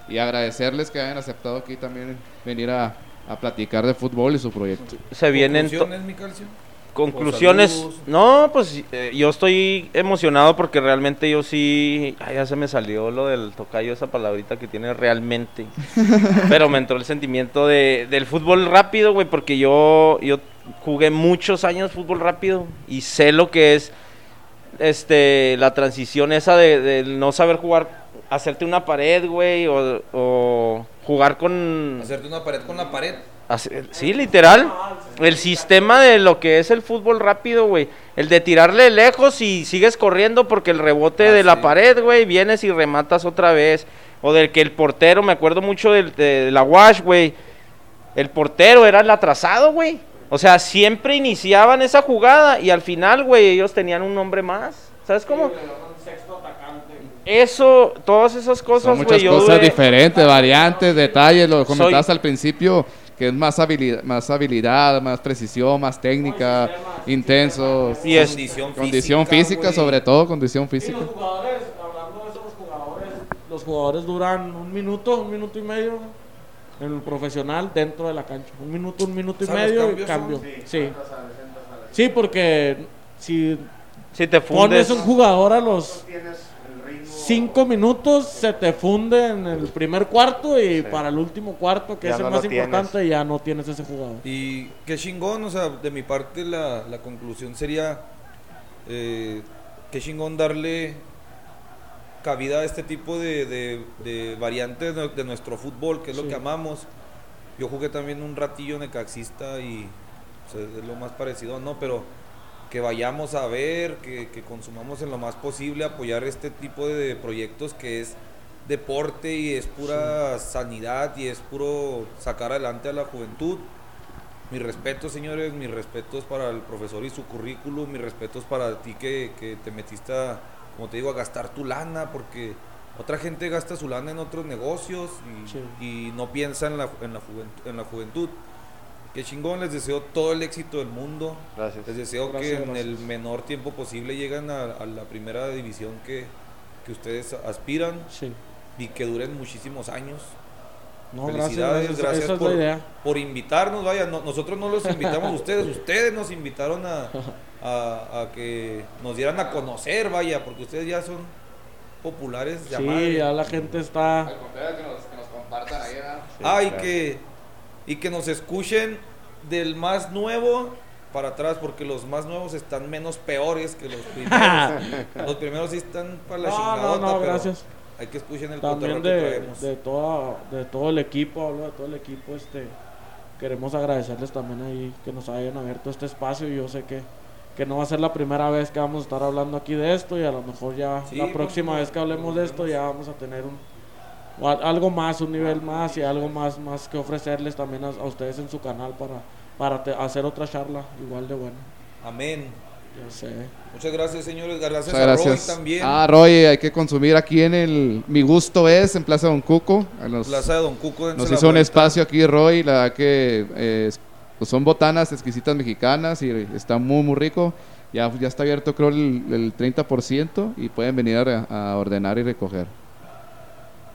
Y agradecerles que hayan aceptado aquí también venir a, a platicar de fútbol y su proyecto. se vienen to- ¿Conclusiones, mi calcio? conclusiones. saludos. No, pues eh, yo estoy emocionado porque realmente yo sí. Ay, ya se me salió lo del tocayo, esa palabrita que tiene realmente. Pero me entró el sentimiento de, del fútbol rápido, güey, porque yo, yo jugué muchos años fútbol rápido y sé lo que es este la transición esa de, de no saber jugar, hacerte una pared, güey, o, o jugar con. Hacerte una pared con la pared. Sí, literal. El sistema de lo que es el fútbol rápido, güey. El de tirarle lejos y sigues corriendo porque el rebote Ah, de la pared, güey, vienes y rematas otra vez. O del que el portero, me acuerdo mucho del, de la Wash, güey. El portero era el atrasado, güey. O sea, siempre iniciaban esa jugada y al final, güey, ellos tenían un nombre más. ¿Sabes cómo? Eso, todas esas Son cosas, muchas yo cosas duré- diferentes, variantes, detalles, lo Soy- comentabas al principio, que es más habilidad, más habilidad, más precisión, más técnica, intenso, Y es- condición, condición física, sobre todo condición Y física. los jugadores, hablando de eso, los jugadores, los jugadores duran un minuto, un minuto y medio en el profesional dentro de la cancha. Un minuto, un minuto y medio y cambio. son- Sí. Sí, porque si Si te pones fundes. un jugador a los cinco minutos, se te funde en el primer cuarto y para el último cuarto, que Ya es el no más tienes. importante, ya no tienes ese jugador. Y qué chingón, o sea, de mi parte la, la conclusión sería, eh, qué chingón darle cabida a este tipo de, de- de variantes de, de nuestro fútbol, que es lo que amamos. Yo jugué también un ratillo necaxista y o sea, es lo más parecido, ¿no? Pero que vayamos a ver, que, que consumamos en lo más posible, apoyar este tipo de proyectos que es deporte y es pura sanidad y es puro sacar adelante a la juventud. Mis respetos, señores, mis respetos para el profesor y su currículum, mis respetos para ti que, que te metiste, a, como te digo, a gastar tu lana, porque otra gente gasta su lana en otros negocios y, Sí. y no piensa en la, en, la juventud, en la juventud. Qué chingón, les deseo todo el éxito del mundo. Gracias. Les deseo Gracias, que en el menor tiempo posible lleguen a, a la primera división que, que ustedes aspiran Sí. y que duren muchísimos años. No, Felicidades, gracias. gracias, Esa es por, por invitarnos. Vaya, no- nosotros no los invitamos a ustedes, ustedes nos invitaron a, a- a que nos dieran a conocer, vaya, porque ustedes ya son populares. Sí, ya la gente está... que nos, compartan ahí, Ah, y que, y que nos escuchen del más nuevo para atrás, porque los más nuevos están menos peores que los primeros. los primeros sí están para la No, no, chingadota, no, pero gracias. hay que escuchen el También cotorreo que de, traemos. de, toda, de todo el equipo, hablo de todo el equipo, este, queremos agradecerles también ahí que nos hayan abierto este espacio y yo sé que, que no va a ser la primera vez que vamos a estar hablando aquí de esto y a lo mejor ya Sí, la próxima pues, vez que hablemos de esto ya vamos a tener un o al- algo más, un nivel más y algo más, más que ofrecerles también a, a ustedes en su canal para, para te- hacer otra charla igual de buena. Amén. Ya sé. Muchas gracias, señores. Gracias, Muchas a gracias. Roy también. Ah, Roy, hay que consumir aquí en el Mi Gusto es, en Plaza Don Cuco. A los- Plaza de Don Cuco. nos hizo un espacio aquí, Roy. La verdad que eh, es- pues son botanas exquisitas mexicanas y está muy, muy rico. Ya, ya está abierto, creo, el, el 30% y pueden venir a, a ordenar y recoger.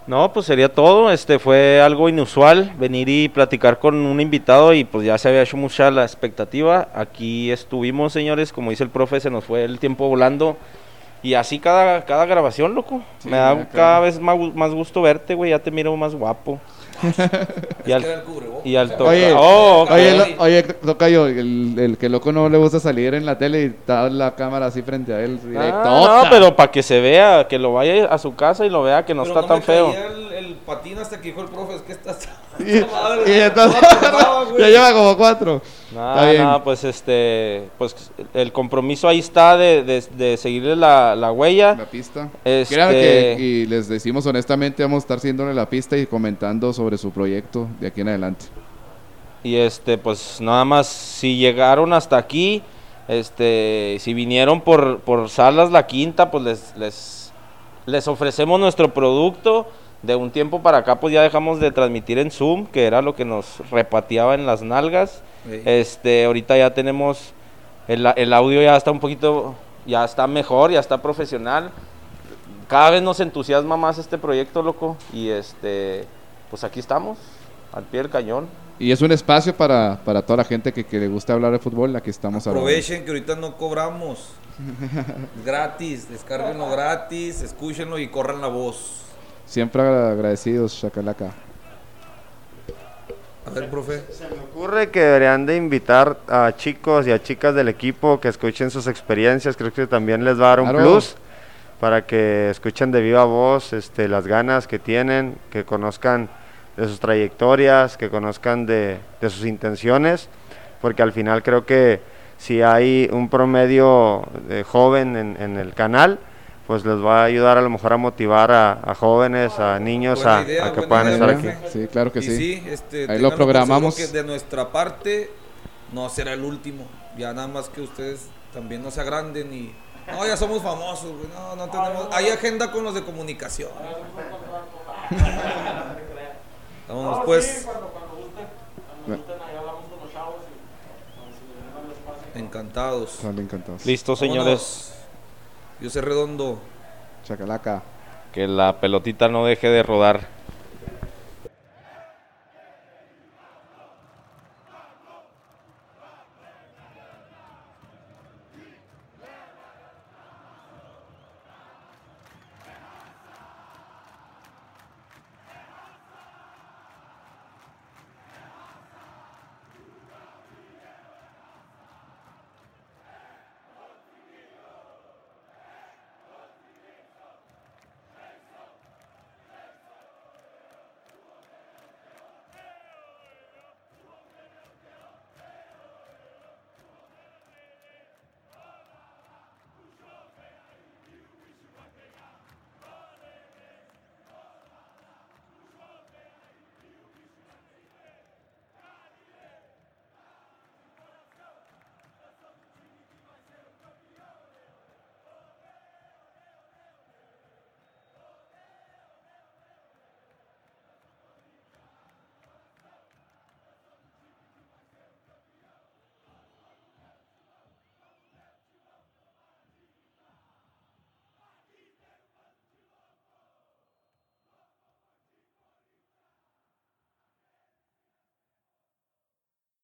No, pues sería todo. Este fue algo inusual venir y platicar con un invitado y pues ya se había hecho mucha la expectativa. Aquí estuvimos, señores, como dice el profe, se nos fue el tiempo volando. Y así cada, cada grabación, loco. Sí, Me da acá. cada vez más, más gusto verte, güey. Ya te miro más guapo. Y al, y al toque. Oye, Oh, ok. Oye, lo- oye, Tocayo, el, el que loco no le gusta salir en la tele y está la cámara así frente a él. Ah, directota. no, pero para que se vea, que lo vaya a su casa y lo vea que no Pero está no tan feo. El, el patín hasta que dijo el profe, es que estás... Y, Madre, y entonces, ya lleva como cuatro. Nada, bien. nada, pues este, pues el compromiso ahí está de, de, de seguirle la, la huella. La pista. Este- Créanme que, y les decimos honestamente, vamos a estar siguiéndole la pista y comentando sobre su proyecto de aquí en adelante. Y este, pues nada más, si llegaron hasta aquí, este, si vinieron por, por Salas La Quinta, pues les, les, les ofrecemos nuestro producto. De un tiempo para acá, pues ya dejamos de transmitir en Zoom, que era lo que nos repateaba en las nalgas. Ey. Este, ahorita ya tenemos, el, el audio ya está un poquito, ya está mejor, ya está profesional. Cada vez nos entusiasma más este proyecto, loco. Y este, pues aquí estamos, al pie del cañón. Y es un espacio para, para toda la gente que, que le gusta hablar de fútbol, aquí estamos hablando. Aprovechen que ahorita no cobramos. gratis, descárguenlo gratis, escúchenlo y corran la voz. Siempre agradecidos, Chacalaca. A ver, profe. Se me ocurre que deberían de invitar a chicos y a chicas del equipo que escuchen sus experiencias. Creo que también les va a dar un Claro. plus para que escuchen de viva voz este, las ganas que tienen, que conozcan de sus trayectorias, que conozcan de, de sus intenciones, porque al final creo que si hay un promedio de joven en, en el canal, pues les va a ayudar a lo mejor a motivar a, a jóvenes, a niños a, idea, a que puedan idea, estar aquí. Sí, claro que y sí. sí, este, Ahí lo programamos. que de nuestra parte no será el último. Ya nada más que ustedes también no se agranden y... No, ya somos famosos, güey. No, no tenemos... Hay agenda con los de comunicación. Vámonos, No, pues. Encantados. Encantados. Listo, señores. Yo soy redondo. Chacalaca. Que la pelotita no deje de rodar.